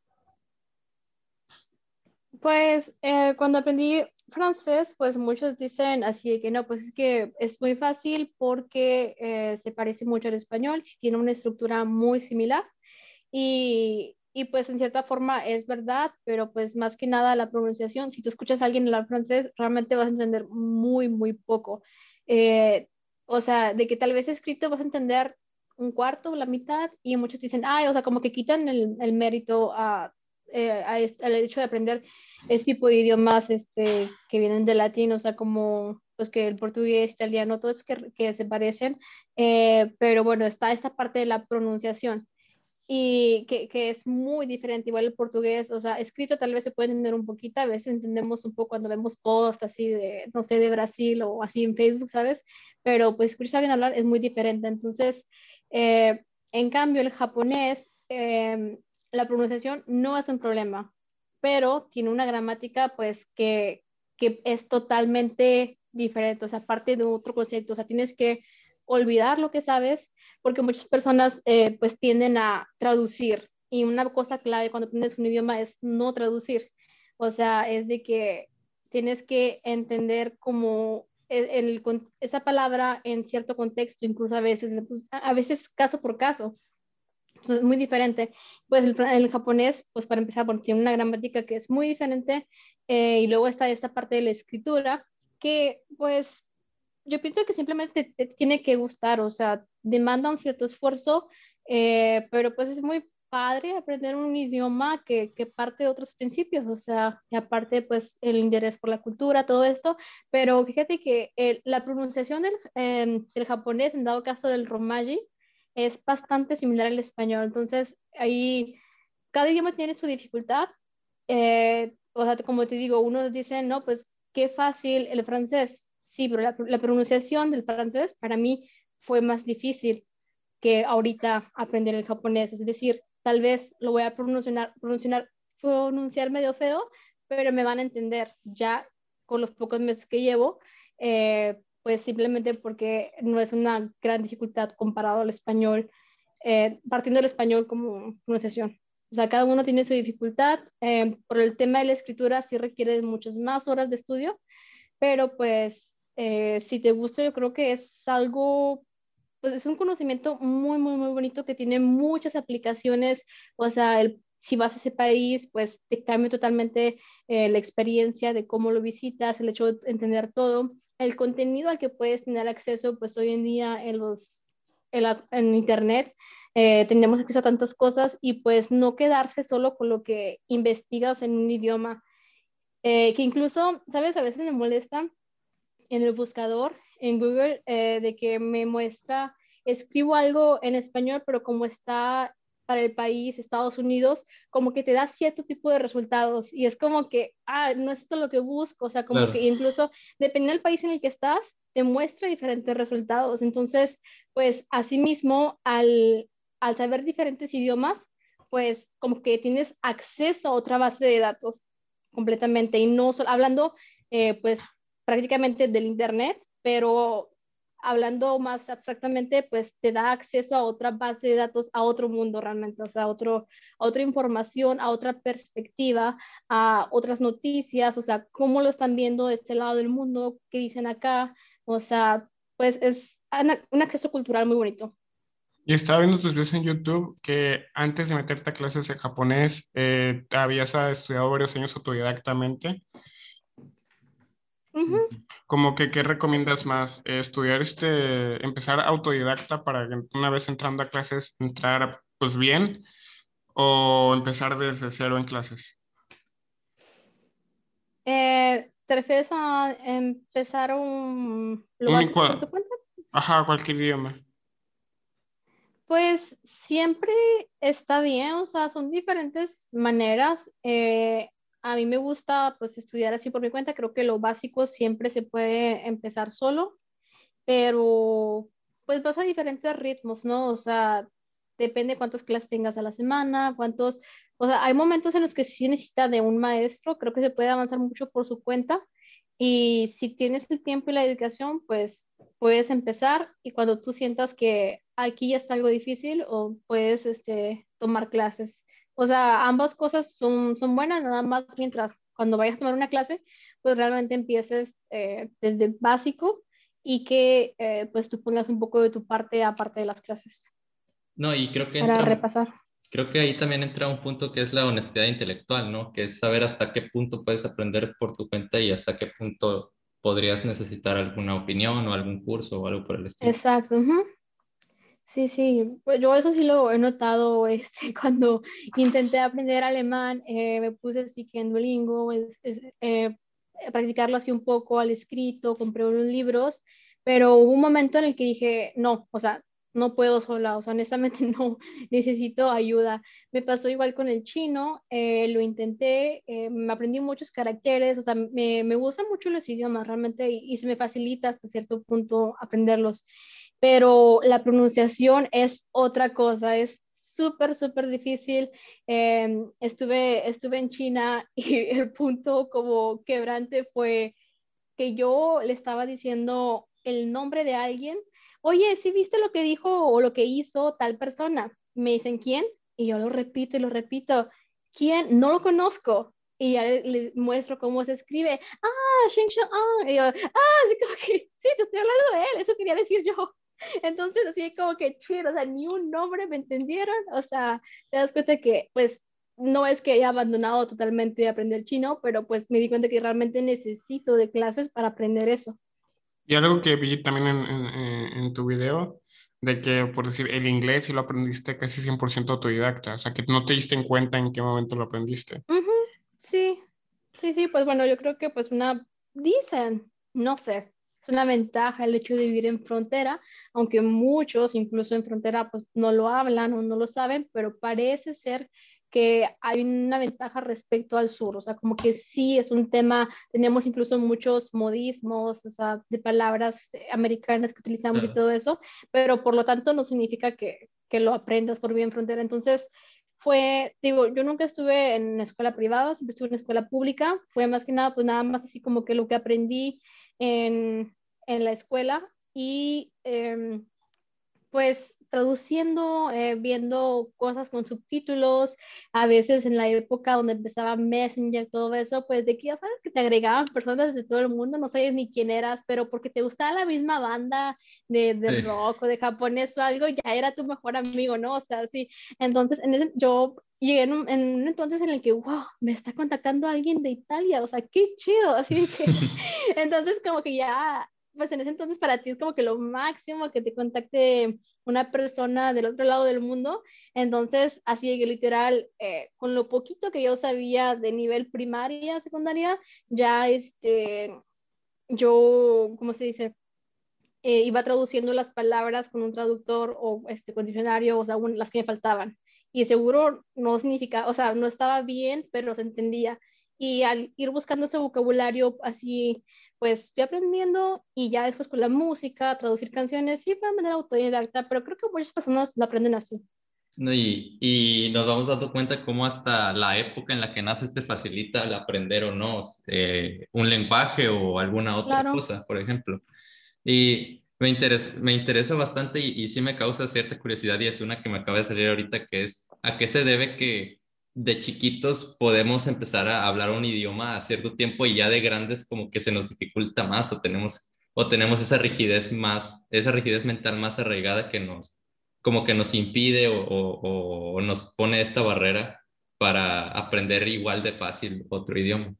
Pues eh, cuando aprendí francés, pues muchos dicen así que no, pues es que es muy fácil porque eh, se parece mucho al español, tiene una estructura muy similar y, y, pues en cierta forma es verdad, pero pues más que nada la pronunciación, si tú escuchas a alguien hablar francés, realmente vas a entender muy, muy poco. Eh, o sea, de que tal vez escrito vas a entender un cuarto, la mitad, y muchos dicen, ay, o sea, como que quitan el, el mérito a, eh, al hecho de aprender este tipo de idiomas este, que vienen del latín, o sea, como pues que el portugués, italiano, todos que, que se parecen, eh, pero bueno, está esta parte de la pronunciación y que, que, es muy diferente, igual el portugués, o sea, escrito tal vez se puede entender un poquito, a veces entendemos un poco cuando vemos posts así de, no sé, de Brasil o así en Facebook, ¿sabes? Pero pues escuchar alguien hablar es muy diferente, entonces, eh, en cambio, el japonés, eh, la pronunciación no es un problema, pero tiene una gramática pues que, que es totalmente diferente, o sea, parte de otro concepto, o sea, tienes que olvidar lo que sabes, porque muchas personas eh, pues tienden a traducir y una cosa clave cuando aprendes un idioma es no traducir, o sea, es de que tienes que entender como el, esa palabra en cierto contexto, incluso a veces, pues, a veces caso por caso. Entonces, es muy diferente. Pues el, japonés, pues para empezar, porque tiene una gramática que es muy diferente eh, y luego está esta parte de la escritura que pues yo pienso que simplemente te, tiene que gustar, o sea, demanda un cierto esfuerzo, eh, pero pues es muy padre aprender un idioma que, que, parte de otros principios, o sea, aparte pues el interés por la cultura, todo esto, pero fíjate que la pronunciación del, em, del, japonés, en dado caso del romaji, es bastante similar al español. Entonces, ahí cada idioma tiene su dificultad. Eh, o sea, como te digo, unos dicen, no, pues qué fácil el francés. Sí, pero la, pronunciación del francés para mí fue más difícil que ahorita aprender el japonés. Es decir, tal vez lo voy a pronunciar, pronunciar, pronunciar medio feo, pero me van a entender ya con los pocos meses que llevo. Eh, pues simplemente porque no es una gran dificultad comparado al español, eh, partiendo del español como pronunciación. O sea, cada uno tiene su dificultad. Eh, por el tema de la escritura sí requiere muchas más horas de estudio, pero pues eh, si te gusta, yo creo que es algo, pues es un conocimiento muy, muy, muy bonito que tiene muchas aplicaciones. O sea, el, si vas a ese país, pues te cambia totalmente la experiencia de cómo lo visitas, el hecho de entender todo el contenido al que puedes tener acceso, pues hoy en día en, los, en, Internet eh, tenemos acceso a tantas cosas y pues no quedarse solo con lo que investigas en un idioma, eh, que incluso, ¿sabes? A veces me molesta en el buscador, en Google, eh, de que me muestra, escribo algo en español, pero como está para el país, Estados Unidos, como que te da cierto tipo de resultados y es como que, ah, no es esto lo que busco, o sea, como que incluso dependiendo del país en el que estás, te muestra diferentes resultados. Entonces, pues asimismo, al, al saber diferentes idiomas, pues como que tienes acceso a otra base de datos completamente y no solo hablando, eh, pues prácticamente del Internet, pero hablando más abstractamente, pues te da acceso a otra base de datos, a otro mundo realmente, o sea, a, otro, otra información, a otra perspectiva, a otras noticias, o sea, cómo lo están viendo de este lado del mundo, qué dicen acá, o sea, pues es un acceso cultural muy bonito. Y estaba viendo tus videos en YouTube que antes de meterte a clases de japonés, eh, habías estudiado varios años autodidactamente como que, ¿qué recomiendas más? ¿Estudiar este, empezar autodidacta para que una vez entrando a clases entrar pues bien o empezar desde cero en clases? Eh, ¿Te refieres a empezar un por tu cuenta? Ajá, cualquier idioma. Pues siempre está bien, o sea, son diferentes maneras. Eh, a mí me gusta pues estudiar así por mi cuenta, creo que lo básico siempre se puede empezar solo, pero pues vas a diferentes ritmos, ¿no? O sea, depende cuántas clases tengas a la semana, cuántos, o sea, hay momentos en los que sí necesita de un maestro, creo que se puede avanzar mucho por su cuenta. Y si tienes el tiempo y la dedicación, pues puedes empezar. Y cuando tú sientas que aquí ya está algo difícil o puedes este, tomar clases O sea, ambas cosas son, son buenas, nada más mientras cuando vayas a tomar una clase, pues realmente empieces eh, desde básico y que eh, pues tú pongas un poco de tu parte aparte de las clases. No, y creo que... Para repasar. Creo que ahí también entra un punto que es la honestidad intelectual, ¿no? Que es saber hasta qué punto puedes aprender por tu cuenta y hasta qué punto podrías necesitar alguna opinión o algún curso o algo por el estilo. Exacto. Sí, sí, pues yo eso sí lo he notado (laughs) este, cuando intenté aprender alemán, eh, me puse así que en Duolingo, es, eh, practicarlo así un poco al escrito, compré unos libros, pero hubo un momento en el que dije, no, o sea, no puedo sola, o sea, honestamente (laughs) no, necesito ayuda. Me pasó igual con el chino, eh, lo intenté, eh, me aprendí muchos caracteres, o sea, me, me gustan mucho los idiomas realmente y, se me facilita hasta cierto punto aprenderlos, pero la pronunciación es otra cosa, es súper, súper difícil. Em, estuve, estuve en China (laughs) y el punto como quebrante fue que yo le estaba diciendo el nombre de alguien oye, ¿sí viste lo que dijo o lo que hizo tal persona? Me dicen, ¿quién? Y yo lo repito y lo repito, ¿quién? No lo conozco. Y ya le, muestro cómo se escribe. Ah, Sheng Sheng, ah. Y yo, ah, sí, como que, (laughs) sí, te estoy hablando de él, eso quería decir yo. (laughs) Entonces, así como que, chido, o sea, ni un nombre me entendieron. O sea, te das cuenta que, pues, no es que haya abandonado totalmente de aprender chino, pero pues me di cuenta que realmente necesito de clases para aprender eso. Y algo que vi también en, en, tu video, de que, por decir, el inglés sí lo aprendiste casi 100% autodidacta, o sea, que no te diste en cuenta en qué momento lo aprendiste. Sí, sí, sí, pues bueno, yo creo que pues una, dicen, no sé, es una ventaja el hecho de vivir en frontera, aunque muchos, incluso en frontera, pues no lo hablan o no lo saben, pero parece ser que hay una ventaja respecto al sur, o sea, como que sí es un tema, tenemos incluso muchos modismos, o sea, de palabras americanas que utilizamos y todo eso, pero por lo tanto no significa que, que lo aprendas por bien frontera. Entonces, fue, digo, yo nunca estuve en escuela privada, siempre estuve en escuela pública, fue más que nada, pues nada más así como que lo que aprendí en, en la escuela y em, pues traduciendo, eh, viendo cosas con subtítulos, a veces en la época donde empezaba Messenger, todo eso, pues de que ya sabes que te agregaban personas de todo el mundo, no sabes ni quién eras, pero porque te gustaba la misma banda de, de rock o de japonés o algo, ya era tu mejor amigo, ¿no? O sea, sí. Entonces, en ese, yo llegué en un, en un, entonces en el que, wow, me está contactando alguien de Italia, o sea, qué chido, así que, (laughs) (laughs) entonces como que ya pues en ese entonces para ti es como que lo máximo que te contacte una persona del otro lado del mundo. Entonces, así que literal, eh, con lo poquito que yo sabía de nivel primaria, secundaria, ya este, yo, ¿cómo se dice? Eh, iba traduciendo las palabras con un traductor o este, con diccionario, o sea, las que me faltaban. Y seguro no significaba, o sea, no estaba bien, pero se entendía. Y al ir buscando ese vocabulario así pues fui aprendiendo y ya después con la música, traducir canciones, sí fue de manera autodidacta, pero creo que muchas personas lo aprenden así. Y, y, nos vamos dando cuenta cómo hasta la época en la que naces te facilita el aprender o no eh, un lenguaje o alguna otra cosa, por ejemplo. Y me interesa, me interesa bastante y, y sí me causa cierta curiosidad y es una que me acaba de salir ahorita, que es a qué se debe que de chiquitos podemos empezar a hablar un idioma a cierto tiempo y ya de grandes como que se nos dificulta más o tenemos o tenemos esa rigidez más, esa rigidez mental más arraigada que nos, como que nos impide o, o, nos pone esta barrera para aprender igual de fácil otro idioma.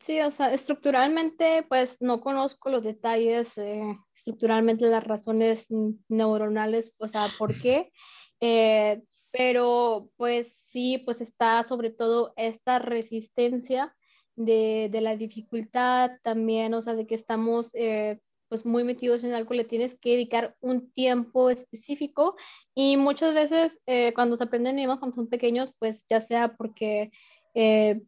Sí, o sea, estructuralmente, pues no conozco los detalles, eh, estructuralmente las razones neuronales, o sea, por (laughs) qué. Eh, pero pues sí, pues está sobre todo esta resistencia de, de la dificultad también, o sea, de que estamos eh, pues muy metidos en algo, le tienes que dedicar un tiempo específico y muchas veces eh, cuando se aprenden idiomas cuando son pequeños, pues ya sea porque eh,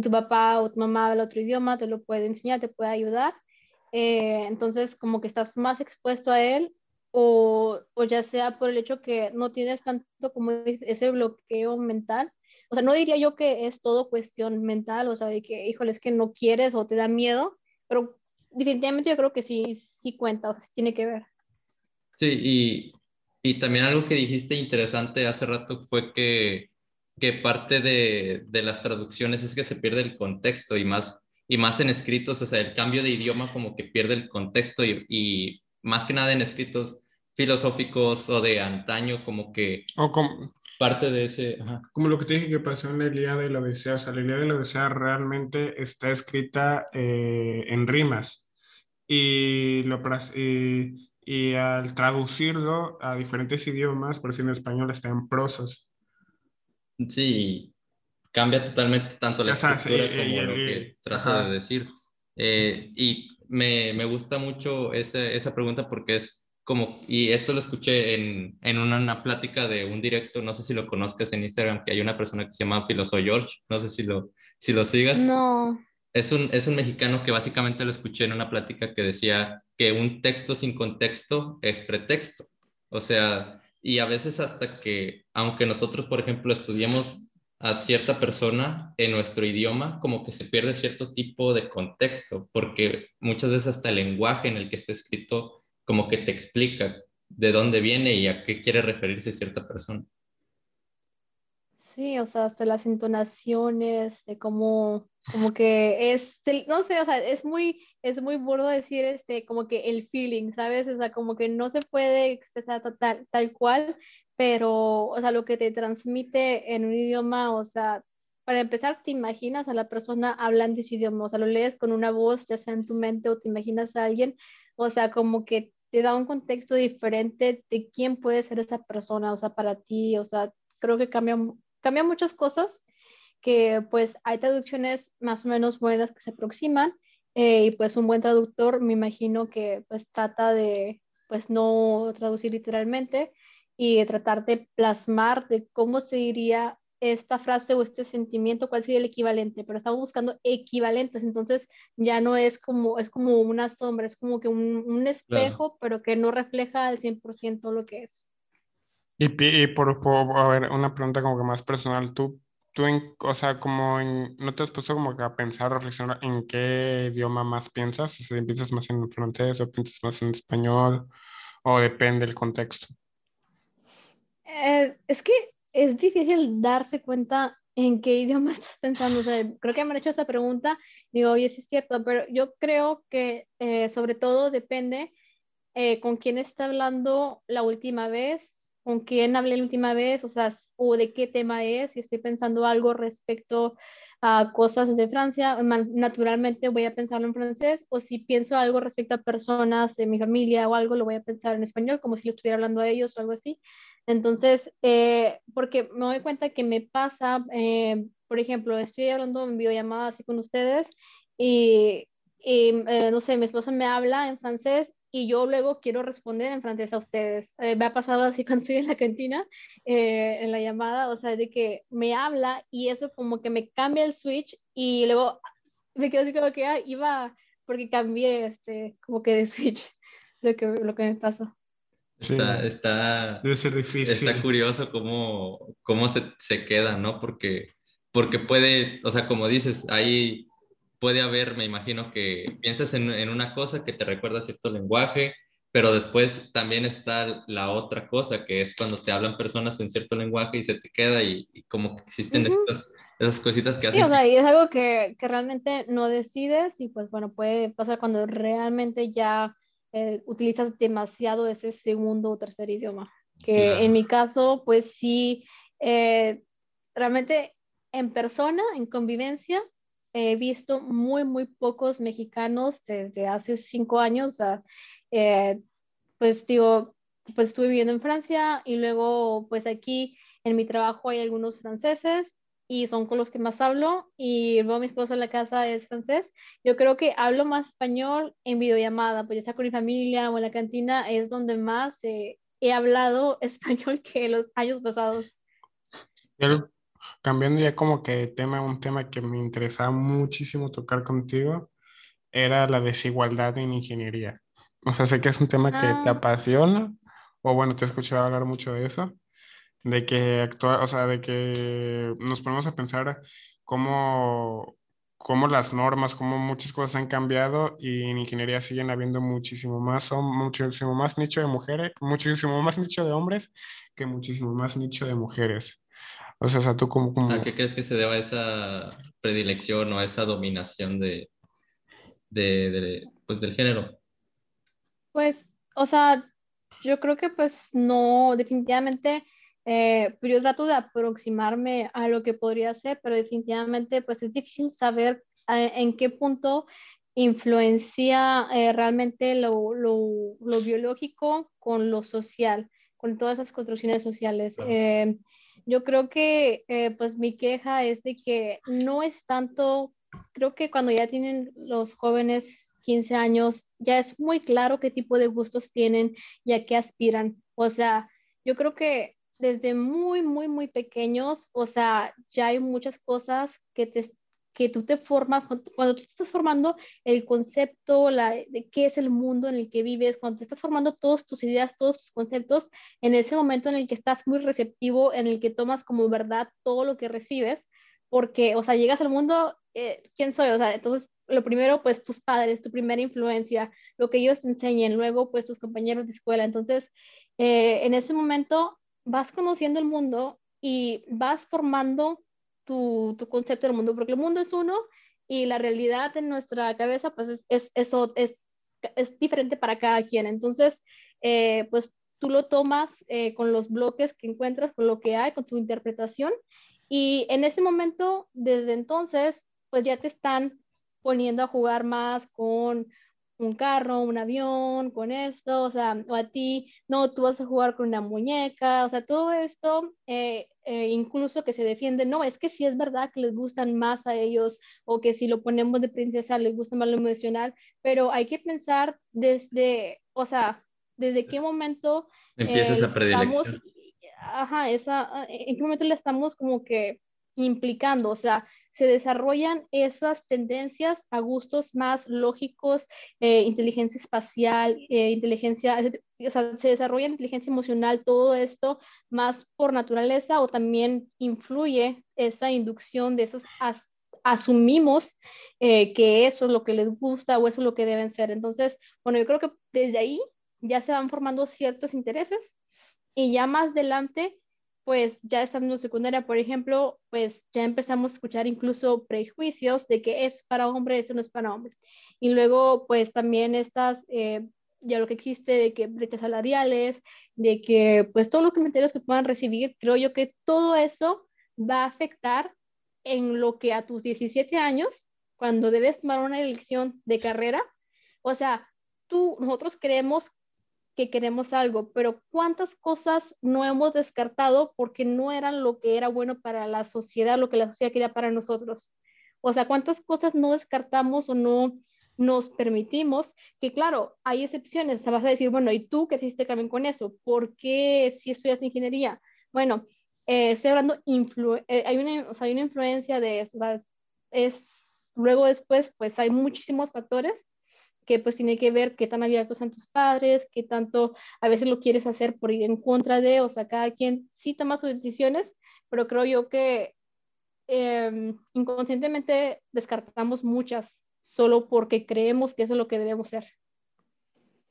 tu papá o tu mamá habla otro idioma, te lo puede enseñar, te puede ayudar, entonces como que estás más expuesto a él o, o, ya sea por el hecho que no tienes tanto como ese bloqueo mental. O sea, no diría yo que es todo cuestión mental, o sea, de que, híjole, es que no quieres o te da miedo, pero definitivamente yo creo que sí, sí cuenta, o sea, sí tiene que ver. Sí, y, y también algo que dijiste interesante hace rato fue que que parte de, de, las traducciones es que se pierde el contexto y más, y más en escritos, o sea, el cambio de idioma como que pierde el contexto y, y más que nada en escritos filosóficos o de antaño, como que o como, parte de ese... Como lo que te dije que pasó en la Ilíada de la Odisea, o sea, la Ilíada de la Odisea realmente está escrita eh, en rimas y, lo, y, y, al traducirlo a diferentes idiomas, por ejemplo en español está en prosas. Sí, cambia totalmente tanto la escritura como lo que trata de decir. Eh, y me, me, gusta mucho esa, esa pregunta porque es como, y esto lo escuché en, en una, plática de un directo, no sé si lo conozcas en Instagram, que hay una persona que se llama Filoso George, no sé si lo, si lo sigas. No. Es un, es un mexicano que básicamente lo escuché en una plática que decía que un texto sin contexto es pretexto. O sea, y a veces hasta que, aunque nosotros, por ejemplo, estudiemos a cierta persona en nuestro idioma, como que se pierde cierto tipo de contexto, porque muchas veces hasta el lenguaje en el que está escrito como que te explica de dónde viene y a qué quiere referirse cierta persona. Sí, o sea, hasta las entonaciones, de cómo, como que es, no sé, o sea, es muy, es muy burdo decir, este, como que el feeling, ¿sabes? O sea, como que no se puede expresar tal, tal cual, pero, o sea, lo que te transmite en un idioma, o sea, para empezar, te imaginas a la persona hablando ese idioma, o sea, lo lees con una voz, ya sea en tu mente o te imaginas a alguien, o sea, como que te da un contexto diferente de quién puede ser esa persona, o sea, para ti, o sea, creo que cambia, cambia muchas cosas, que pues hay traducciones más o menos buenas que se aproximan, eh, y pues un buen traductor me imagino que pues trata de pues no traducir literalmente y de tratar de plasmar de cómo se diría esta frase o este sentimiento, cuál sería el equivalente, pero estamos buscando equivalentes, entonces ya no es como, es como una sombra, es como que un, un espejo, pero que no refleja al 100% lo que es. Y, y por, por, a ver, una pregunta como que más personal, tú, tú en, o sea, como en, ¿no te has puesto como que a pensar, reflexionar en qué idioma más piensas? O sea, ¿piensas más en francés o piensas más en español? ¿O depende del contexto? Eh, es que es difícil darse cuenta en qué idioma (laughs) estás pensando. Creo que me han hecho esa pregunta. Digo, oye, sí es cierto, pero yo creo que eh, sobre todo depende eh, con quién está hablando la última vez, con quién hablé la última vez, o sea, o de qué tema es, si estoy pensando algo respecto a cosas de Francia, naturalmente voy a pensarlo en francés, o si pienso algo respecto a personas de mi familia o algo, lo voy a pensar en español, como si lo estuviera hablando a ellos o algo así. Entonces, eh, porque me doy cuenta que me pasa, eh, por ejemplo, estoy hablando en videollamada así con ustedes y, eh, no sé, mi esposo me habla en francés y yo luego quiero responder en francés a ustedes. me ha pasado así (laughs) cuando estoy en la cantina, en la llamada, o sea, de que me habla y eso como que me cambia el switch y luego me quedo así como que ah, iba porque cambié este, como que de (laughs) switch, lo que, lo que me pasó. Está, está, Debe ser difícil. Está curioso cómo, cómo se, se, queda, ¿no? Porque, porque puede, o sea, como dices, ahí puede haber, me imagino que piensas en, en una cosa que te recuerda cierto lenguaje, pero después también está la otra cosa, que es cuando te hablan personas en cierto lenguaje y se te queda y, como que existen estas, esas cositas que hacen. Sí, o sea, y es algo que, que realmente no decides y pues bueno, puede pasar cuando realmente ya eh, utilizas demasiado ese segundo o tercer idioma. Que en mi caso, pues sí, eh, realmente en persona, en convivencia, he visto muy, muy pocos mexicanos desde hace cinco años. Eh, pues digo, pues estuve viviendo en Francia y luego pues aquí en mi trabajo hay algunos franceses y son con los que más hablo y luego mi esposo en la casa es francés. Yo creo que hablo más español en videollamada, pues ya sea con mi familia o en la cantina, es donde más he hablado (laughs) español que los años pasados. cambiando ya como que tema, un tema que me interesaba muchísimo tocar contigo, era la desigualdad en ingeniería. O sea, sé que es un tema que te ah. apasiona, o bueno, te he escuchado hablar mucho de eso de que actúa, o sea, de que nos ponemos a pensar cómo, cómo las normas, cómo muchas cosas han cambiado y en ingeniería siguen habiendo muchísimo más, son muchísimo más nicho de mujeres, muchísimo más nicho de hombres que muchísimo más nicho de mujeres. O sea, o sea tú como, como... ¿A qué crees que se deba esa predilección o esa dominación de, de, pues, del género? Pues, o sea, yo creo que pues no, definitivamente, eh, yo trato de aproximarme a lo que podría ser, pero definitivamente pues es difícil saber eh, en qué punto influencia eh, realmente lo, lo, lo, biológico con lo social, con todas esas construcciones sociales. Eh, yo creo que eh, pues mi queja es de que no es tanto, creo que cuando ya tienen los jóvenes 15 años, ya es muy claro qué tipo de gustos tienen y a qué aspiran. O sea, yo creo que desde muy, muy, muy pequeños, o sea, ya hay muchas cosas que te, que tú te formas, cuando tú estás formando el concepto de qué es el mundo en el que vives, cuando te estás formando todas tus ideas, todos tus conceptos, en ese momento en el que estás muy receptivo, en el que tomas como verdad todo lo que recibes, porque, o sea, llegas al mundo, eh, ¿quién soy? O sea, entonces, lo primero, pues tus padres, tu primera influencia, lo que ellos te enseñen, luego, pues tus compañeros de escuela. Entonces, eh, en ese momento vas conociendo el mundo y vas formando tu, tu, concepto del mundo, porque el mundo es uno y la realidad en nuestra cabeza pues es, es, eso, es, es diferente para cada quien. Entonces, eh, pues tú lo tomas eh, con los bloques que encuentras, con lo que hay, con tu interpretación y en ese momento, desde entonces, pues ya te están poniendo a jugar más con un carro, un avión, con esto, o sea, o a ti, no, tú vas a jugar con una muñeca, o sea, todo esto, eh, eh, incluso que se defiende, no, es que sí es verdad que les gustan más a ellos, o que si lo ponemos de princesa les gusta más lo emocional, pero hay que pensar desde, o sea, desde qué momento empieza esa predilección. ajá, esa, en qué momento le estamos como que implicando, o sea, se desarrollan esas tendencias a gustos más lógicos, eh, inteligencia espacial, eh, inteligencia, o sea, se desarrolla inteligencia emocional, todo esto más por naturaleza o también influye esa inducción de esas asumimos eh, que eso es lo que les gusta o eso es lo que deben ser. Entonces, bueno, yo creo que desde ahí ya se van formando ciertos intereses y ya más adelante pues ya estando en secundaria, por ejemplo, pues ya empezamos a escuchar incluso prejuicios de que es para hombre, eso no es para hombre. Y luego, pues también estas, eh, ya lo que existe de que brechas salariales, de que pues todos los comentarios que puedan recibir, creo yo que todo eso va a afectar en lo que a tus 17 años, cuando debes tomar una elección de carrera, o sea, tú, nosotros creemos que queremos algo, pero ¿cuántas cosas no hemos descartado porque no eran lo que era bueno para la sociedad, lo que la sociedad quería para nosotros? O sea, ¿cuántas cosas no descartamos o no nos permitimos? Que claro, hay excepciones, o sea, vas a decir, bueno, ¿y tú qué hiciste también con eso? ¿Por qué si estudias ingeniería? Bueno, eh, estoy hablando, eh, hay, una, o sea, hay una influencia de eso, o sea, es, luego después, pues hay muchísimos factores que pues tiene que ver qué tan abiertos son tus padres, qué tanto a veces lo quieres hacer por ir en contra de, o sea, cada quien sí toma sus decisiones, pero creo yo que em, inconscientemente descartamos muchas solo porque creemos que eso es lo que debemos ser.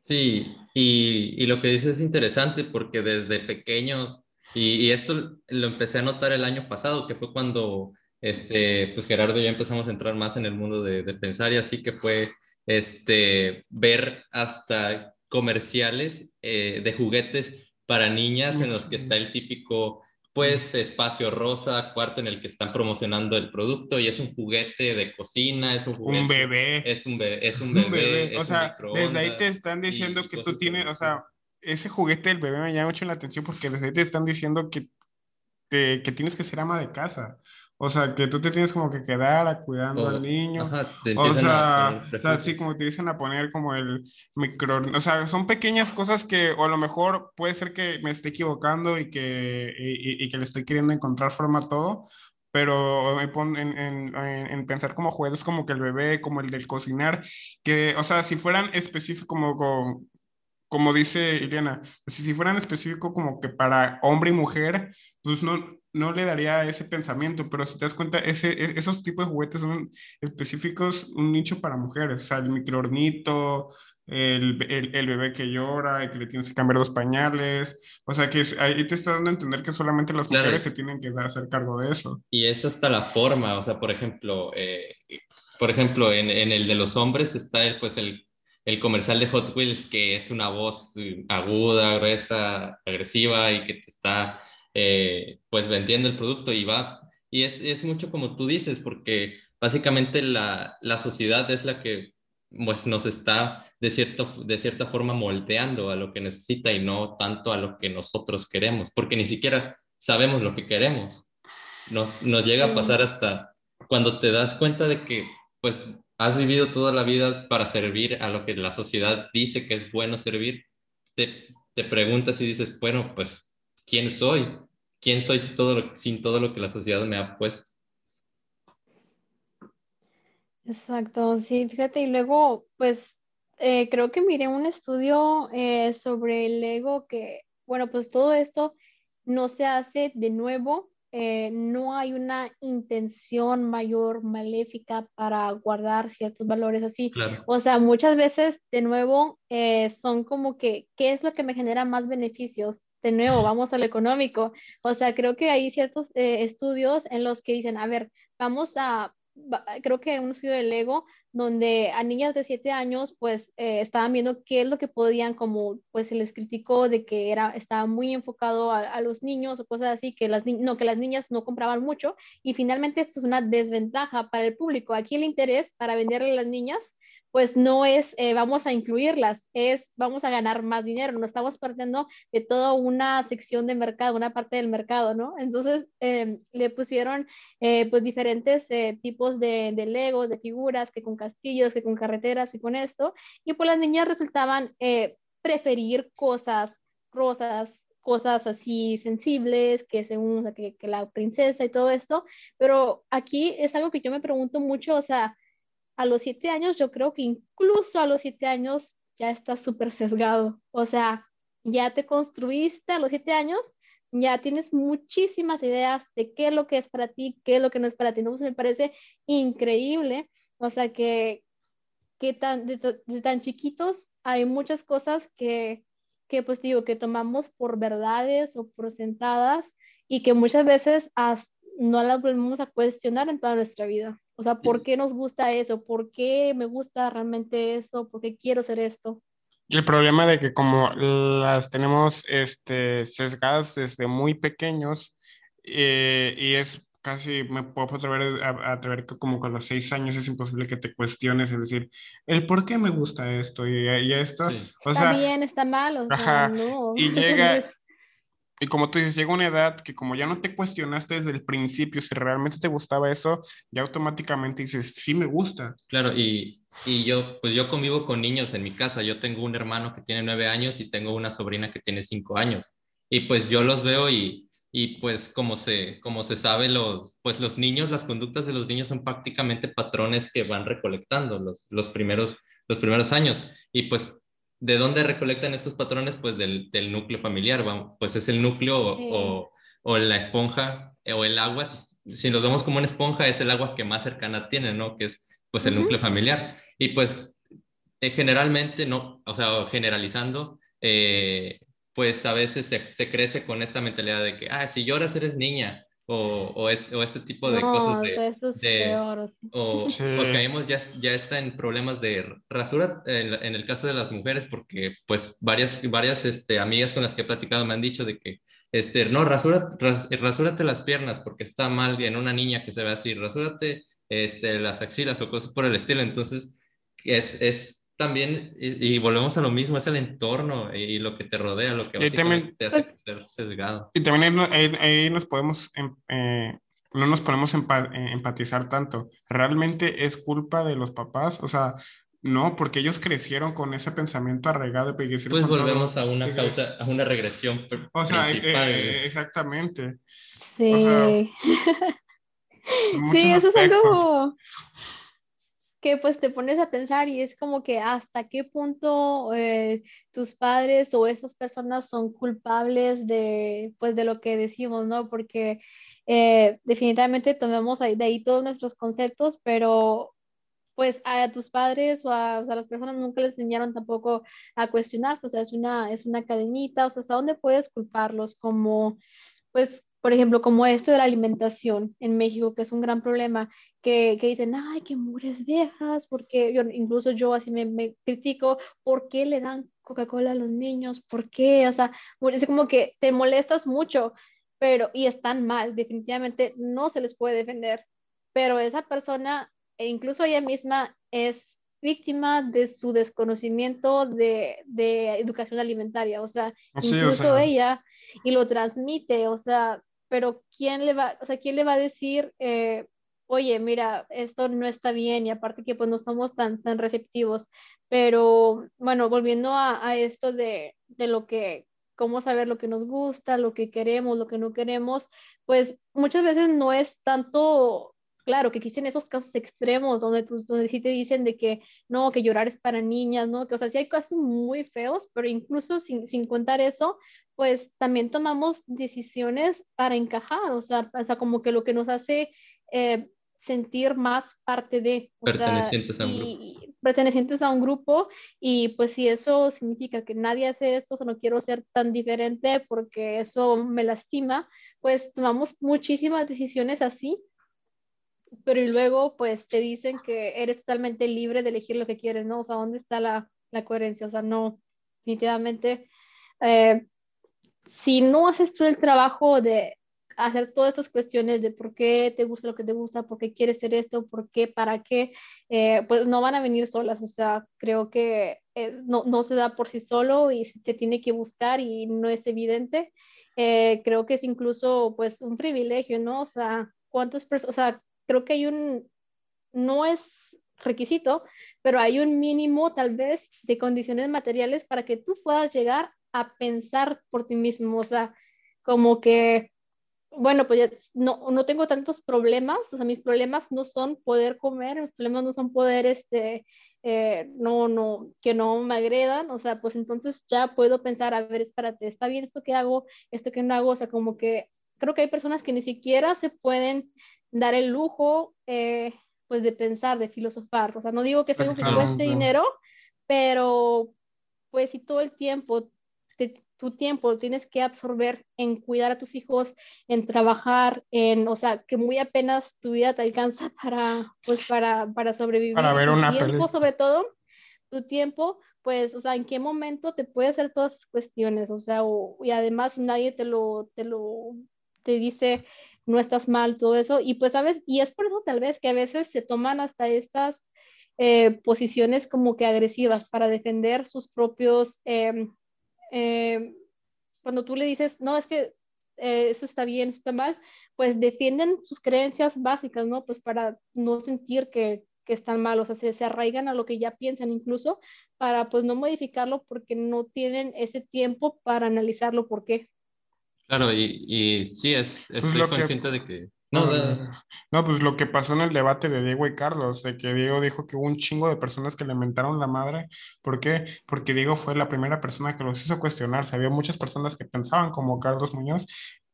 Sí, y, y lo que dices es interesante porque desde pequeños, y, y, esto lo empecé a notar el año pasado, que fue cuando este, pues Gerardo y yo empezamos a entrar más en el mundo de, de pensar y así que fue este, ver hasta comerciales eh, de juguetes para niñas en los que está el típico pues espacio rosa, cuarto en el que están promocionando el producto y es un juguete de cocina, es un juguete. Un bebé. Es un bebé. Es un bebé. o sea, desde ahí te están diciendo que tú tienes, o sea, ese juguete del bebé me llama mucho la atención porque desde ahí te están diciendo que, que tienes que ser ama de casa. O sea, que tú te tienes como que quedar cuidando al niño. o sea, o sea, sí, como te dicen a poner como el micro... O sea, son pequeñas cosas que, o a lo mejor puede ser que me esté equivocando y que, y, y que le estoy queriendo encontrar forma a todo, pero en, en, en, pensar como juegos como que el bebé, como el del cocinar, que, o sea, si fueran específicos como, como, como dice Ileana, si, si fueran específicos como que para hombre y mujer, pues no, no le daría ese pensamiento, pero si te das cuenta, ese, e, esos tipos de juguetes son específicos, un nicho para mujeres, o sea, el microornito, el, el, bebé que llora y que le tienes que cambiar los pañales, o sea, que ahí te está dando a entender que solamente las mujeres se tienen que hacer cargo de eso. Y es hasta la forma, o sea, por ejemplo, eh, por ejemplo, en, en, el de los hombres está el, pues el, el comercial de Hot Wheels, que es una voz eh, aguda, gruesa, agresiva y que te está eh, pues vendiendo el producto y va, y es, es, mucho como tú dices, porque básicamente la, la sociedad es la que pues nos está de, cierto, de cierta forma moldeando a lo que necesita y no tanto a lo que nosotros queremos, porque ni siquiera sabemos lo que queremos. Nos, nos llega a pasar hasta cuando te das cuenta de que pues has vivido toda la vida para servir a lo que la sociedad dice que es bueno servir, te, te preguntas y dices, bueno, pues quién soy, quién soy sin todo lo, sin todo lo que la sociedad me ha puesto. Exacto, sí, fíjate, y luego, pues eh, creo que miré un estudio eh, sobre el ego que, bueno, pues todo esto no se hace de nuevo, eh, no hay una intención mayor, maléfica para guardar ciertos valores así. O sea, muchas veces, de nuevo, son como que, ¿qué es lo que me genera más beneficios? De nuevo, vamos al económico. O sea, creo que hay ciertos eh, estudios en los que dicen, a ver, vamos a, creo que un estudio del ego, donde a niñas de 7 años, pues, eh, estaban viendo qué es lo que podían, como, pues, se les criticó de que era, estaba muy enfocado a, los niños o cosas así, que las, no, que las niñas no compraban mucho, y finalmente esto es una desventaja para el público. Aquí el interés para venderle a las niñas pues no es eh, vamos a incluirlas, es vamos a ganar más dinero, no estamos partiendo de toda una sección de mercado, una parte del mercado, ¿no? Entonces em, le pusieron eh, pues diferentes eh, tipos de, de legos, de figuras, que con castillos, que con carreteras y con esto, y pues las niñas resultaban preferir cosas rosas, cosas así sensibles, que según que, que la princesa y todo esto, pero aquí es algo que yo me pregunto mucho, o sea, a los siete años, yo creo que incluso a los siete años ya estás súper sesgado. O sea, ya te construiste a los siete años, ya tienes muchísimas ideas de qué es lo que es para ti, qué es lo que no es para ti. Entonces me parece increíble. O sea, que, que tan, desde tan chiquitos hay muchas cosas que, que, pues digo, que tomamos por verdades o por sentadas y que muchas veces no las volvemos a cuestionar en toda nuestra vida. O sea, ¿por qué nos gusta eso? ¿Por qué me gusta realmente eso? ¿Por qué quiero hacer esto? Y el problema de que como las tenemos este, sesgadas desde muy pequeños eh, y es casi, me puedo atrever a, atrever que como con los seis años es imposible que te cuestiones y decir, el por qué me gusta esto y, y esto. O está bien, está mal, o sea, no. Y (laughs) llega, Y como tú dices, llega una edad que como ya no te cuestionaste desde el principio si realmente te gustaba eso, ya automáticamente dices, sí me gusta. Claro, y, y yo, pues yo convivo con niños en mi casa. Yo tengo un hermano que tiene nueve años y tengo una sobrina que tiene cinco años. Y pues yo los veo y, y pues como se, como se sabe, los, pues los niños, las conductas de los niños son prácticamente patrones que van recolectando los, los, primeros, los primeros años. Y pues ¿De dónde recolectan estos patrones? Pues del, del núcleo familiar, pues es el núcleo o, o, la esponja eh, o el agua, si, nos vemos como una esponja, es el agua que más cercana tiene, ¿no? Que es pues el núcleo familiar. Y pues eh, generalmente, no, o sea, generalizando, eh, pues a veces se, se, crece con esta mentalidad de que, ah, si lloras eres niña, o, o, es, o este tipo de cosas de, esto es peor, o, caemos ya, ya está en problemas de rasura en, en, el caso de las mujeres porque pues varias, varias este, amigas con las que he platicado me han dicho de que este, no, rasura, rasúrate las piernas porque está mal en una niña que se ve así, rasúrate este, las axilas o cosas por el estilo, entonces es, es también, y, volvemos a lo mismo, es el entorno y lo que te rodea, lo que te hace pues ser sesgado. Y también ahí, nos podemos, em, eh, no nos podemos eh, empatizar tanto. ¿Realmente es culpa de los papás? O sea, no, porque ellos crecieron con ese pensamiento arraigado. De pues volvemos a una causa, a una regresión O sea, eh, exactamente. Sí. (laughs) sí, eso es algo que pues te pones a pensar y es como que hasta qué punto eh, tus padres o esas personas son culpables de pues de lo que decimos, ¿no? Porque eh, definitivamente tomamos de ahí todos nuestros conceptos, pero pues a tus padres o a, las personas nunca les enseñaron tampoco a cuestionarse, o sea, es una, es una cadenita, o sea, ¿hasta dónde puedes culparlos? Como, pues, por ejemplo, como esto de la alimentación en México, que es un gran problema, que, que dicen, ay, qué mujeres viejas, porque yo, incluso yo así me, me critico, ¿por qué le dan Coca-Cola a los niños? ¿Por qué? O sea, es como que te molestas mucho, pero, y están mal, definitivamente no se les puede defender, pero esa persona e incluso ella misma es víctima de su desconocimiento de, de educación alimentaria, o sea, ah, incluso ella y lo transmite, o sea, pero ¿quién le va, o sea, quién le va a decir, eh, oye, mira, esto no está bien y aparte que pues no somos tan, tan receptivos, pero bueno, volviendo a, esto de, de lo que cómo saber lo que nos gusta, lo que queremos, lo que no queremos, pues muchas veces no es tanto claro, que existen esos casos extremos donde, donde sí te dicen de que no, que llorar es para niñas, ¿no? Que, o sea, sí hay casos muy feos, pero incluso sin, sin contar eso, pues también tomamos decisiones para encajar, o sea, o sea como que lo que nos hace eh, sentir más parte de... pertenecientes a un grupo. Y, pertenecientes a un grupo y pues si eso significa que nadie hace esto, o sea, no quiero ser tan diferente porque eso me lastima, pues tomamos muchísimas decisiones así pero y luego pues te dicen que eres totalmente libre de elegir lo que quieres, ¿no? O sea, ¿dónde está la, la coherencia? O sea, no, definitivamente, eh, si no haces tú el trabajo de hacer todas estas cuestiones de por qué te gusta lo que te gusta, por qué quieres ser esto, por qué, para qué, eh, pues no van a venir solas. O sea, creo que eh, no, no, se da por sí solo y se tiene que buscar y no es evidente. creo que es incluso pues un privilegio, ¿no? O sea, cuántas personas, o sea, creo que hay un, no es requisito, pero hay un mínimo tal vez de condiciones materiales para que tú puedas llegar a pensar por ti mismo, o sea, como que, bueno, pues ya no, no tengo tantos problemas, o sea, mis problemas no son poder comer, mis problemas no son poder, este, eh, no, no, que no me agredan, o sea, pues entonces ya puedo pensar, a ver, espérate, ¿está bien esto que hago, esto que no hago? O sea, como que creo que hay personas que ni siquiera se pueden dar el lujo, eh, pues, de pensar, de filosofar. O sea, no digo que sea algo que cueste dinero, pero, pues, si todo el tiempo, tu tiempo lo tienes que absorber en cuidar a tus hijos, en trabajar, en, o sea, que muy apenas tu vida te alcanza (laughs) para, pues, para, para sobrevivir. Para ver una tiempo, sobre todo, tu tiempo, pues, o sea, en qué momento te puede hacer todas esas cuestiones, o sea, y además nadie te lo, te lo, te dice, no estás mal, todo eso. Y pues, ¿sabes? Y es por eso tal vez que a veces se toman hasta estas eh, posiciones como que agresivas para defender sus propios... Em, em, cuando tú le dices, no, es que eh, eso está bien, eso está mal, pues defienden sus creencias básicas, ¿no? Pues para no sentir que, que están mal, o sea, se, se, arraigan a lo que ya piensan incluso para pues no modificarlo porque no tienen ese tiempo para analizarlo por qué. Claro, y, y sí, es, pues estoy consciente de que... No, no, pues lo que pasó en el debate de Diego y Carlos, de que Diego dijo que hubo un chingo de personas que le mentaron la madre. ¿Por qué? Porque Diego fue la primera persona que los hizo cuestionarse. Había muchas personas que pensaban como Carlos Muñoz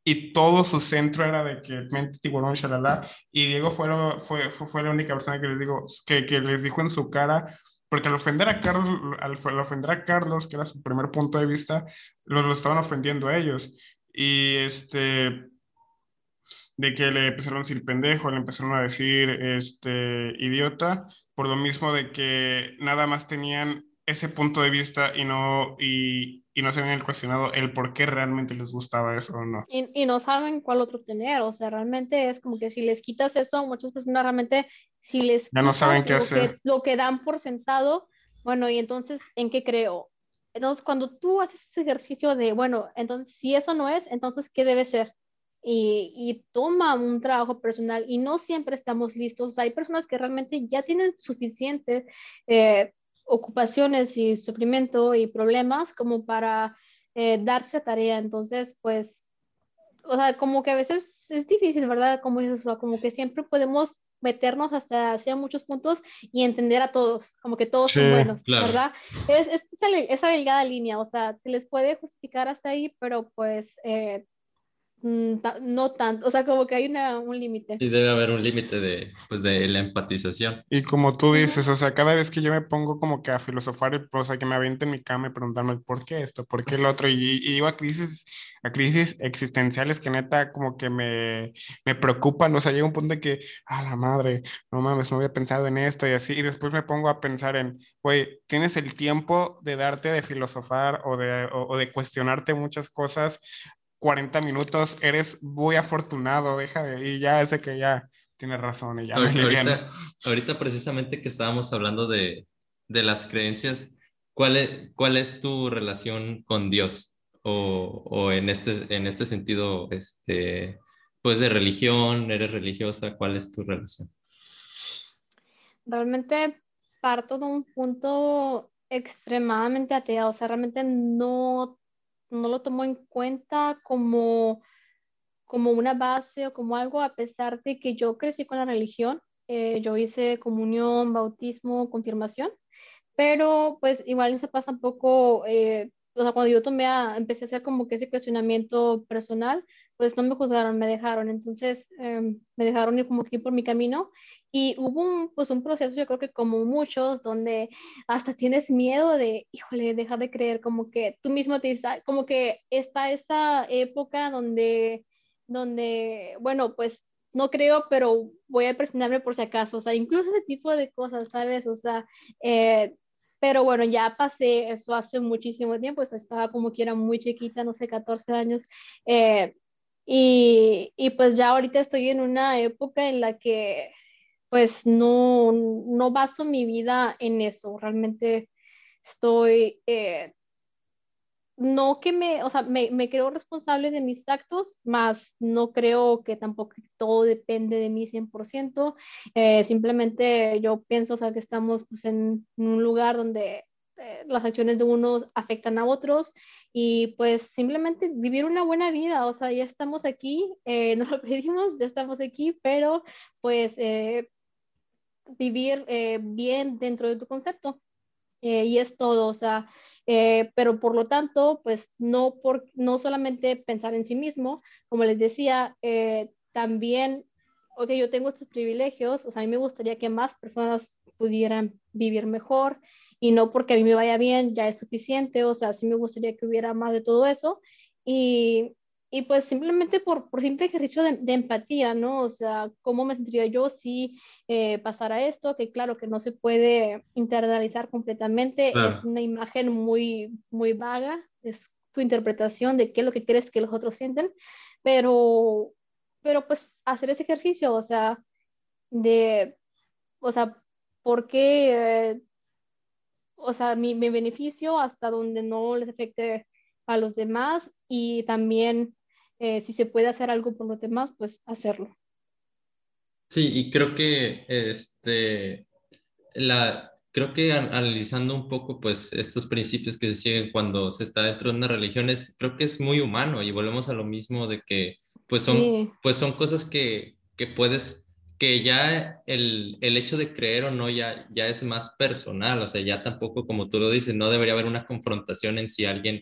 y todo su centro era de que mente tiburón, shalala, y Diego fue, fue, fue, la única persona que les, digo, que, que les dijo en su cara, porque al ofender a Carlos, al, ofender a Carlos, que era su primer punto de vista, los lo estaban ofendiendo a ellos y este, de que le empezaron a decir pendejo, le empezaron a decir este, idiota, por lo mismo de que nada más tenían ese punto de vista y no, y, y no se habían cuestionado el por qué realmente les gustaba eso o no. Y, y, no saben cuál otro tener, o sea, realmente es como que si les quitas eso, muchas personas realmente, si les ya no saben qué lo hacer. Que, lo que dan por sentado, bueno, y entonces, ¿en qué creo? Entonces, cuando tú haces ese ejercicio de, bueno, entonces, si eso no es, entonces, ¿qué debe ser? Y, y, toma un trabajo personal y no siempre estamos listos. Hay personas que realmente ya tienen suficientes eh, ocupaciones y sufrimiento y problemas como para eh, darse tarea. Entonces, pues, o sea, como que a veces es difícil, ¿verdad? Como dices, o sea, como que siempre podemos meternos hasta hacia muchos puntos y entender a todos, como que todos son buenos, ¿verdad? Es, es, esa delgada línea, o sea, se les puede justificar hasta ahí, pero pues eh, no tanto, o sea, como que hay una, un límite. Sí, debe haber un límite de, pues, de la empatización. Y como tú dices, o sea, cada vez que yo me pongo como que a filosofar, o sea, que me aviente en mi cama y preguntarme por qué esto, por qué el otro, y, y iba a crisis, a crisis existenciales que neta como que me, me preocupan, o sea, llega un punto de que, a la madre, no mames, no había pensado en esto y así, y después me pongo a pensar en, güey, tienes el tiempo de darte de filosofar o de, o de cuestionarte muchas cosas 40 minutos, eres muy afortunado, deja de, y ya ese que ya tiene razón. Y ya ahorita, ahorita, precisamente que estábamos hablando de, de las creencias, ¿cuál es, ¿cuál es tu relación con Dios? O, o, en, este, en este sentido, este, pues de religión, eres religiosa, ¿cuál es tu relación? Realmente parto de un punto extremadamente ateo, o sea, realmente no no lo tomo en cuenta como, como una base o como algo, a pesar de que yo crecí con la religión. Eh, yo hice comunión, bautismo, confirmación, pero pues igual se pasa un poco, eh, o sea, cuando yo tomé a, empecé a hacer como que ese cuestionamiento personal, pues no me juzgaron, me dejaron, entonces em, me dejaron ir como que por mi camino. Y hubo un, pues un proceso, yo creo que como muchos, donde hasta tienes miedo de, híjole, dejar de creer, como que tú mismo te dices, como que está esa época donde, donde, bueno, pues no creo, pero voy a presionarme por si acaso, o sea, incluso ese tipo de cosas, ¿sabes? O sea, eh, pero bueno, ya pasé eso hace muchísimo tiempo, o estaba como que era muy chiquita, no sé, 14 años. Eh, y, y, pues ya ahorita estoy en una época en la que pues no, no baso mi vida en eso, realmente estoy, eh, no que me, o sea, me, me, creo responsable de mis actos, más no creo que tampoco todo depende de mí 100%, eh, simplemente yo pienso, o sea, que estamos pues, en un lugar donde eh, las acciones de unos afectan a otros y pues simplemente vivir una buena vida, o sea, ya estamos aquí, eh, (laughs) nos lo pedimos, ya estamos aquí, pero pues vivir eh, bien dentro de tu concepto. Eh, y es todo, o sea, eh, pero por lo tanto, pues no, por, no solamente pensar en sí mismo, como les decía, también, ok, yo tengo estos privilegios, o sea, a mí me gustaría que más personas pudieran vivir mejor y no porque a mí me vaya bien ya es suficiente, o sea, sí me gustaría que hubiera más de todo eso. Y, y pues simplemente por, por simple ejercicio de, de, empatía, ¿no? O sea, ¿cómo me sentiría yo si eh, pasara esto? Que claro que no se puede internalizar completamente, es una imagen muy, muy vaga, es tu interpretación de qué es lo que crees que los otros sienten, pero, pero pues hacer ese ejercicio, o sea, de, o sea, ¿por qué, eh, o sea, mi, mi beneficio hasta donde no les afecte a los demás y también eh, si se puede hacer algo por los demás, pues hacerlo. Sí, y creo que este, la, creo que analizando un poco pues estos principios que se siguen cuando se está dentro de una religión es, creo que es muy humano y volvemos a lo mismo de que pues son, pues son cosas que, que puedes que ya el, el, hecho de creer o no ya, ya es más personal, o sea, ya tampoco, como tú lo dices, no debería haber una confrontación en si alguien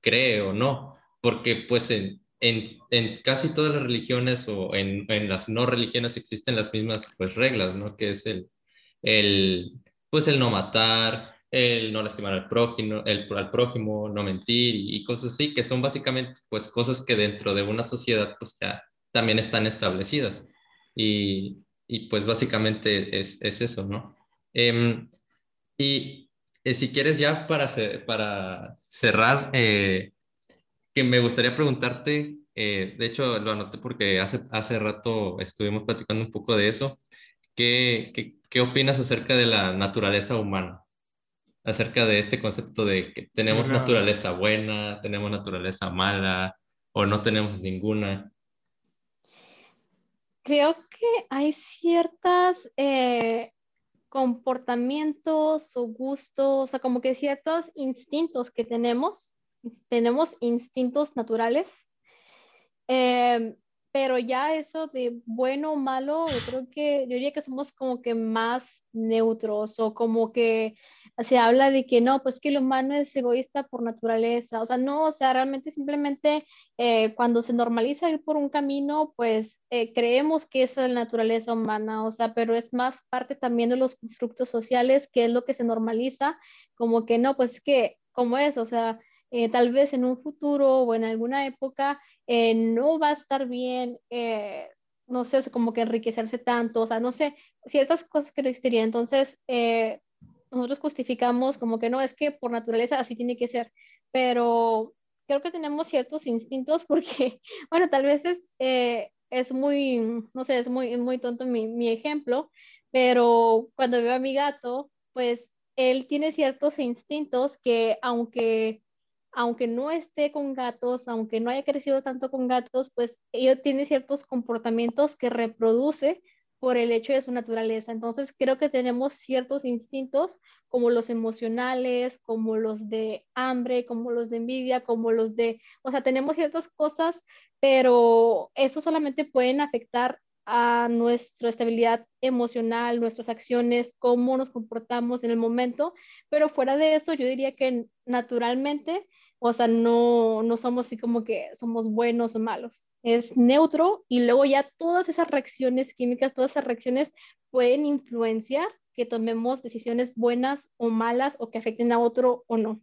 cree o no, porque pues en, en, en, casi todas las religiones o en, en, las no religiones existen las mismas pues, reglas, ¿no? Que es el, el, pues el no matar, el no lastimar al prójimo, el, al prójimo, no mentir y, cosas así, que son básicamente pues cosas que dentro de una sociedad pues ya también están establecidas. Y, y pues básicamente es, es eso, ¿no? Em, y eh, si quieres ya para, para cerrar, eh, que me gustaría preguntarte, eh, de hecho lo anoté porque hace, hace rato estuvimos platicando un poco de eso, ¿Qué, qué, qué opinas acerca de la naturaleza humana? Acerca de este concepto de que tenemos naturaleza buena, tenemos naturaleza mala o no tenemos ninguna. Creo que hay ciertos eh, comportamientos o gustos, o sea, como que ciertos instintos que tenemos tenemos instintos naturales, eh, pero ya eso de bueno o malo, yo creo que yo diría que somos como que más neutros o como que se habla de que no, pues que el humano es egoísta por naturaleza, o sea, no, o sea, realmente simplemente eh, cuando se normaliza ir por un camino, pues eh, creemos que es la naturaleza humana, o sea, pero es más parte también de los constructos sociales, que es lo que se normaliza, como que no, pues es que, como es, o sea, eh, tal vez en un futuro o en alguna época eh, no va a estar bien, eh, no sé, como que enriquecerse tanto, o sea, no sé, ciertas cosas que no existirían. Entonces, nosotros justificamos como que no, es que por naturaleza así tiene que ser, pero creo que tenemos ciertos instintos porque, (laughs) bueno, tal vez es, es muy, no sé, es muy, muy tonto mi, mi ejemplo, pero cuando veo a mi gato, pues él tiene ciertos instintos que aunque aunque no esté con gatos, aunque no haya crecido tanto con gatos, pues ellos tiene ciertos comportamientos que reproduce por el hecho de su naturaleza. Entonces creo que tenemos ciertos instintos como los emocionales, como los de hambre, como los de envidia, como los de, o sea, tenemos ciertas cosas, pero eso solamente pueden afectar a nuestra estabilidad emocional, nuestras acciones, cómo nos comportamos en el momento, pero fuera de eso yo diría que naturalmente o sea, no, no somos así como que somos buenos o malos. Es neutro y luego ya todas esas reacciones químicas, todas esas reacciones pueden influenciar que tomemos decisiones buenas o malas o que afecten a otro o no.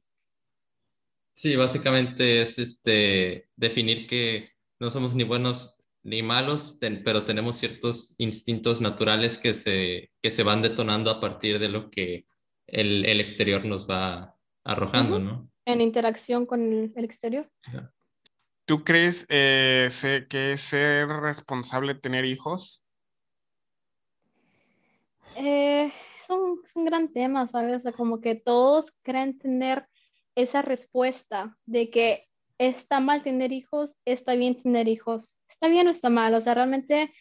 Sí, básicamente es este, definir que no somos ni buenos ni malos, pero tenemos ciertos instintos naturales que se, que se van detonando a partir de lo que el, el exterior nos va arrojando, ¿no? En interacción con el, exterior. ¿Tú crees eh, que es ser responsable tener hijos? Eh, es, un, es, un, gran tema, ¿sabes? como que todos creen tener esa respuesta de que está mal tener hijos, está bien tener hijos, está bien o está mal. O sea, realmente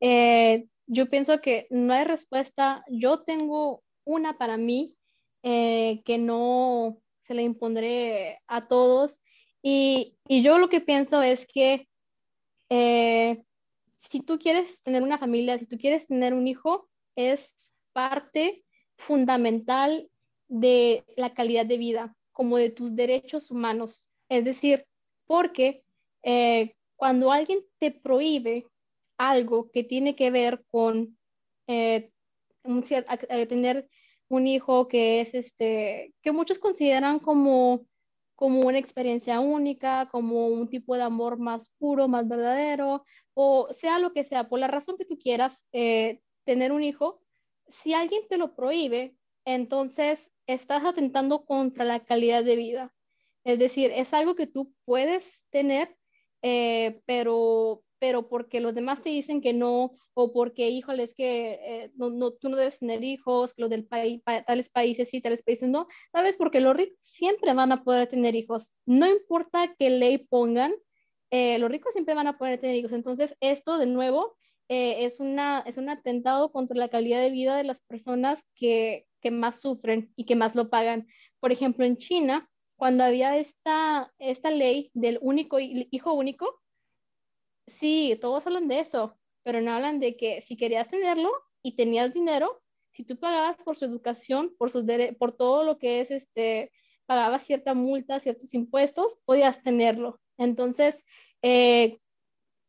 eh, yo pienso que no hay respuesta. Yo tengo una para mí que no, se la impondré a todos. Y, y yo lo que pienso es que eh, si tú quieres tener una familia, si tú quieres tener un hijo, es parte fundamental de la calidad de vida, como de tus derechos humanos. Es decir, porque eh, cuando alguien te prohíbe algo que tiene que ver con eh, tener un hijo que es este, que muchos consideran como, como una experiencia única, como un tipo de amor más puro, más verdadero, o sea lo que sea, por la razón que tú quieras eh, tener un hijo, si alguien te lo prohíbe, entonces estás atentando contra la calidad de vida. Es decir, es algo que tú puedes tener, eh, pero, pero porque los demás te dicen que no, o porque, híjole, es que eh, no, no, tú no debes tener hijos, los del país, tales países sí, tales países no, ¿sabes? Porque los ricos siempre van a poder tener hijos, no importa qué ley pongan, eh, los ricos siempre van a poder tener hijos. Entonces, esto de nuevo eh, es, una, es un atentado contra la calidad de vida de las personas que, que más sufren y que más lo pagan. Por ejemplo, en China, cuando había esta, esta ley del único hijo único, Sí, todos hablan de eso, pero no hablan de que si querías tenerlo y tenías dinero, si tú pagabas por su educación, por, sus por todo lo que es, este, pagabas cierta multa, ciertos impuestos, podías tenerlo. Entonces, eh,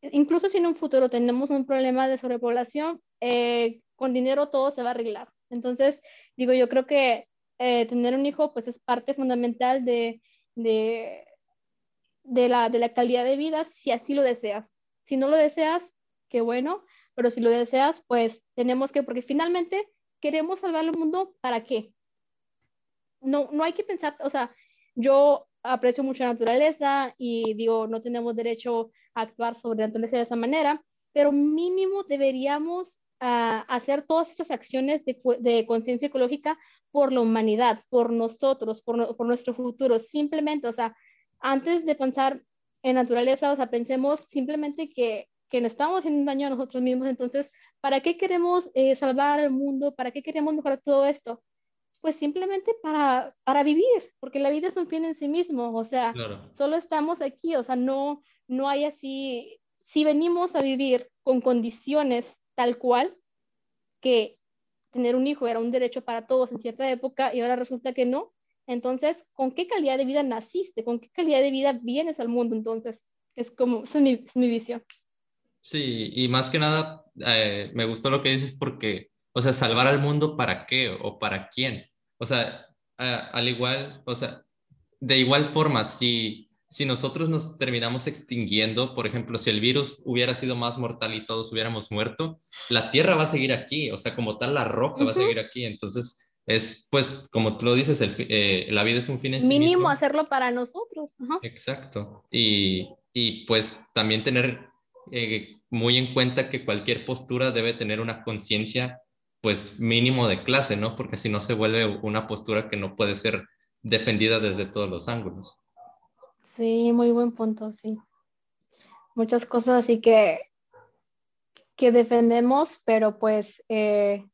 incluso si en un futuro tenemos un problema de sobrepoblación, eh, con dinero todo se va a arreglar. Entonces, digo, yo creo que eh, tener un hijo pues es parte fundamental de, la, de la calidad de vida si así lo deseas. Si no lo deseas, qué bueno, pero si lo deseas, pues tenemos que, porque finalmente queremos salvar el mundo, ¿para qué? No, no hay que pensar, o sea, yo aprecio mucho la naturaleza y digo, no tenemos derecho a actuar sobre la naturaleza de esa manera, pero mínimo deberíamos ah, hacer todas esas acciones de, de conciencia ecológica por la humanidad, por nosotros, por, por nuestro futuro, simplemente, o sea, antes de pensar en naturaleza, o sea, pensemos simplemente que, que nos estamos haciendo daño a nosotros mismos, entonces, ¿para qué queremos eh, salvar el mundo? ¿Para qué queremos mejorar todo esto? Pues simplemente para, para vivir, porque la vida es un fin en sí mismo, o sea, solo estamos aquí, o sea, no, no hay así, si venimos a vivir con condiciones tal cual, que tener un hijo era un derecho para todos en cierta época y ahora resulta que no, entonces, ¿con qué calidad de vida naciste? ¿Con qué calidad de vida vienes al mundo? Entonces, es como, esa es mi, es mi visión. Sí, y más que nada, eh, me gustó lo que dices porque, o sea, salvar al mundo para qué o para quién. O sea, al igual, o sea, de igual forma, si, si nosotros nos terminamos extinguiendo, por ejemplo, si el virus hubiera sido más mortal y todos hubiéramos muerto, la Tierra va a seguir aquí, o sea, como tal, la roca va a seguir aquí. Entonces, es pues, como tú lo dices, el, eh, la vida es un fin en Mínimo sí mismo. hacerlo para nosotros. Exacto. Y, y, pues también tener eh, muy en cuenta que cualquier postura debe tener una conciencia pues mínimo de clase, ¿no? Porque si no se vuelve una postura que no puede ser defendida desde todos los ángulos. Sí, muy buen punto, sí. Muchas cosas así que, que defendemos, pero pues eh,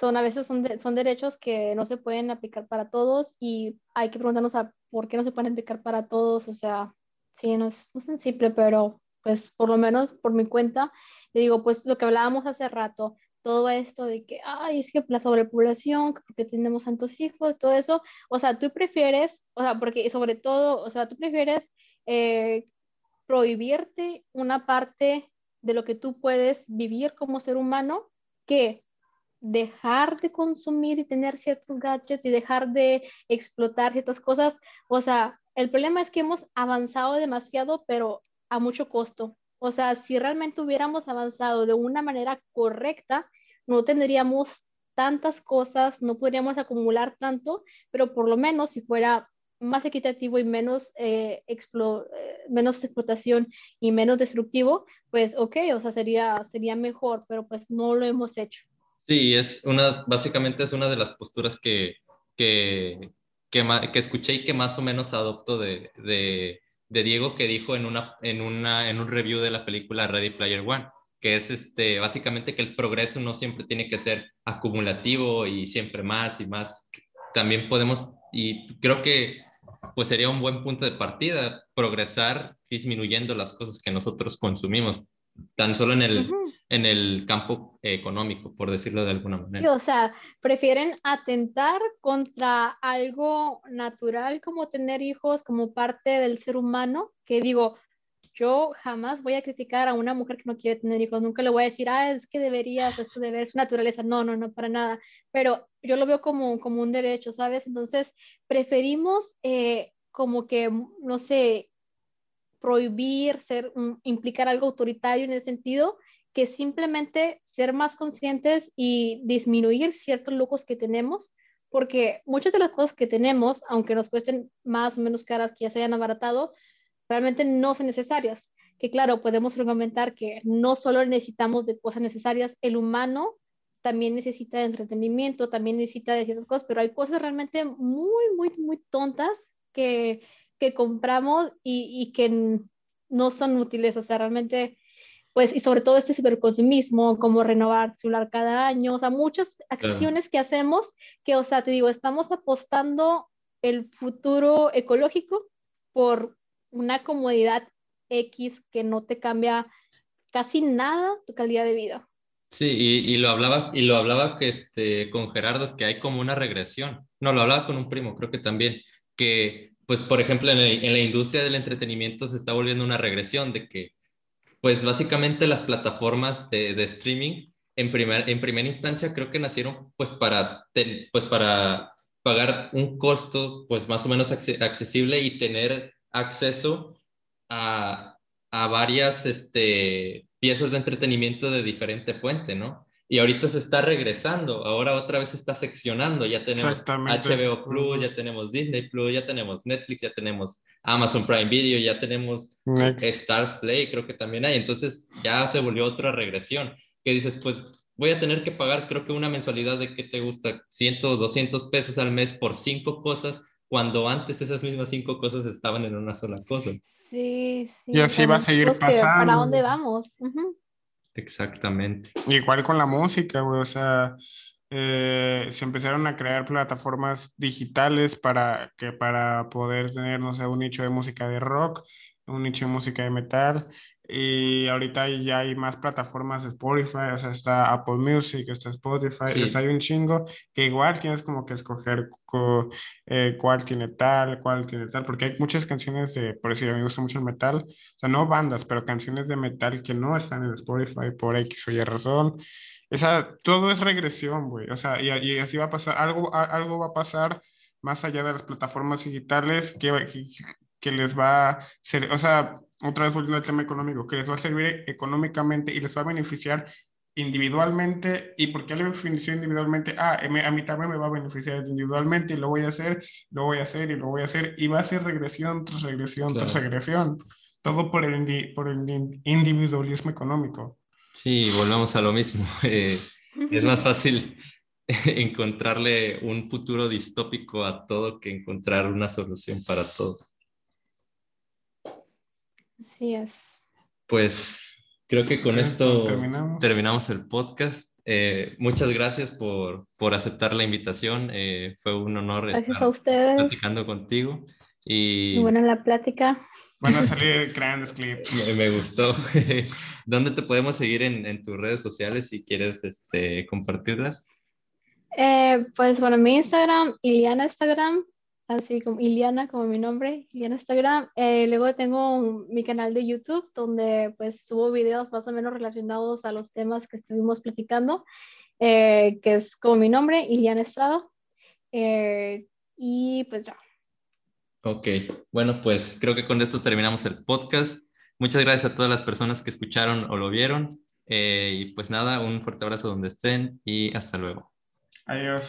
son a veces son, son derechos que no se pueden aplicar para todos y hay que preguntarnos a por qué no se pueden aplicar para todos. O sea, sí, no es, no es simple, pero pues por lo menos por mi cuenta, le digo, pues lo que hablábamos hace rato, todo esto de que, ay, es que la sobrepoblación, porque tenemos tantos hijos, todo eso, o sea, tú prefieres, o sea, porque sobre todo, o sea, tú prefieres eh, prohibirte una parte de lo que tú puedes vivir como ser humano que dejar de consumir y tener ciertos gadgets y dejar de explotar ciertas cosas. O sea, el problema es que hemos avanzado demasiado, pero a mucho costo. O sea, si realmente hubiéramos avanzado de una manera correcta, no tendríamos tantas cosas, no podríamos acumular tanto, pero por lo menos si fuera más equitativo y menos, eh, eh, menos explotación y menos destructivo, pues ok, o sea, sería, sería mejor, pero pues no lo hemos hecho. Sí, es una, básicamente es una de las posturas que, que, que, que escuché y que más o menos adopto de, de, Diego que dijo en, una, en, una, en un review de la película Ready Player One, que es este, básicamente que el progreso no siempre tiene que ser acumulativo y siempre más y más. También podemos, y creo que pues sería un buen punto de partida, progresar disminuyendo las cosas que nosotros consumimos, tan solo en el, en el campo económico, por decirlo de alguna manera. Sí, o sea, prefieren atentar contra algo natural como tener hijos como parte del ser humano, que digo, yo jamás voy a criticar a una mujer que no quiere tener hijos, nunca le voy a decir, ah, es que deberías, esto debe ser naturaleza, no, no, no, para nada, pero yo lo veo como, como un derecho, ¿sabes? Entonces, preferimos eh, como que, no sé, prohibir, ser, implicar algo autoritario en ese sentido, que simplemente ser más conscientes y disminuir ciertos lujos que tenemos, porque muchas de las cosas que tenemos, aunque nos cuesten más o menos caras que ya se hayan abaratado, realmente no son necesarias. Que claro, podemos argumentar que no solo necesitamos de cosas necesarias, el humano también necesita de entretenimiento, también necesita de ciertas cosas, pero hay cosas realmente muy, muy, muy tontas que, que compramos y, y que no son útiles. O sea, realmente pues, y sobre todo este ciberconsumismo, como renovar celular cada año, o sea, muchas acciones que hacemos que, o sea, te digo, estamos apostando el futuro ecológico por una comodidad X que no te cambia casi nada tu calidad de vida. Sí, y, y, lo hablaba, y lo hablaba que este, con Gerardo, que hay como una regresión. No, lo hablaba con un primo, creo que también, que, pues, por ejemplo, en, en la industria del entretenimiento se está volviendo una regresión de que pues básicamente las plataformas de, de streaming en, primer, en primera instancia creo que nacieron pues para, pues para pagar un costo pues más o menos accesible y tener acceso a, a varias este, piezas de entretenimiento de diferente fuente, ¿no? Y ahorita se está regresando, ahora otra vez se está seccionando, ya tenemos HBO Plus, ya tenemos Disney Plus, ya tenemos Netflix, ya tenemos Amazon Prime Video, ya tenemos Stars Play, creo que también hay, entonces ya se volvió otra regresión, que dices, pues voy a tener que pagar creo que una mensualidad de que te gusta 100, 200 pesos al mes por cinco cosas, cuando antes esas mismas cinco cosas estaban en una sola cosa. Sí, sí. Y así va a seguir pasando. ¿Para dónde vamos? Exactamente. Igual con la música, güey, o sea, eh, se empezaron a crear plataformas digitales para, que, para poder tener, no sé, un nicho de música de rock, un nicho de música de metal, y ahorita ya hay más plataformas Spotify, o sea, está Apple Music, está Spotify, Sí. o sea, hay un chingo que igual tienes como que escoger co- eh, cuál tiene tal, cuál tiene tal, porque hay muchas canciones de, por decir, a mí me gusta mucho el metal, o sea, no bandas, pero canciones de metal que no están en Spotify por X o Y razón. O sea, todo es regresión, güey. O sea, y, y así va a pasar, algo, a- algo va a pasar más allá de las plataformas digitales que, que, que les va a ser, o sea, otra vez volviendo al tema económico, que les va a servir económicamente y les va a beneficiar individualmente. ¿Y por qué le benefició individualmente? Ah, a mí, también me va a beneficiar individualmente y lo voy a hacer, lo voy a hacer y lo voy a hacer. Y va a ser regresión tras regresión tras Claro. regresión. Todo por el, por el in- individualismo económico. Sí, volvemos a lo mismo. (laughs) Eh, es más fácil (laughs) encontrarle un futuro distópico a todo que encontrar una solución para todo. Así es. Pues creo que con esto esto terminamos. terminamos el podcast. Eh, muchas gracias por, por aceptar la invitación. Eh, fue un honor Gracias estar a ustedes. platicando contigo y Muy buena la plática. Van a salir (laughs) grandes clips. me, me gustó. (laughs) ¿Dónde te podemos seguir en, en tus redes sociales si quieres este, compartirlas? Eh, pues bueno, mi Instagram, Iliana Instagram, así como Iliana, como mi nombre, Iliana Instagram. Eh, luego tengo un- mi canal de YouTube donde pues subo videos más o menos relacionados a los temas que estuvimos platicando, eh, que es como mi nombre, Iliana Estrada. Eh, y pues ya. Ok, bueno, pues creo que con esto terminamos el podcast. Muchas gracias a todas las personas que escucharon o lo vieron. Eh, y pues nada, un fuerte abrazo donde estén y hasta luego. Adiós.